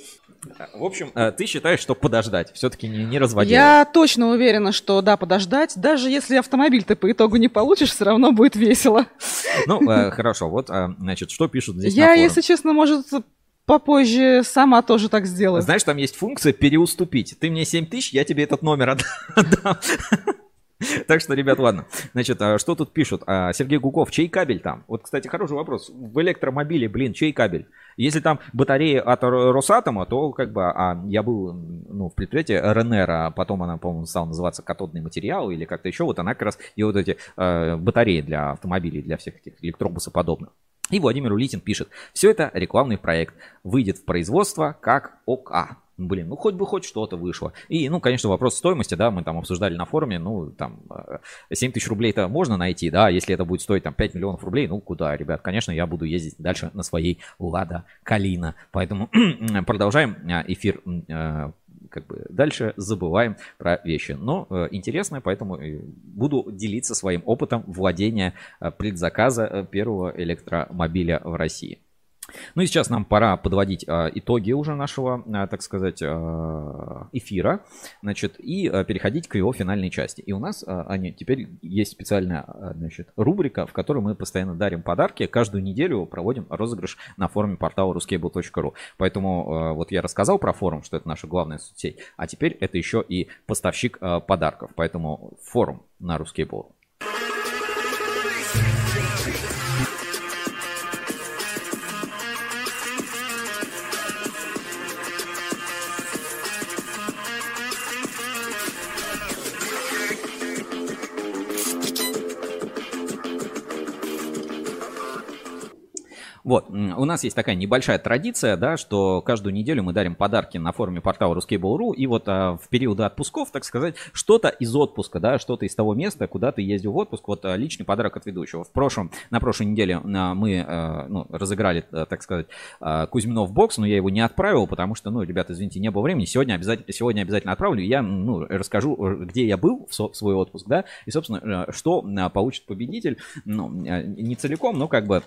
В общем, э, ты считаешь, что подождать, все-таки не, не разводить? Я точно уверена, что да, подождать. Даже если автомобиль ты по итогу не получишь, все равно будет весело. Ну, э, хорошо, вот, э, значит, что пишут здесь Я, если честно, может, попозже сама тоже так сделаю. Знаешь, там есть функция переуступить. Ты мне 7 тысяч, я тебе этот номер отдам. [LAUGHS] Так что, ребят, ладно. Значит, а что тут пишут? А, Сергей Гуков, чей кабель там? Вот, кстати, хороший вопрос. В электромобиле, блин, чей кабель? Если там батареи от Росатома, то как бы, а я был ну, в предприятии РНР, а потом она, по-моему, стала называться катодный материал или как-то еще, вот она как раз и вот эти э, батареи для автомобилей, для всех этих электробусоподобных. И Владимир Улитин пишет, все это рекламный проект, выйдет в производство как ОКА. Блин, ну хоть бы хоть что-то вышло. И, ну, конечно, вопрос стоимости, да, мы там обсуждали на форуме, ну, там, 7 э, тысяч рублей-то можно найти, да, если это будет стоить там 5 миллионов рублей, ну, куда, ребят, конечно, я буду ездить дальше на своей Лада Калина. Поэтому [CLEARS THROAT] продолжаем э, эфир э, как бы дальше забываем про вещи. Но э, интересно, поэтому буду делиться своим опытом владения э, предзаказа первого электромобиля в России. Ну и сейчас нам пора подводить а, итоги уже нашего, а, так сказать, а, эфира, значит, и переходить к его финальной части. И у нас, Аня, теперь есть специальная, значит, рубрика, в которой мы постоянно дарим подарки. Каждую неделю проводим розыгрыш на форуме портала ruscable.ru. Поэтому вот я рассказал про форум, что это наша главная соцсеть, а теперь это еще и поставщик подарков. Поэтому форум на Ruscable Вот, у нас есть такая небольшая традиция, да, что каждую неделю мы дарим подарки на форуме портала Ruskable.ru, и вот а, в периоды отпусков, так сказать, что-то из отпуска, да, что-то из того места, куда ты ездил в отпуск, вот а, личный подарок от ведущего. В прошлом, на прошлой неделе а, мы, а, ну, разыграли, а, так сказать, а, Кузьминов бокс, но я его не отправил, потому что, ну, ребята, извините, не было времени, сегодня обязательно, сегодня обязательно отправлю, я, ну, расскажу, где я был в, в свой отпуск, да, и, собственно, что а, получит победитель, ну, не целиком, но как бы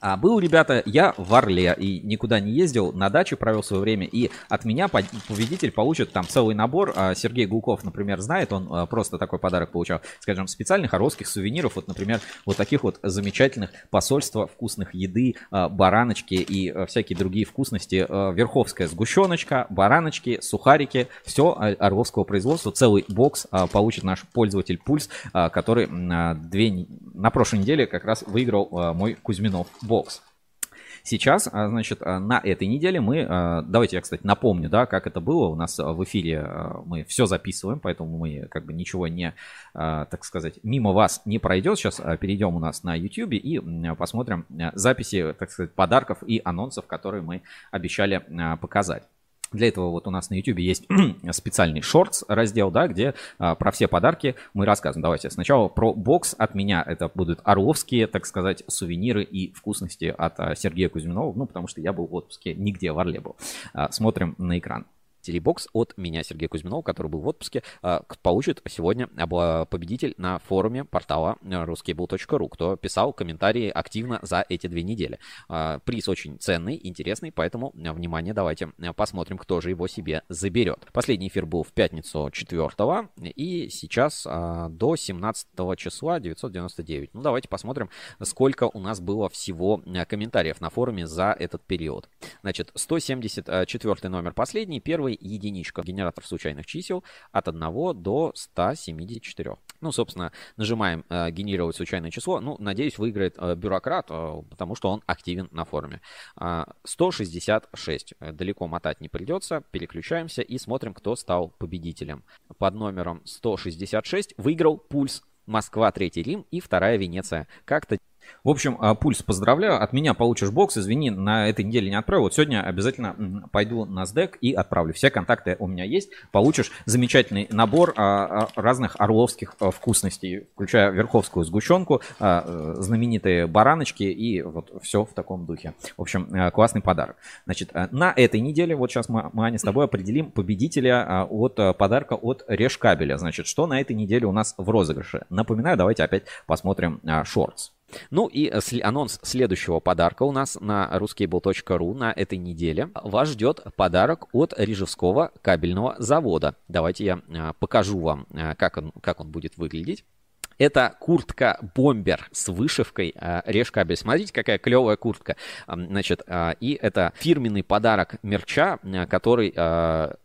а был, ребята, я в Орле и никуда не ездил, на даче провел свое время, и от меня победитель получит там целый набор. А Сергей Гулков, например, знает, он а, просто такой подарок получал, скажем, специальных орловских сувениров, вот, например, вот таких вот замечательных посольства вкусных еды, а, бараночки и всякие другие вкусности. Верховская сгущеночка, бараночки, сухарики, все орловского производства, целый бокс получит наш пользователь Пульс, который две, на прошлой неделе как раз выиграл мой Кузьминов бокс. Сейчас, а, значит, а, на этой неделе мы, а, давайте я, кстати, напомню, да, как это было. У нас в эфире мы все записываем, поэтому мы как бы ничего не, так сказать, мимо вас не пройдет. Сейчас перейдем у нас на YouTube и посмотрим записи, так сказать, подарков и анонсов, которые мы обещали показать. Для этого вот у нас на YouTube есть [CLEARS THROAT] специальный шортс раздел, да, где а, про все подарки мы рассказываем. Давайте сначала про бокс от меня. Это будут орловские, так сказать, сувениры и вкусности от а, Сергея Кузьминова. Ну, потому что я был в отпуске, нигде в Орле был. А, смотрим на экран. Мистери-бокс от меня, Сергея Кузьминова, который был в отпуске, получит сегодня победитель на форуме портала ruscable.ru, кто писал комментарии активно за эти две недели. Приз очень ценный, интересный, поэтому, внимание, давайте посмотрим, кто же его себе заберет. Последний эфир был в пятницу 4 и сейчас до 17 числа 999. Ну, давайте посмотрим, сколько у нас было всего комментариев на форуме за этот период. Значит, 174 номер последний, первый единичка, генератор случайных чисел от 1 до 174. Ну, собственно, нажимаем э, генерировать случайное число. Ну, надеюсь, выиграет э, бюрократ, э, потому что он активен на форуме. Э, 166. Далеко мотать не придется. Переключаемся и смотрим, кто стал победителем. Под номером 166 выиграл Пульс Москва, Третий Рим и Вторая Венеция. Как-то в общем, а, Пульс, поздравляю. От меня получишь бокс. Извини, на этой неделе не отправил. Вот сегодня обязательно пойду на SDEC и отправлю. Все контакты у меня есть. Получишь замечательный набор а, а, разных орловских вкусностей, включая верховскую сгущенку, знаменитые бараночки и вот все в таком духе. В общем, классный подарок. Значит, на этой неделе, вот сейчас мы, мы Аня, с тобой определим победителя от подарка от Решкабеля. Значит, что на этой неделе у нас в розыгрыше? Напоминаю, давайте опять посмотрим шортс. Ну и э, анонс следующего подарка у нас на ruscable.ru на этой неделе. Вас ждет подарок от Рижевского кабельного завода. Давайте я э, покажу вам, э, как он, как он будет выглядеть. Это куртка бомбер с вышивкой э, Решкабель. Смотрите, какая клевая куртка. Значит, и это фирменный подарок мерча, который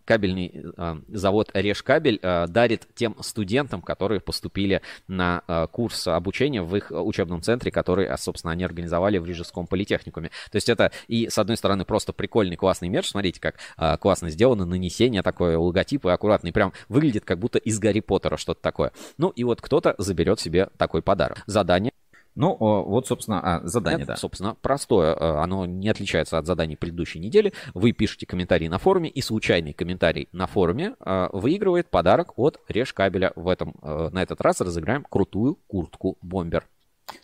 кабельный э, завод Решкабель э, дарит тем студентам, которые поступили на э, курс обучения в их учебном центре, который, собственно, они организовали в Рижском политехникуме. То есть это и, с одной стороны, просто прикольный, классный мерч. Смотрите, как классно сделано нанесение, такое и аккуратный. Прям выглядит как будто из Гарри Поттера что-то такое. Ну и вот кто-то заберет себе такой подарок. Задание ну, вот, собственно, а, задание, Это, да. Собственно, простое. Э, оно не отличается от заданий предыдущей недели. Вы пишете комментарий на форуме, и случайный комментарий на форуме э, выигрывает подарок от Решкабеля. В этом, э, на этот раз разыграем крутую куртку бомбер.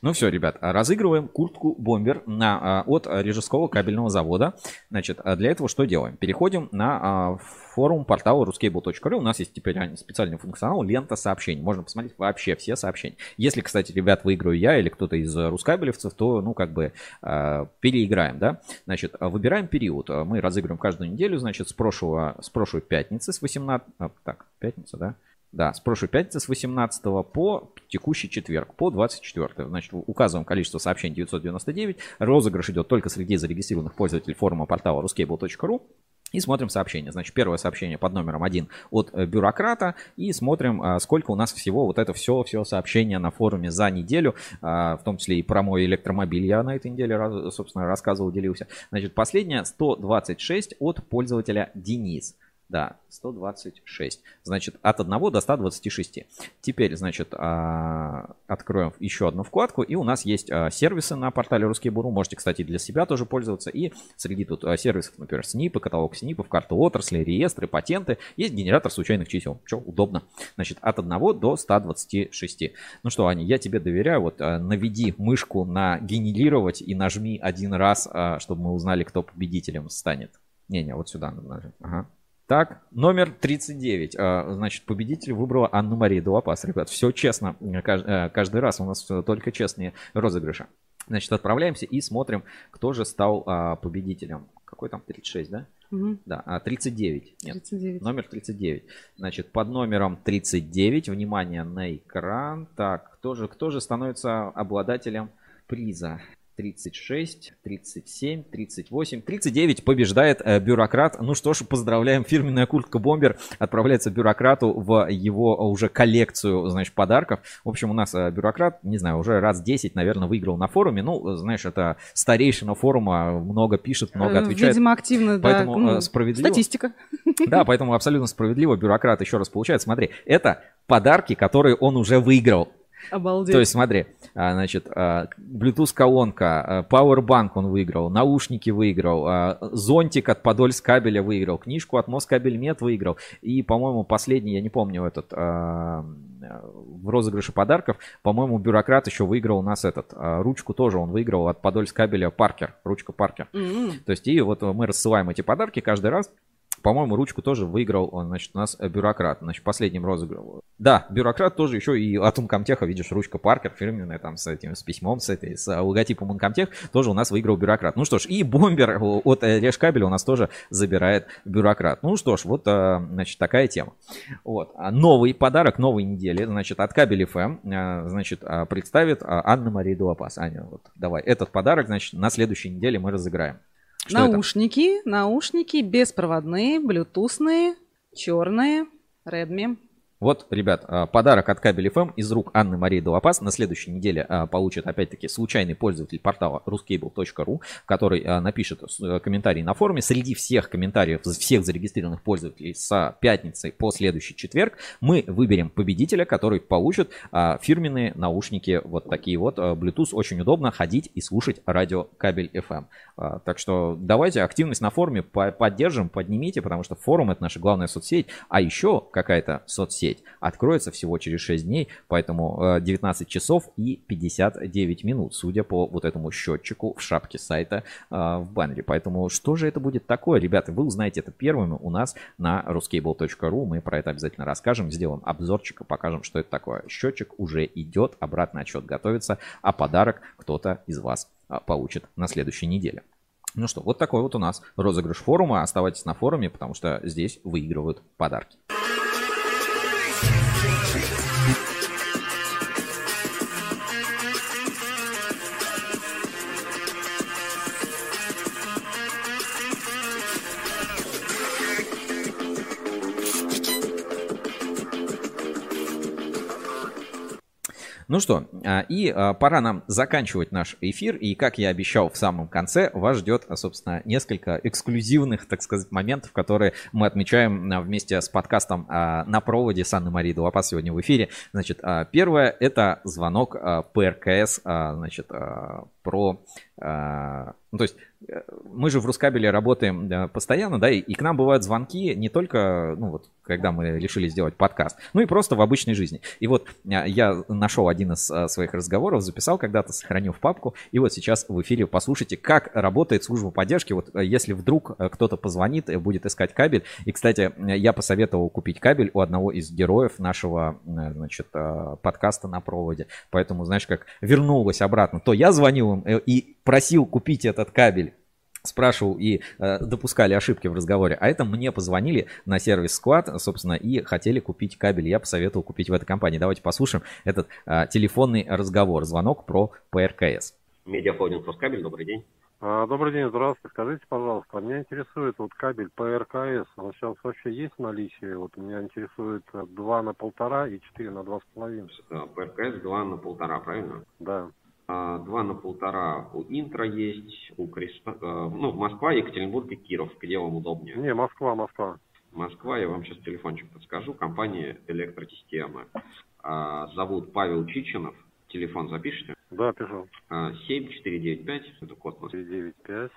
Ну все, ребят, разыгрываем куртку бомбер на, от Рижского кабельного завода. Значит, для этого что делаем? Переходим на форум портала ruscable.ru. У нас есть теперь специальный функционал лента сообщений. Можно посмотреть вообще все сообщения. Если, кстати, ребят, выиграю я или кто-то из рускабелевцев, то, ну, как бы переиграем, да. Значит, выбираем период. Мы разыгрываем каждую неделю, значит, с прошлого, с прошлой пятницы, с 18... Так, пятница, да? Да, с прошлой пятницы с 18 по текущий четверг, по 24. Значит, указываем количество сообщений 999. Розыгрыш идет только среди зарегистрированных пользователей форума портала ruscable.ru. И смотрим сообщение. Значит, первое сообщение под номером один от э, бюрократа. И смотрим, а, сколько у нас всего вот это все, все сообщение на форуме за неделю. А, в том числе и про мой электромобиль я на этой неделе, собственно, рассказывал, делился. Значит, последнее 126 от пользователя Денис. Да, 126. Значит, от 1 до 126. Теперь, значит, а, откроем еще одну вкладку. И у нас есть а, сервисы на портале Русский Буру. Можете, кстати, для себя тоже пользоваться. И среди тут а, сервисов, например, СНИПы, каталог СНИПов, карты отрасли, реестры, патенты. Есть генератор случайных чисел. Что, удобно. Значит, от 1 до 126. Ну что, Аня, я тебе доверяю. Вот наведи мышку на генерировать и нажми один раз, чтобы мы узнали, кто победителем станет. Не-не, вот сюда. Ага. Так, номер 39. А, значит, победитель выбрала Анну Мария Долопас. Ребят, все честно. Э, каждый раз у нас только честные розыгрыши. Значит, отправляемся и смотрим, кто же стал а, победителем. Какой там 36, да? Угу. Да, 39. А, Нет, 39. номер 39. Значит, под номером 39, внимание на экран. Так, кто же, кто же становится обладателем приза? 36, 37, 38, 39 побеждает э, бюрократ. Ну что ж, поздравляем. Фирменная куртка бомбер отправляется бюрократу в его уже коллекцию, значит, подарков. В общем, у нас э, бюрократ, не знаю, уже раз 10, наверное, выиграл на форуме. Ну, знаешь, это старейшина форума, много пишет, много э, отвечает. Видимо, активно, поэтому, да. Ну, справедливо. Статистика. Да, поэтому абсолютно справедливо бюрократ еще раз получает. Смотри, это подарки, которые он уже выиграл. Обалдеть. То есть, смотри, а, значит, а, Bluetooth колонка, а, Powerbank он выиграл, наушники выиграл, зонтик от Подольск кабеля выиграл, книжку от Москабельмет выиграл. И, по-моему, последний, я не помню этот, в розыгрыше подарков, по-моему, бюрократ еще выиграл у нас этот, ручку тоже он выиграл от Подольск кабеля Паркер, ручка Паркер. Mm-hmm. То есть, и вот мы рассылаем эти подарки каждый раз. По-моему, ручку тоже выиграл, значит, у нас бюрократ. Значит, последним розыграл. Да, бюрократ тоже еще и от Uncomtech, видишь, ручка Паркер фирменная там с этим, с письмом, с этой, с логотипом Uncomtech, тоже у нас выиграл бюрократ. Ну что ж, и бомбер от Решкабеля у нас тоже забирает бюрократ. Ну что ж, вот, значит, такая тема. Вот. А новый подарок новой недели, значит, от Кабель FM, эм, значит, представит Анна Мария Дуапас. Аня, вот, давай. Этот подарок, значит, на следующей неделе мы разыграем. Что наушники, это? наушники беспроводные, блютусные, черные, Redmi. Вот, ребят, а, подарок от Кабель FM из рук Анны Марии Долопас. На следующей неделе а, получит, опять-таки, случайный пользователь портала ruscable.ru, который а, напишет э, комментарий на форуме. Среди всех комментариев, всех зарегистрированных пользователей с пятницы по следующий четверг мы выберем победителя, который получит фирменные наушники вот такие вот. Bluetooth очень удобно ходить и слушать радио Кабель FM. Так что давайте активность на форуме поддержим, поднимите, потому что форум это наша главная соцсеть, а еще какая-то соцсеть сеть. Откроется всего через 6 дней, поэтому 19 э, часов и 59 минут, судя по вот этому счетчику в шапке сайта э, в баннере. Поэтому что же это будет такое, ребята? Вы узнаете это первыми у нас на ruscable.ru. Мы про это обязательно расскажем, сделаем обзорчик и покажем, что это такое. Счетчик уже идет, обратный отчет готовится, а подарок кто-то из вас э, получит на следующей неделе. Ну что, вот такой вот у нас розыгрыш форума. Оставайтесь на форуме, потому что здесь выигрывают подарки. Ну что, а, и а, пора нам заканчивать наш эфир. И, как я обещал в самом конце, вас ждет, собственно, несколько эксклюзивных, так сказать, моментов, которые мы отмечаем а, вместе с подкастом на проводе с Анной Марией Долопас сегодня в эфире. Значит, первое – это звонок ПРКС, значит, про ну, то есть мы же в Рускабеле работаем постоянно, да, и к нам бывают звонки не только, ну, вот, когда мы решили сделать подкаст, ну и просто в обычной жизни. И вот а, я нашел один из а, своих разговоров, записал когда-то, сохранил в папку, и вот сейчас в эфире послушайте, как работает служба поддержки. Вот а, если вдруг кто-то позвонит, будет искать кабель. И, кстати, я посоветовал купить кабель у одного из героев нашего, значит, подкаста на проводе. Поэтому, знаешь, как вернулась обратно, то я звонил им э, и просил купить этот кабель спрашивал и э, допускали ошибки в разговоре, а это мне позвонили на сервис Squad, собственно, и хотели купить кабель. Я посоветовал купить в этой компании. Давайте послушаем этот э, телефонный разговор, звонок про ПРКС. Медиахолдинг Роскабель, добрый день. А, добрый день, здравствуйте. Скажите, пожалуйста, меня интересует вот кабель ПРКС. Он сейчас вообще есть в наличии? Вот меня интересует 2 на полтора и 4 на 2,5. ПРКС 2 на полтора, правильно? Да. А, два на полтора у Интра есть, у Креста, э, ну, Москва, Екатеринбург и Киров, где вам удобнее? Не, Москва, Москва. Москва, я вам сейчас телефончик подскажу, компания Электросистемы. А, зовут Павел Чичинов, телефон запишите? Да, пишу. 7495, а, это код Москвы. 495.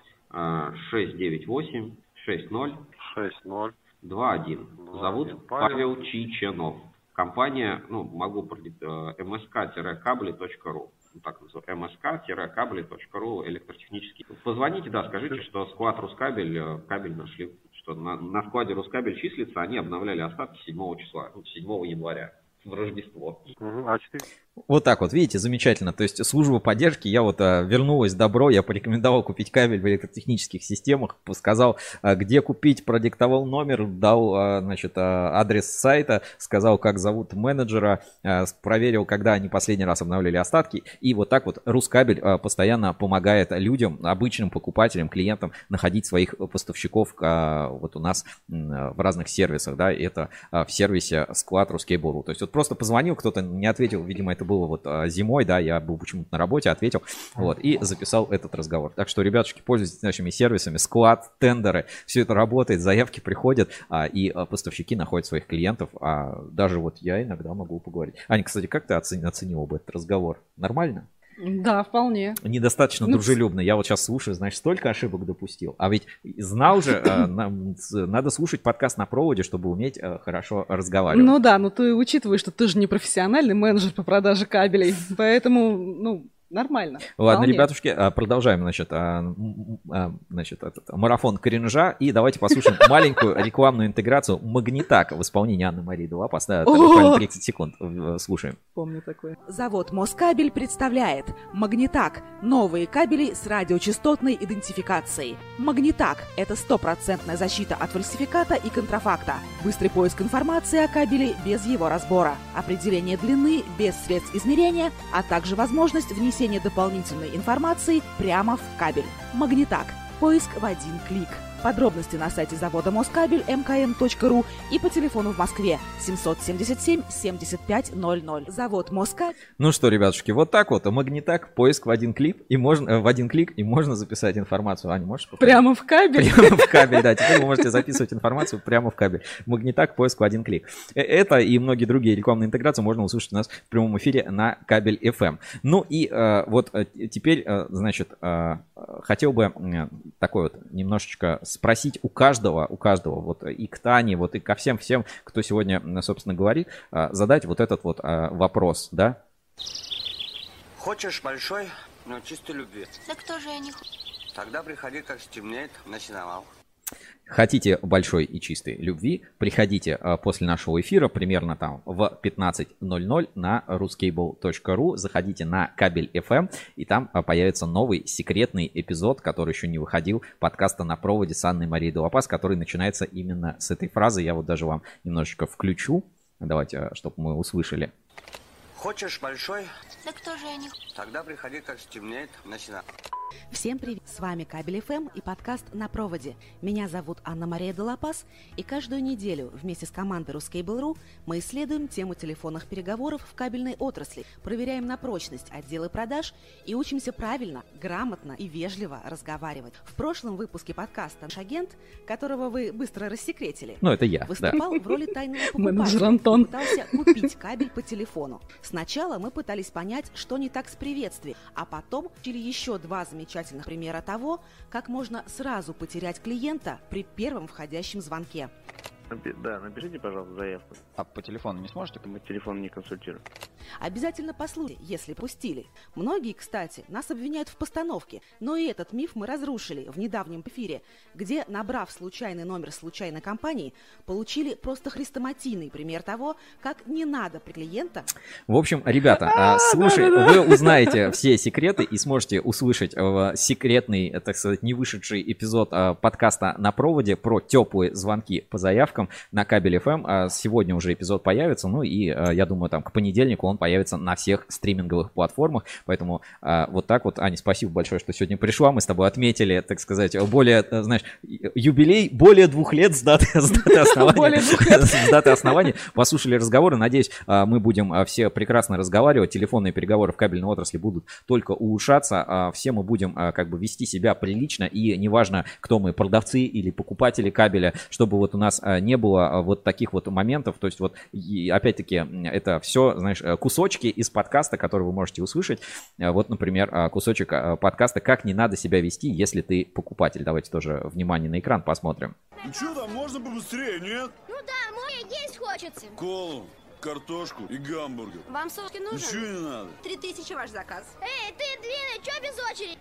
698 60 60 21. Зовут Павел, Чичинов. Компания, ну, могу э, msk-кабли.ру так называемый, msk-кабли.ру электротехнический. Позвоните, да, скажите, что склад Рускабель, э, кабель нашли, что на, на складе Рускабель числится, они обновляли остатки 7 числа, 7 января в Рождество. Угу, а 4 вот так вот, видите, замечательно. То есть служба поддержки, я вот а, вернулась добро, я порекомендовал купить кабель в электротехнических системах, сказал, а, где купить, продиктовал номер, дал, а, значит, а, адрес сайта, сказал, как зовут менеджера, а, проверил, когда они последний раз обновляли остатки. И вот так вот Рускабель а, постоянно помогает людям, обычным покупателям, клиентам находить своих поставщиков а, вот у нас а, в разных сервисах, да, это а, в сервисе склад Ruskable.ru. То есть вот просто позвонил, кто-то не ответил, видимо, это это было вот а, зимой, да, я был почему-то на работе, ответил, вот, и записал этот разговор. Так что, ребятушки, пользуйтесь нашими сервисами, склад, тендеры, все это работает, заявки приходят, а, и а, поставщики находят своих клиентов, а даже вот я иногда могу поговорить. Аня, кстати, как ты оценил, оценила бы этот разговор? Нормально? Да, вполне. Недостаточно ну, дружелюбно. Я вот сейчас слушаю, значит, столько ошибок допустил. А ведь знал же, э, [LAUGHS] надо слушать подкаст на проводе, чтобы уметь э, хорошо разговаривать. Ну да, но ты учитываешь, что ты же не профессиональный менеджер по продаже кабелей. Поэтому, ну, Нормально. Ладно, Вполне. ребятушки, а, продолжаем, значит, а, а, значит этот, марафон кринжа. И давайте послушаем [LAUGHS] маленькую рекламную интеграцию Магнитак в исполнении Анны Марии Дулапас. Да, буквально 30 секунд слушаем. Помню такое. Завод Москабель представляет Магнитак. Новые кабели с радиочастотной идентификацией. Магнитак – это стопроцентная защита от фальсификата и контрафакта. Быстрый поиск информации о кабеле без его разбора. Определение длины без средств измерения, а также возможность внесения внесение дополнительной информации прямо в кабель. Магнитак. Поиск в один клик. Подробности на сайте завода Москабель мкн.ру и по телефону в Москве 777 75 00. Завод Москабель. Ну что, ребятушки, вот так вот. Магнитак, поиск в один клик и можно э, в один клик и можно записать информацию. Аня, можешь? Повторить? Прямо в кабель. Прямо в кабель, да. Теперь вы можете записывать информацию прямо в кабель. Магнитак, поиск в один клик. Э, это и многие другие рекламные интеграции можно услышать у нас в прямом эфире на кабель FM. Ну и э, вот э, теперь, э, значит, э, хотел бы такой вот немножечко спросить у каждого, у каждого, вот и к Тане, вот и ко всем всем, кто сегодня, собственно, говорит, а, задать вот этот вот а, вопрос, да? Хочешь большой, но чистой любви? Да кто же я не... Тогда приходи, как стемнеет, на сеновал. Хотите большой и чистой любви, приходите а, после нашего эфира примерно там в 15.00 на ruscable.ru, заходите на кабель FM, и там а, появится новый секретный эпизод, который еще не выходил, подкаста на проводе с Анной Марией Долопас, который начинается именно с этой фразы. Я вот даже вам немножечко включу, давайте, а, чтобы мы услышали. Хочешь большой? Да кто же я не... Тогда приходи, как стемнеет, на. Всем привет! С вами Кабель ФМ и подкаст «На проводе». Меня зовут Анна-Мария Делапас, и каждую неделю вместе с командой Ruskable.ru мы исследуем тему телефонных переговоров в кабельной отрасли, проверяем на прочность отделы продаж и учимся правильно, грамотно и вежливо разговаривать. В прошлом выпуске подкаста наш агент, которого вы быстро рассекретили, ну, это я, выступал да. в роли тайного [LAUGHS] покупателя и пытался купить кабель по телефону. Сначала мы пытались понять, что не так с приветствием, а потом учили еще два замечательных примера того, как можно сразу потерять клиента при первом входящем звонке. Да, напишите, пожалуйста, заявку. А по телефону не сможете? Мы телефон не консультируем. Обязательно послушайте, если пустили. Многие, кстати, нас обвиняют в постановке, но и этот миф мы разрушили в недавнем эфире, где, набрав случайный номер случайной компании, получили просто хрестоматийный пример того, как не надо при клиента. В общем, ребята, а, [LAUGHS] слушай, вы узнаете все секреты и сможете услышать секретный, так сказать, не вышедший эпизод э, подкаста на проводе про теплые звонки по заявкам на кабель FM. А сегодня уже эпизод появится, ну и э, я думаю, там к понедельнику он появится на всех стриминговых платформах. Поэтому а, вот так вот, Аня, спасибо большое, что сегодня пришла. Мы с тобой отметили, так сказать, более, э, знаешь, юбилей более двух лет с даты, с даты [LAUGHS] основания. [LAUGHS] С даты основания. Послушали разговоры. Надеюсь, мы будем все прекрасно разговаривать. Телефонные переговоры в кабельной отрасли будут только улучшаться. А, все мы будем как бы вести себя прилично. И неважно, кто мы, продавцы или покупатели кабеля, чтобы вот у нас не было вот таких вот моментов. То есть вот, опять-таки, это все, знаешь, кусочки из подкаста, которые вы можете услышать. Э, вот, например, э, кусочек э, подкаста «Как не надо себя вести, если ты покупатель». Давайте тоже внимание на экран посмотрим. Ну что там, можно побыстрее, нет? Ну да, мой есть хочется. Колу, картошку и гамбургер. Вам соски нужен? Ничего не надо. Три тысячи ваш заказ. Эй, ты, двиной, что без очереди?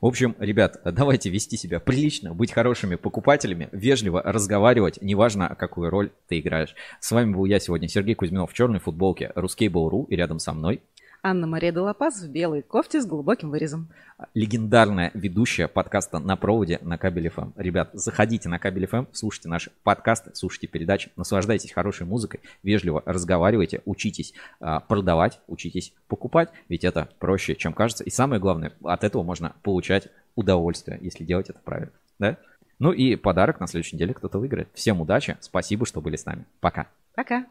В общем, ребят, давайте вести себя прилично, быть хорошими покупателями, вежливо разговаривать, неважно, какую роль ты играешь. С вами был я сегодня, Сергей Кузьминов в черной футболке Ruskable.ru и рядом со мной Анна-Мария Делапаз в белой кофте с глубоким вырезом. Легендарная ведущая подкаста на проводе на Кабель ФМ. Ребят, заходите на Кабель ФМ, слушайте наши подкасты, слушайте передачи, наслаждайтесь хорошей музыкой, вежливо разговаривайте, учитесь а, продавать, учитесь покупать, ведь это проще, чем кажется. И самое главное, от этого можно получать удовольствие, если делать это правильно. Да? Ну и подарок на следующей неделе кто-то выиграет. Всем удачи, спасибо, что были с нами. Пока. Пока.